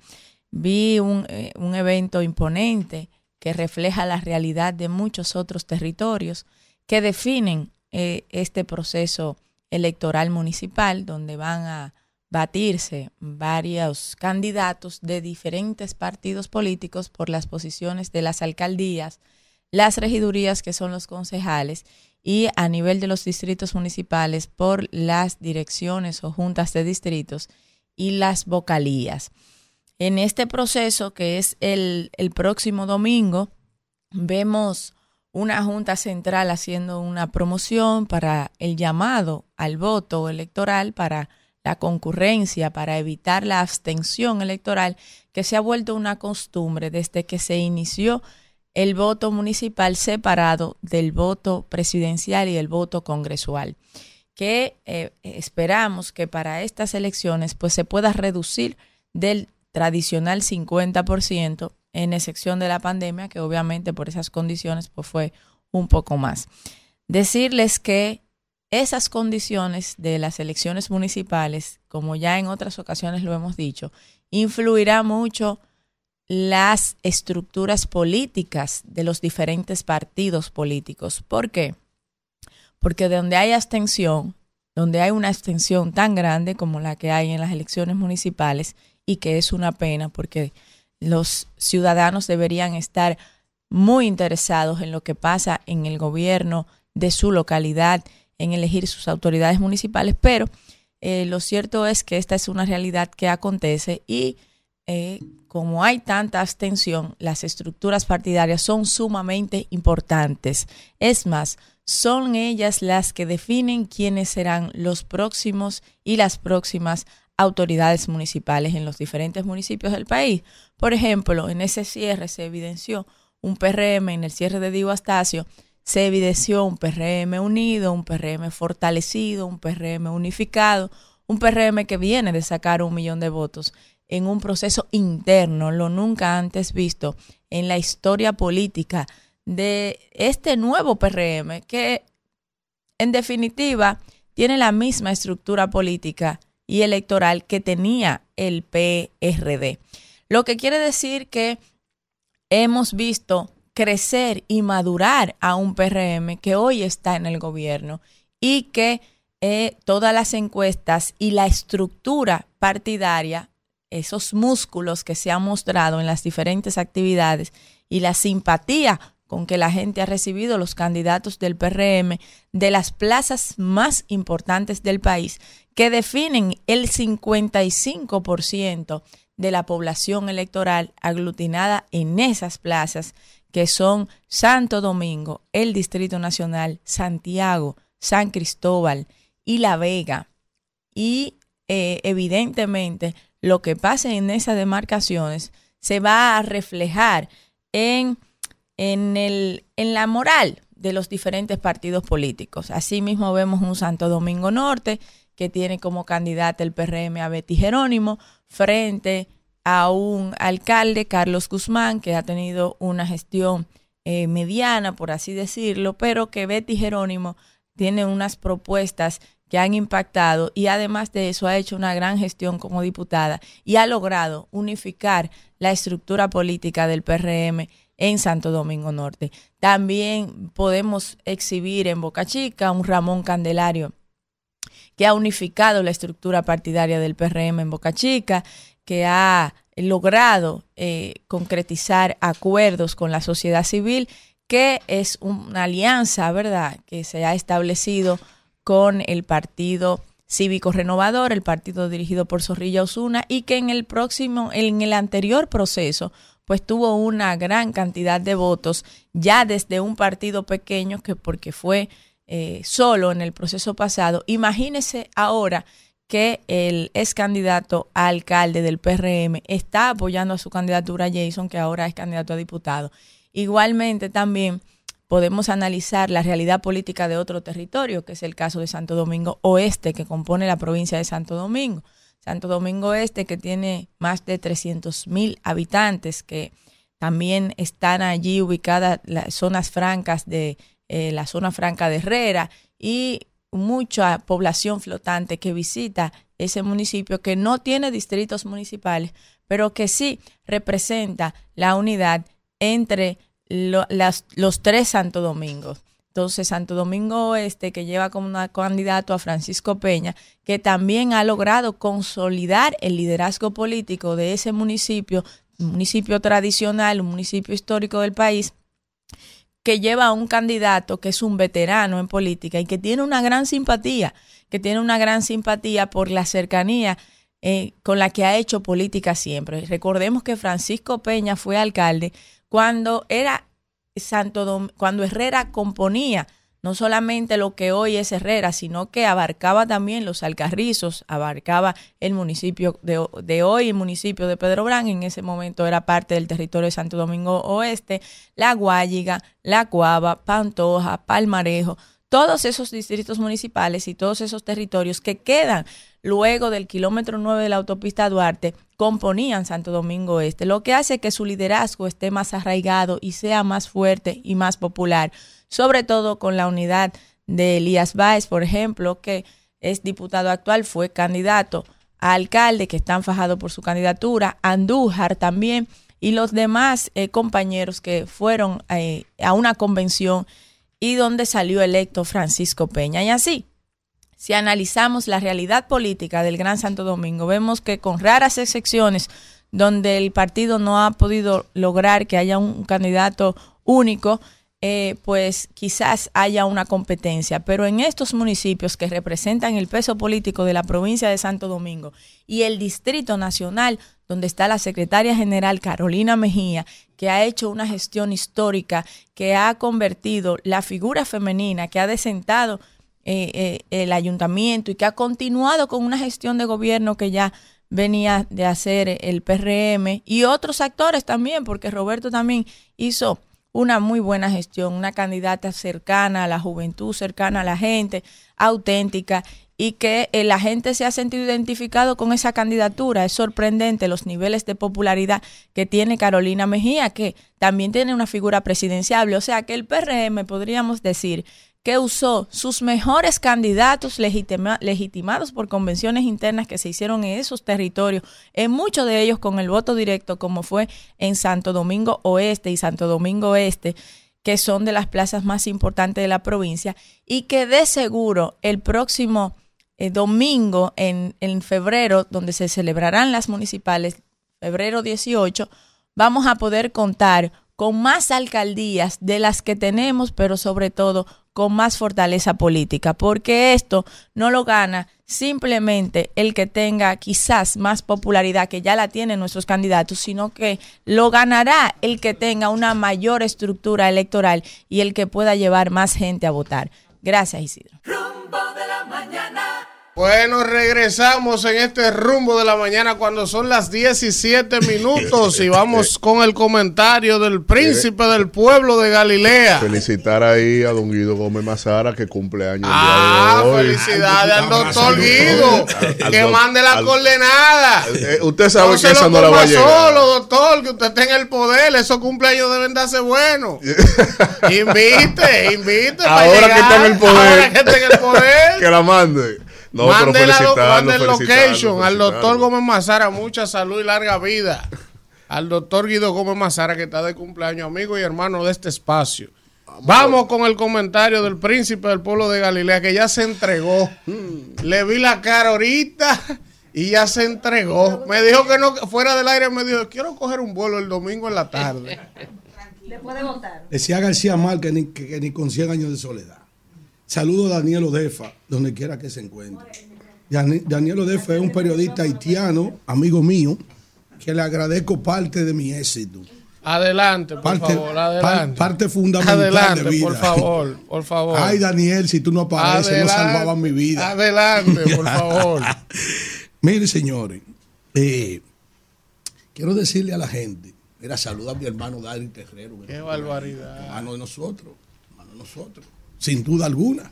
Vi un, eh, un evento imponente que refleja la realidad de muchos otros territorios que definen eh, este proceso electoral municipal, donde van a batirse varios candidatos de diferentes partidos políticos por las posiciones de las alcaldías, las regidurías que son los concejales y a nivel de los distritos municipales por las direcciones o juntas de distritos y las vocalías. En este proceso, que es el, el próximo domingo, vemos una junta central haciendo una promoción para el llamado al voto electoral, para la concurrencia, para evitar la abstención electoral, que se ha vuelto una costumbre desde que se inició el voto municipal separado del voto presidencial y el voto congresual que eh, esperamos que para estas elecciones pues se pueda reducir del tradicional 50% en excepción de la pandemia que obviamente por esas condiciones pues fue un poco más. Decirles que esas condiciones de las elecciones municipales, como ya en otras ocasiones lo hemos dicho, influirá mucho las estructuras políticas de los diferentes partidos políticos. ¿Por qué? Porque donde hay abstención, donde hay una abstención tan grande como la que hay en las elecciones municipales, y que es una pena porque los ciudadanos deberían estar muy interesados en lo que pasa en el gobierno de su localidad, en elegir sus autoridades municipales, pero eh, lo cierto es que esta es una realidad que acontece y eh, como hay tanta abstención, las estructuras partidarias son sumamente importantes. Es más, son ellas las que definen quiénes serán los próximos y las próximas autoridades municipales en los diferentes municipios del país. Por ejemplo, en ese cierre se evidenció un PRM, en el cierre de Divo Astacio, se evidenció un PRM unido, un PRM fortalecido, un PRM unificado, un PRM que viene de sacar un millón de votos en un proceso interno, lo nunca antes visto en la historia política de este nuevo PRM que en definitiva tiene la misma estructura política y electoral que tenía el PRD. Lo que quiere decir que hemos visto crecer y madurar a un PRM que hoy está en el gobierno y que eh, todas las encuestas y la estructura partidaria, esos músculos que se han mostrado en las diferentes actividades y la simpatía con que la gente ha recibido los candidatos del PRM de las plazas más importantes del país, que definen el 55% de la población electoral aglutinada en esas plazas, que son Santo Domingo, el Distrito Nacional, Santiago, San Cristóbal y La Vega. Y eh, evidentemente lo que pase en esas demarcaciones se va a reflejar en, en, el, en la moral de los diferentes partidos políticos. Asimismo vemos un Santo Domingo Norte que tiene como candidata el PRM a Betty Jerónimo frente a un alcalde, Carlos Guzmán, que ha tenido una gestión eh, mediana, por así decirlo, pero que Betty Jerónimo tiene unas propuestas que han impactado y además de eso ha hecho una gran gestión como diputada y ha logrado unificar la estructura política del PRM en Santo Domingo Norte. También podemos exhibir en Boca Chica un Ramón Candelario que ha unificado la estructura partidaria del PRM en Boca Chica, que ha logrado eh, concretizar acuerdos con la sociedad civil que es una alianza, ¿verdad?, que se ha establecido con el Partido Cívico Renovador, el partido dirigido por Zorrilla Osuna, y que en el próximo, en el anterior proceso, pues tuvo una gran cantidad de votos, ya desde un partido pequeño, que porque fue eh, solo en el proceso pasado. Imagínese ahora que el ex candidato a alcalde del PRM está apoyando a su candidatura Jason, que ahora es candidato a diputado. Igualmente también podemos analizar la realidad política de otro territorio, que es el caso de Santo Domingo Oeste, que compone la provincia de Santo Domingo. Santo Domingo Este, que tiene más de 300 mil habitantes, que también están allí ubicadas las zonas francas de eh, la zona franca de Herrera y mucha población flotante que visita ese municipio que no tiene distritos municipales, pero que sí representa la unidad entre los tres Santo Domingos. Entonces, Santo Domingo Oeste, que lleva como candidato a Francisco Peña, que también ha logrado consolidar el liderazgo político de ese municipio, un municipio tradicional, un municipio histórico del país, que lleva a un candidato que es un veterano en política y que tiene una gran simpatía, que tiene una gran simpatía por la cercanía eh, con la que ha hecho política siempre. Recordemos que Francisco Peña fue alcalde cuando era Santo cuando Herrera componía no solamente lo que hoy es Herrera, sino que abarcaba también los Alcarrizos, abarcaba el municipio de, de, hoy, el municipio de Pedro Brán, en ese momento era parte del territorio de Santo Domingo Oeste, La Guayiga, La Cuava, Pantoja, Palmarejo, todos esos distritos municipales y todos esos territorios que quedan luego del kilómetro 9 de la autopista Duarte componían Santo Domingo Este, lo que hace que su liderazgo esté más arraigado y sea más fuerte y más popular sobre todo con la unidad de Elías Báez, por ejemplo, que es diputado actual, fue candidato a alcalde, que están fajados por su candidatura, Andújar también, y los demás eh, compañeros que fueron eh, a una convención y donde salió electo Francisco Peña. Y así, si analizamos la realidad política del Gran Santo Domingo, vemos que con raras excepciones, donde el partido no ha podido lograr que haya un candidato único, eh, pues quizás haya una competencia, pero en estos municipios que representan el peso político de la provincia de Santo Domingo y el Distrito Nacional, donde está la secretaria general Carolina Mejía, que ha hecho una gestión histórica, que ha convertido la figura femenina, que ha desentado eh, eh, el ayuntamiento y que ha continuado con una gestión de gobierno que ya venía de hacer el PRM y otros actores también, porque Roberto también hizo una muy buena gestión, una candidata cercana a la juventud, cercana a la gente, auténtica y que eh, la gente se ha sentido identificado con esa candidatura. Es sorprendente los niveles de popularidad que tiene Carolina Mejía, que también tiene una figura presidenciable. O sea que el PRM, podríamos decir, que usó sus mejores candidatos legitimados por convenciones internas que se hicieron en esos territorios, en muchos de ellos con el voto directo, como fue en Santo Domingo Oeste y Santo Domingo Este, que son de las plazas más importantes de la provincia, y que de seguro el próximo eh, domingo en, en febrero, donde se celebrarán las municipales, febrero 18, vamos a poder contar con más alcaldías de las que tenemos, pero sobre todo con más fortaleza política, porque esto no lo gana simplemente el que tenga quizás más popularidad, que ya la tienen nuestros candidatos, sino que lo ganará el que tenga una mayor estructura electoral y el que pueda llevar más gente a votar. Gracias, Isidro. Bueno, regresamos en este rumbo de la mañana cuando son las 17 minutos y vamos con el comentario del príncipe del pueblo de Galilea. Felicitar ahí a don Guido Gómez Mazara que cumple años. Ah, felicidades al doctor Guido que mande la coordenada. Eh, usted sabe No que esa no la va a llegar. solo, doctor, que usted esté en el poder. Esos cumpleaños deben darse buenos. invite, invite. para Ahora que está en el poder. Ahora que está en el poder. que la mande. No, mande el location al doctor. Gómez Mazara, mucha salud y larga vida. Al doctor Guido Gómez Mazara, que está de cumpleaños, amigo y hermano de este espacio. Vamos con el comentario del príncipe del pueblo de Galilea, que ya se entregó. Le vi la cara ahorita y ya se entregó. Me dijo que no, fuera del aire, me dijo, quiero coger un vuelo el domingo en la tarde. Después de votar. Decía García Márquez ni, que, que ni con 100 años de soledad. Saludo a Daniel Odefa, donde quiera que se encuentre. Daniel Odefa es un periodista haitiano, amigo mío, que le agradezco parte de mi éxito. Adelante, por Parte, favor, adelante. parte fundamental Adelante, de vida. por favor, por favor. Ay, Daniel, si tú no apareces, no Adelante, salvaban mi vida. Adelante, por favor. Mire, señores, eh, quiero decirle a la gente, mira, saluda a mi hermano Dari Terrero. Qué barbaridad. Hermano de nosotros, hermano de nosotros, sin duda alguna.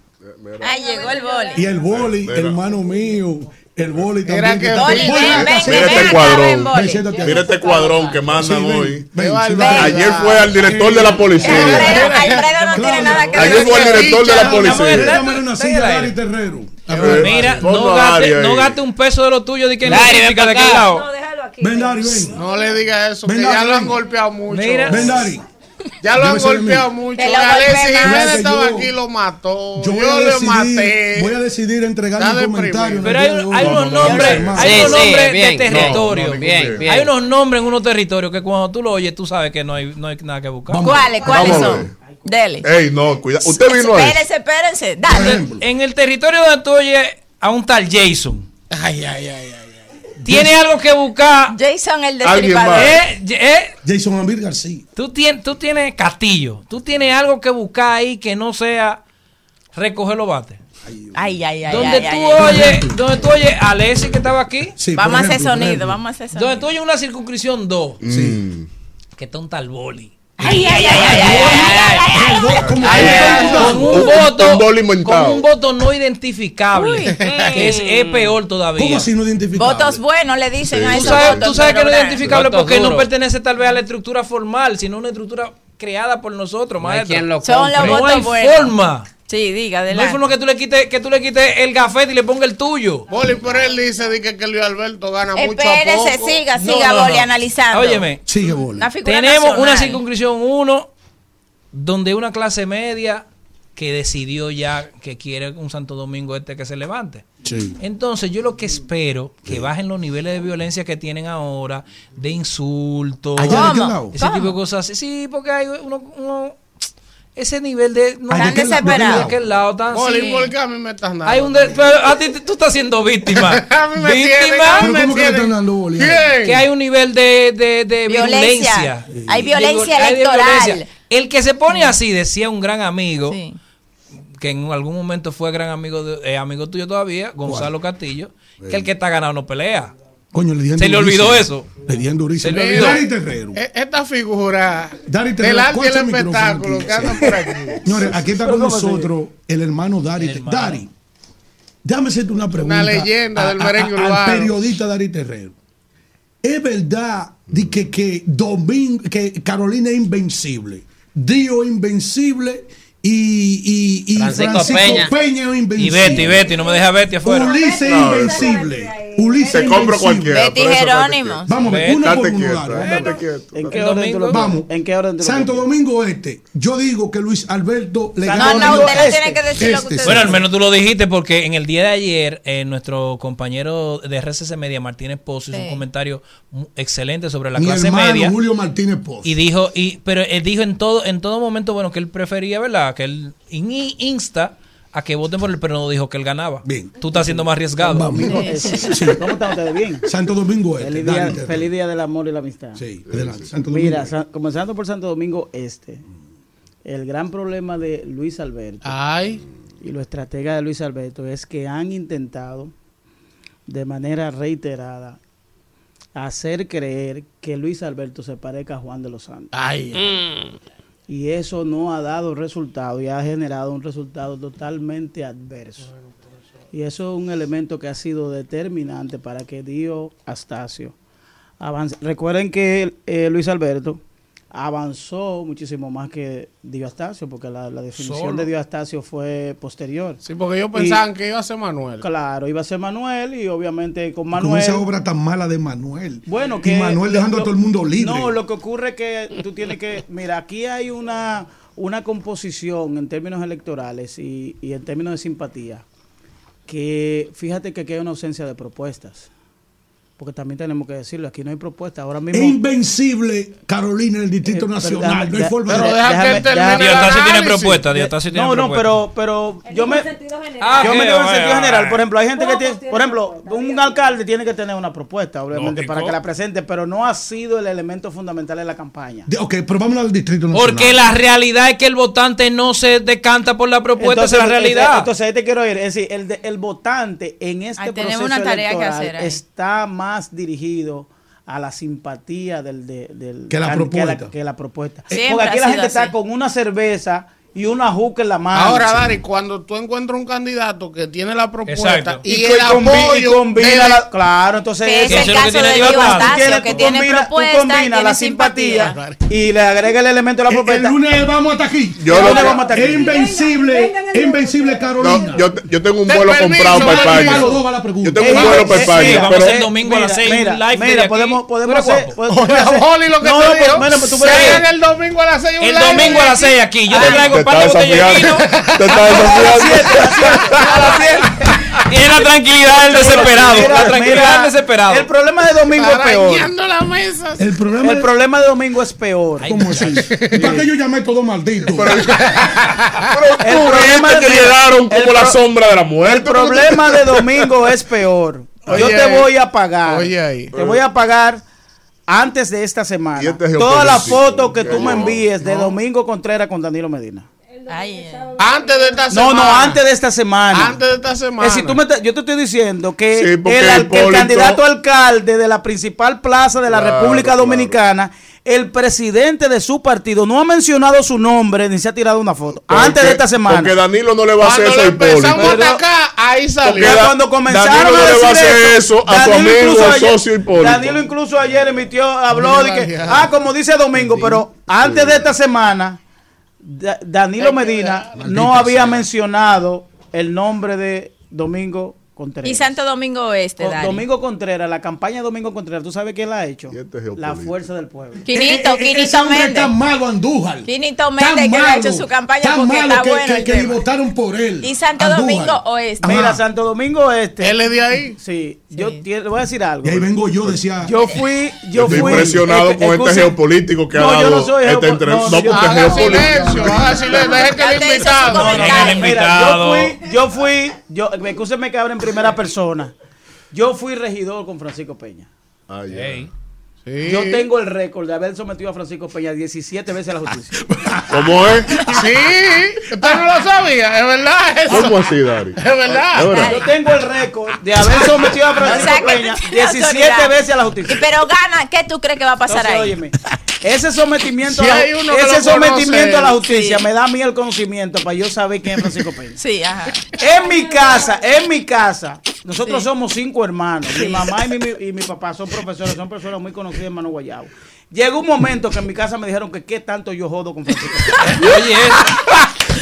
Ah, llegó el boli. Y el boli, hermano mío, el boli Mira también. que- Boli, Boli, ven, ven, ven, ven, Mira este cuadrón. ven, Mira aquí. este cuadrón que mandan Sí, hoy. aquí. Ayer fue al director de la policía. Alfredo no tiene nada que ver. Ayer fue al director de la policía. una silla a Dari Terrero. Mira, no gaste, no gaste un peso de lo tuyo de que no significa de aquel lado. Ven, Dari, ven. No le diga eso, que ya lo han golpeado mucho. Mira. Ven, Dari. Ya lo han golpeado mucho. Alexis. Jiménez estaba aquí y lo mató. Yo Yo, le maté. voy a decidir entregar un comentario. Pero hay, unos No, no, no, nombres, no, no, hay no, unos no, nombres de territorio. no, no, Bien, bien. Hay unos nombres en unos territorios que cuando tú lo oyes, tú sabes que no hay, no hay nada que buscar. ¿Cuáles? ¿Cuáles son? Dele. Ey, no, cuidado. Usted vino a. Espérense, espérense. Dale. En el territorio donde tú oyes a un tal Jason, Ay, ay, ay, ay. Tiene algo que buscar. Jason el destripador. Eh, eh, Jason Amir García. tú, tienes, tú tienes Castillo, tú tienes algo que buscar ahí que no sea recoger los bates. Ay, ay, ay. Donde ay, tú oyes, donde tú oyes a Alessi que estaba aquí, Sí, Vamos a hacer sonido, vamos a hacer donde sonido. tú oyes una circunscripción 2, Mm. que un tal boli. Ay, ay, ay, ay, ay, ay, ay, El gol, ¿cómo Ay, que- ay, con un voto con un voto no identificable Uy. que es, es peor todavía ¿Cómo así no identificable? Votos buenos le dicen a tú esos sabes, votos, tú sabes que no es identificable Votos porque no pertenece tal vez a la estructura formal sino una estructura creada por nosotros No hay maestro quien lo Son los no votos hay buenos. forma Sí, diga, no hay adelante. forma que tú le quites que tú le quites el gafete y le ponga el tuyo Boli, pero él dice di que, que Luis Alberto gana mucho a poco. siga, No, siga, no, Boli, no. analizando. óyeme Sigue, Boli. Tenemos nacional. una circunscripción 1 donde una clase media que decidió ya que quiere un Santo Domingo este que se levante Sí. Entonces yo lo que espero que bajen los niveles de violencia que tienen ahora, de insultos, ese tipo de cosas. así. Sí, porque hay uno, uno- ese nivel de no, Ay, ¿de qué desesperados. de aquel lado tan Boli, sí. ¿por qué a mí me estás dando? Hay un de- pero a ti tú estás siendo víctima. A mí me tienen, a víctima mí ¿Pero cómo que están hay un nivel de, de, de Violencia. violencia. Hay violencia hay electoral. violencia. El que se pone así, decía un gran amigo, Sí. que en algún momento fue gran amigo de, eh, amigo tuyo todavía, Gonzalo Castillo, que el que está ganado no pelea. Coño, le dieron Se le olvidó eso. Le dieron durísimo. Se le olvidó. Dari Terrero. E- Esta figura Dari Terrero, del arte y ¿cuál el es el micrófono espectáculo que andan por aquí. Señores, aquí está con nosotros el hermano Dari. El hermano. Dari, déjame hacerte una pregunta. leyenda del merengue Al urbano. periodista Dari Terrero. ¿Es verdad de que, que, Domingo, que Carolina es invencible? Dio es invencible y, y, y Francisco Francisco, Peña. Peña. es Y invencible. Betty, Betty, no me deja Betty afuera. Ulises es No, invencible. Ulises Se es compra invencible. cualquiera. Betty Jerónimo. Vamos Ve, uno por uno. ¿En qué orden lo Vamos. ¿En qué orden tú lo Santo? Domingo Este. Yo digo que Luis Alberto le No, gana. no, usted no tiene que decir lo que Este, usted Bueno, al dice. menos tú lo dijiste porque en el día de ayer eh, nuestro compañero de RCC Media, Martínez Pozo, hizo Sí. un comentario excelente sobre la Mi clase hermano media. Julio Martínez Pozo. Y dijo, y, pero él dijo en todo, en todo momento, bueno, que él prefería, ¿verdad? Que él in- insta a que voten por él, pero no dijo que él ganaba. Bien. Tú estás siendo más arriesgado. Vamos. Sí. ¿Cómo están ustedes? Bien. Santo Domingo Este. Feliz día, Terrero. feliz día del amor y la amistad. Sí, adelante. Santo Domingo Mira, Este. Comenzando por Santo Domingo Este, el gran problema de Luis Alberto Ay, y los estrategas de Luis Alberto es que han intentado de manera reiterada hacer creer que Luis Alberto se parezca a Juan de los Santos. ay. Y eso no ha dado resultado y ha generado un resultado totalmente adverso. Y eso es un elemento que ha sido determinante para que Dio Astacio avance. Recuerden que eh, Luis Alberto avanzó muchísimo más que Dio Astacio, porque la, la definición Solo. de Dio Astacio fue posterior. Sí, porque ellos Y- pensaban que iba a ser Manuel. Claro, iba a ser Manuel y obviamente con Con Manuel. esa obra tan mala de Manuel. Bueno, Y que Manuel dejando a todo el mundo libre. No, lo que ocurre es que tú tienes que, mira, aquí hay una, una composición en términos electorales y, y en términos de simpatía, que fíjate que aquí hay una ausencia de propuestas. Porque también tenemos que decirlo, aquí no hay propuesta. Ahora mismo... invencible Carolina en el Distrito Eh, Nacional. déjame- no hay de- forma pero de- deja que él termine el Diotasio tiene propuesta, Diotasio tiene No, no, propuesta. pero, pero yo me, Ah, yo que me digo en sentido general. Por ejemplo, hay gente que tiene, por ejemplo, un alcalde tiene que tener una propuesta, obviamente, Lógico. para que la presente, pero no ha sido el elemento fundamental de la campaña. De- ok, pero vamos al Distrito Nacional. Porque la realidad es que el votante no se decanta por la propuesta, esa es la realidad. Entonces, ahí te quiero ir. Es decir, el, de- el votante en este Ahí tenemos proceso una tarea que electoral hacer ahí. está más dirigido a la simpatía del, de- del Que la can- propuesta. Que la, propuesta. Siempre Porque aquí la gente está con una cerveza y una juca en la mano. Ahora, Dari, cuando tú encuentras un candidato que tiene la propuesta Exacto. y, Y el combi- y apoyo combina de- la- claro, entonces Que es eso- el caso de Dio Astacio, que tiene combina- tú propuesta y combinas tiene la simpatía. simpatía y le agrega el elemento de la propuesta. El lunes vamos hasta aquí. Yo lunes vamos hasta aquí. Es invencible, es invencible Carolina. No, yo, yo tengo un vuelo comprado para España. Yo tengo un Eh, vuelo eh, para sí, España. vamos pero- el domingo a las seis, un live mira, podemos, podemos Tú hacer. lo que te digo, pues, tú el domingo a las seis un El live domingo a las aquí. 6 aquí. Yo te Ay, traigo par de botellas de vino. desafiando. Te Y la tranquilidad del desesperado. Mira, La tranquilidad del desesperado. El problema de domingo es peor. La mesa. El problema, El problema de domingo es peor. ¿Cómo así? ¿Y para qué yo llamé todo maldito? El problema que de- llegaron como la pro- sombra de la muerte. El problema de domingo es peor. Yo Oye te ahí. voy a pagar. Oye ahí. Te voy a pagar antes de esta semana. Este es Todas las geopolítico. fotos que tú me envíes de Domingo Contreras con Danilo Medina. Ay, eh. Antes de esta No, semana. no, antes de esta semana. Antes de esta semana. Es decir, tú me te- yo te estoy diciendo que, Sí, el, candidato alcalde de la principal plaza de la Claro, República claro. El presidente de su partido, no ha mencionado su nombre ni se ha tirado una foto. Porque- antes de esta semana. Porque Danilo no le va a hacer eso a Hipólito. atacar, ahí Porque salió. Cuando comenzaron Danilo no a le va a decir hacer eso a su amigo incluso ayer- socio Hipólito. Danilo incluso ayer emitió, habló de que, ah, como dice Domingo, pero antes de esta semana, Da- Danilo Medina no había mencionado el nombre de Domingo Contreras. Y Santo Domingo Oeste. Domingo Contreras, la campaña de Domingo Contreras, ¿tú sabes quién la ha hecho? Este es La fuerza del pueblo. Quinito, Eh, eh, ese Quinito Méndez. tan malo, Andújar. Quinito Méndez que ha hecho su campaña tan porque malo está que, bueno que- votaron por él. Y Santo Andújar. Domingo Oeste. Mira, Ajá. Santo Domingo Este. Él es de ahí. Sí, yo tie- le voy a decir algo. Y ahí vengo yo, decía. Yo fui, yo Yo estoy fui. impresionado con este geopolítico que No, ha yo dado no soy no, No, no, yo- porque es Haga geopolítico. silencio, haga silencio. Deje que Ya el te hizo su invitado. comentario. Venga, el Mira, yo fui, yo fui, yo, escúcheme que primera persona. Yo fui regidor con Francisco Peña. Ah. Ey. Sí. Yo tengo el récord de haber sometido a Francisco Peña 17 veces a la justicia. ¿Cómo es? Sí, usted no lo sabía, es verdad eso. ¿Cómo así, Dari? Es verdad. Yo tengo el récord de haber sometido a Francisco O sea, Peña tiene 17 autoridad. veces a la justicia. pero gana, ¿qué tú crees que va a pasar Entonces, ahí? óyeme, ese sometimiento, Si a la, ese sometimiento a la justicia sí. me da a mí el conocimiento para yo saber quién es Francisco Peña. Sí, ajá. En mi casa, en mi casa, nosotros Sí. somos cinco hermanos. Mi Sí. mamá y mi, mi- y mi papá son profesores, son personas muy conocidas en Mano Guayabo. Llegó un momento que en mi casa me dijeron que qué tanto yo jodo con Francisco Peña. Oye,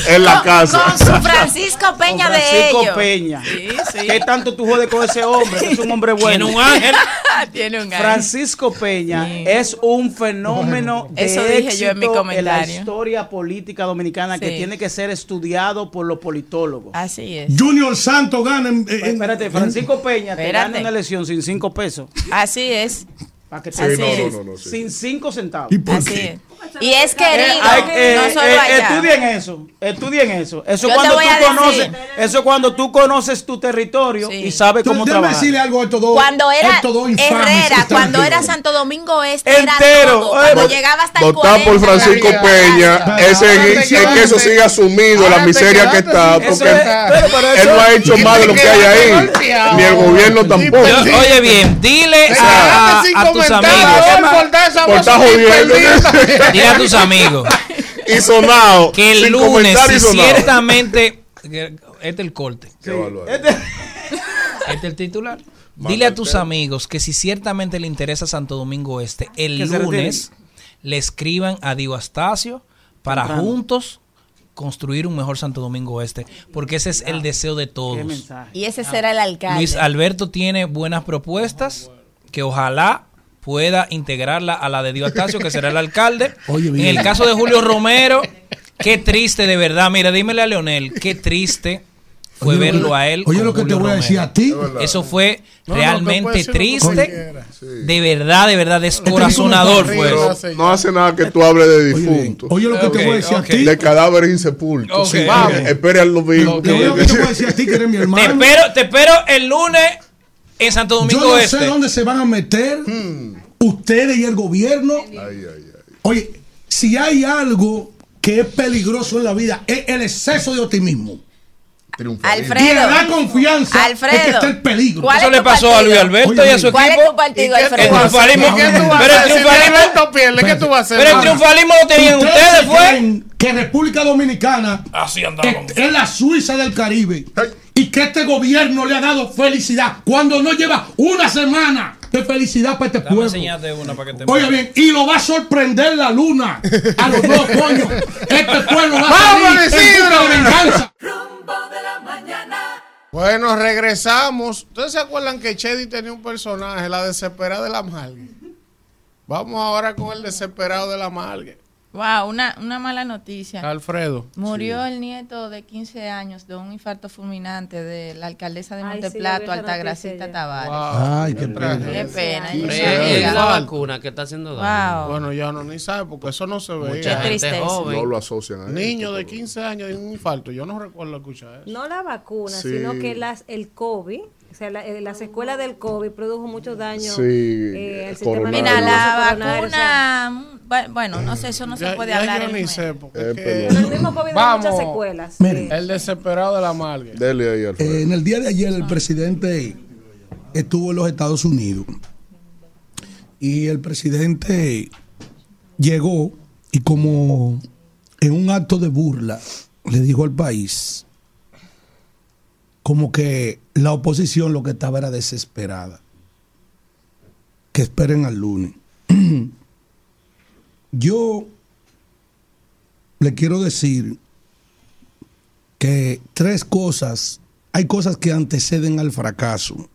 En la Con- casa. Con su Francisco Peña Con de Francisco ellos. Peña. Sí, sí. ¿Qué tanto tú jodes con ese hombre? Que es un hombre tiene bueno. un ángel. Tiene un ángel. Francisco Peña es un fenómeno de Eso dije yo en mi éxito comentario. la historia política dominicana que tiene que ser estudiado por los politólogos. Así es. Junior Santos gana en. en- Espérate, Francisco Peña te Espérate. gana una elección sin cinco pesos. Así es. Para que te Sí, no, no, no, no, sí. Sin cinco centavos. ¿Y por Así qué? es. Y es querido, Eh, hay- eh, no solo eh, allá. estudien eso, estudien eso. Eso Yo es cuando tú conoces, eso es cuando tú conoces tu territorio Sí. y sabes cómo Déjame trabajar. decirle algo a estos dos. Cuando era Herrera, cuando era. Santo Domingo Este, Entero. era todo. Cuando Vot- llegaba hasta el Votar por 40. Francisco Peña es, en- es que eso siga sumido, la miseria que está, porque él no ha hecho más de lo que hay ahí, ni el gobierno tampoco. Oye bien, dile a tus amigos, dile a tus amigos. Y sonado. que el lunes, si ciertamente, este es el corte. Este- este es el titular. Dile a tus amigos que si ciertamente le interesa Santo Domingo Este, el lunes le escriban a Dio Astacio para juntos construir un mejor Santo Domingo Este, porque ese es el deseo de todos. Y ese será el alcalde. Luis Alberto tiene buenas propuestas que ojalá pueda integrarla a la de Dio Astacio, que será el alcalde. Oye, en el caso de Julio Romero, qué triste de verdad. Mira, dímele a Leonel, qué triste fue Oye, verlo a él. oye, con lo que te voy a Romero. decir a ti. Eso fue No, te realmente triste. De verdad, de verdad, descorazonador fue no hace nada que tú hables de difuntos. Oye, lo que te voy a decir a ti. De cadáveres insepultos. Ok. Sí, Vamos. Al domingo. Te voy a- te voy a decir a ti que eres mi Te hermano. espero, te espero el lunes en Santo Yo Domingo no Este. sé dónde se van a meter ustedes y el gobierno. Oye, si hay algo que es peligroso en la vida, es el exceso de optimismo. Alfredo. Y da confianza Alfredo. es que está el peligro. ¿Cuál Eso es le tu pasó a partido? Luis Alberto Oye, y a su ¿Cuál equipo. es tu partido, El Alfredo? triunfalismo. ¿Y qué tú vas a Pero el hacer? Si triunfalismo. Pierde, ¿qué tú vas a hacer? Pero el triunfalismo lo tenían ustedes, fue. creen que República Dominicana Así es, es la Suiza del Caribe y que este gobierno le ha dado felicidad cuando no lleva una semana de felicidad para este Dame pueblo. enseñarte una para que te Oiga bien, y lo va a sorprender la luna a los dos coños. Este pueblo va a Bueno, regresamos. ¿Ustedes se acuerdan que Chedi tenía un personaje, la desesperada de la Margue? Vamos ahora con el desesperado de la Margue. Wow, una, una mala noticia. Alfredo. Murió el nieto de 15 años de un infarto fulminante de la alcaldesa de Ay, sí, Monteplato, esa Altagracita. Tavares. Ay, qué Qué pena. Es mío. la vacuna que está haciendo daño. Wow. Bueno, ya no ni sabe porque eso no se ve. Mucha gente tristeza. joven. No lo asocian a eso. Niño de 15 años de un infarto. Yo no recuerdo escuchar eso. No la vacuna, Sí. sino que las, el COVID, o sea, la, eh, la secuela del COVID produjo muchos daños Sí, eh, al sistema. Mira, la vacuna, bu- bueno, no sé, eso no se puede ya hablar. yo ni el sé porque Eh, es que- pero- el mismo COVID Vamos. muchas secuelas. Mire. El desesperado de la Margue. Dele ahí, Alfredo. Eh, en el día de ayer el presidente estuvo en los Estados Unidos y el presidente llegó y como en un acto de burla le dijo al país como que la oposición lo que estaba era desesperada. Que esperen al lunes. Yo le quiero decir que tres cosas, hay cosas que anteceden al fracaso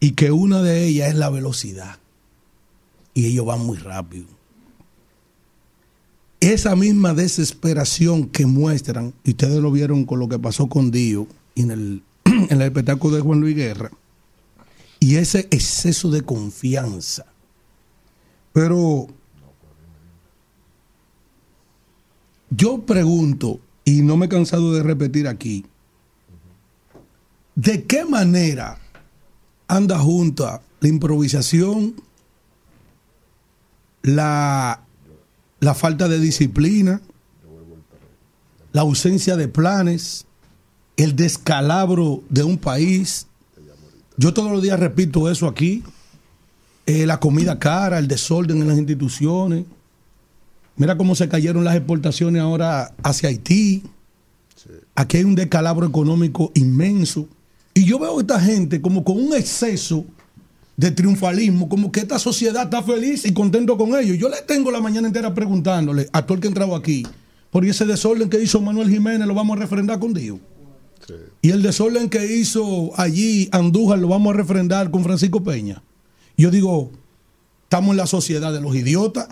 y que una de ellas es la velocidad y ellos van muy rápido. Esa misma desesperación que muestran, y ustedes lo vieron con lo que pasó con Dio en el, en el espectáculo de Juan Luis Guerra, y ese exceso de confianza. Pero yo pregunto, y no me he cansado de repetir aquí, ¿de qué manera anda junta la improvisación, la, la falta de disciplina, la ausencia de planes, el descalabro de un país? Yo todos los días repito eso aquí, eh, la comida cara, el desorden en las instituciones. Mira cómo se cayeron las exportaciones ahora hacia Haití. Aquí hay un descalabro económico inmenso. Y yo veo a esta gente como con un exceso de triunfalismo, como que esta sociedad está feliz y contento con ellos. Yo le tengo la mañana entera preguntándole a todo el que entraba aquí, por ese desorden que hizo Manuel Jiménez lo vamos a refrendar con Dios. Y el desorden que hizo allí Andújar lo vamos a refrendar con Francisco Peña. Yo digo, estamos en la sociedad de los idiotas.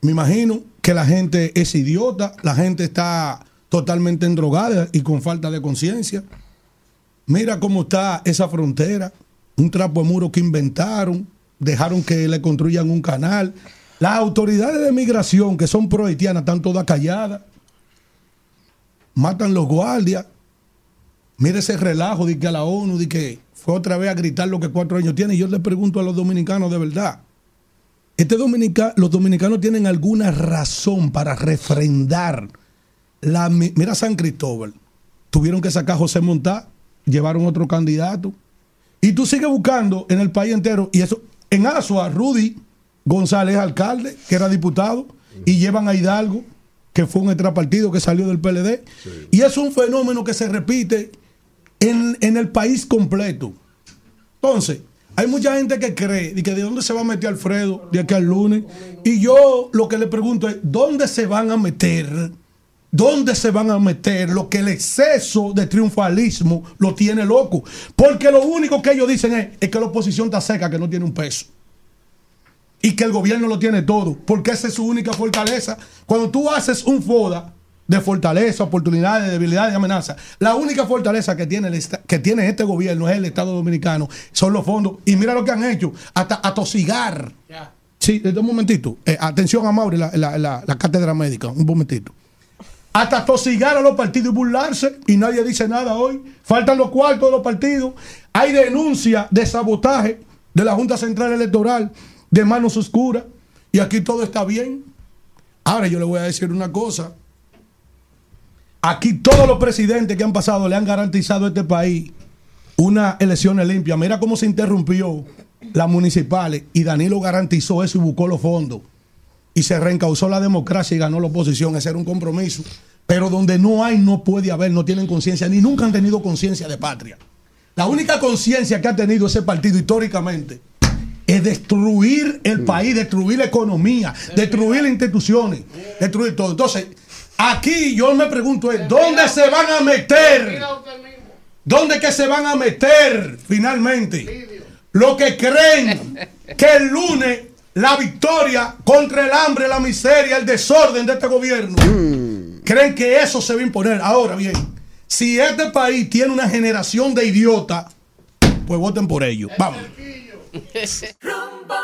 Me imagino que la gente es idiota, la gente está totalmente endrogada y con falta de conciencia. Mira cómo está esa frontera, un trapo de muro que inventaron, dejaron que le construyan un canal. Las autoridades de migración que son pro haitianas están todas calladas. Matan los guardias. Mira ese relajo de que a la ONU, de que fue otra vez a gritar lo que cuatro años tiene. Y yo le pregunto a los dominicanos de verdad. Este dominica, los dominicanos tienen alguna razón para refrendar la. mi- Mira San Cristóbal. Tuvieron que sacar a José Montá, llevaron otro candidato. Y tú sigues buscando en el país entero. Y eso, en Asua, Rudy González, alcalde, que era diputado, y llevan a Hidalgo, que fue un extrapartido que salió del PLD. Y es un fenómeno que se repite en, en el país completo. Entonces, hay mucha gente que cree de que de dónde se va a meter Alfredo de aquí al lunes. Y yo lo que le pregunto es, ¿dónde se van a meter? ¿Dónde se van a meter lo que el exceso de triunfalismo lo tiene loco? Porque lo único que ellos dicen es, es que la oposición está seca, que no tiene un peso. Y que el gobierno lo tiene todo, porque esa es su única fortaleza. Cuando tú haces un FODA de fortaleza, oportunidades, debilidades y amenazas. La única fortaleza que tiene, el que tiene este gobierno es el Estado Dominicano, son los fondos. Y mira lo que han hecho, hasta atosigar. Sí, eh, un momentito. Eh, atención a Mauri, la, la- la- la cátedra médica, un momentito. Hasta atosigar a los partidos y burlarse, y nadie dice nada hoy. Faltan los cuartos de los partidos. Hay denuncia de sabotaje de la Junta Central Electoral, de manos oscuras, y aquí todo está bien. Ahora yo le voy a decir una cosa. Aquí todos los presidentes que han pasado le han garantizado a este país una elecciones limpias. Mira cómo se interrumpió las municipales y Danilo garantizó eso y buscó los fondos. Y se reencausó la democracia y ganó la oposición. Ese era un compromiso. Pero donde no hay, no puede haber, no tienen conciencia, ni nunca han tenido conciencia de patria. La única conciencia que ha tenido ese partido históricamente es destruir el país, destruir la economía, destruir las instituciones, destruir todo. Entonces, aquí yo me pregunto es, ¿dónde se van a meter? ¿Dónde que se van a meter finalmente? Los que creen que el lunes la victoria contra el hambre, la miseria, el desorden de este gobierno, creen que eso se va a imponer. Ahora bien, si este país tiene una generación de idiotas, pues voten por ellos. Vamos. Rumbo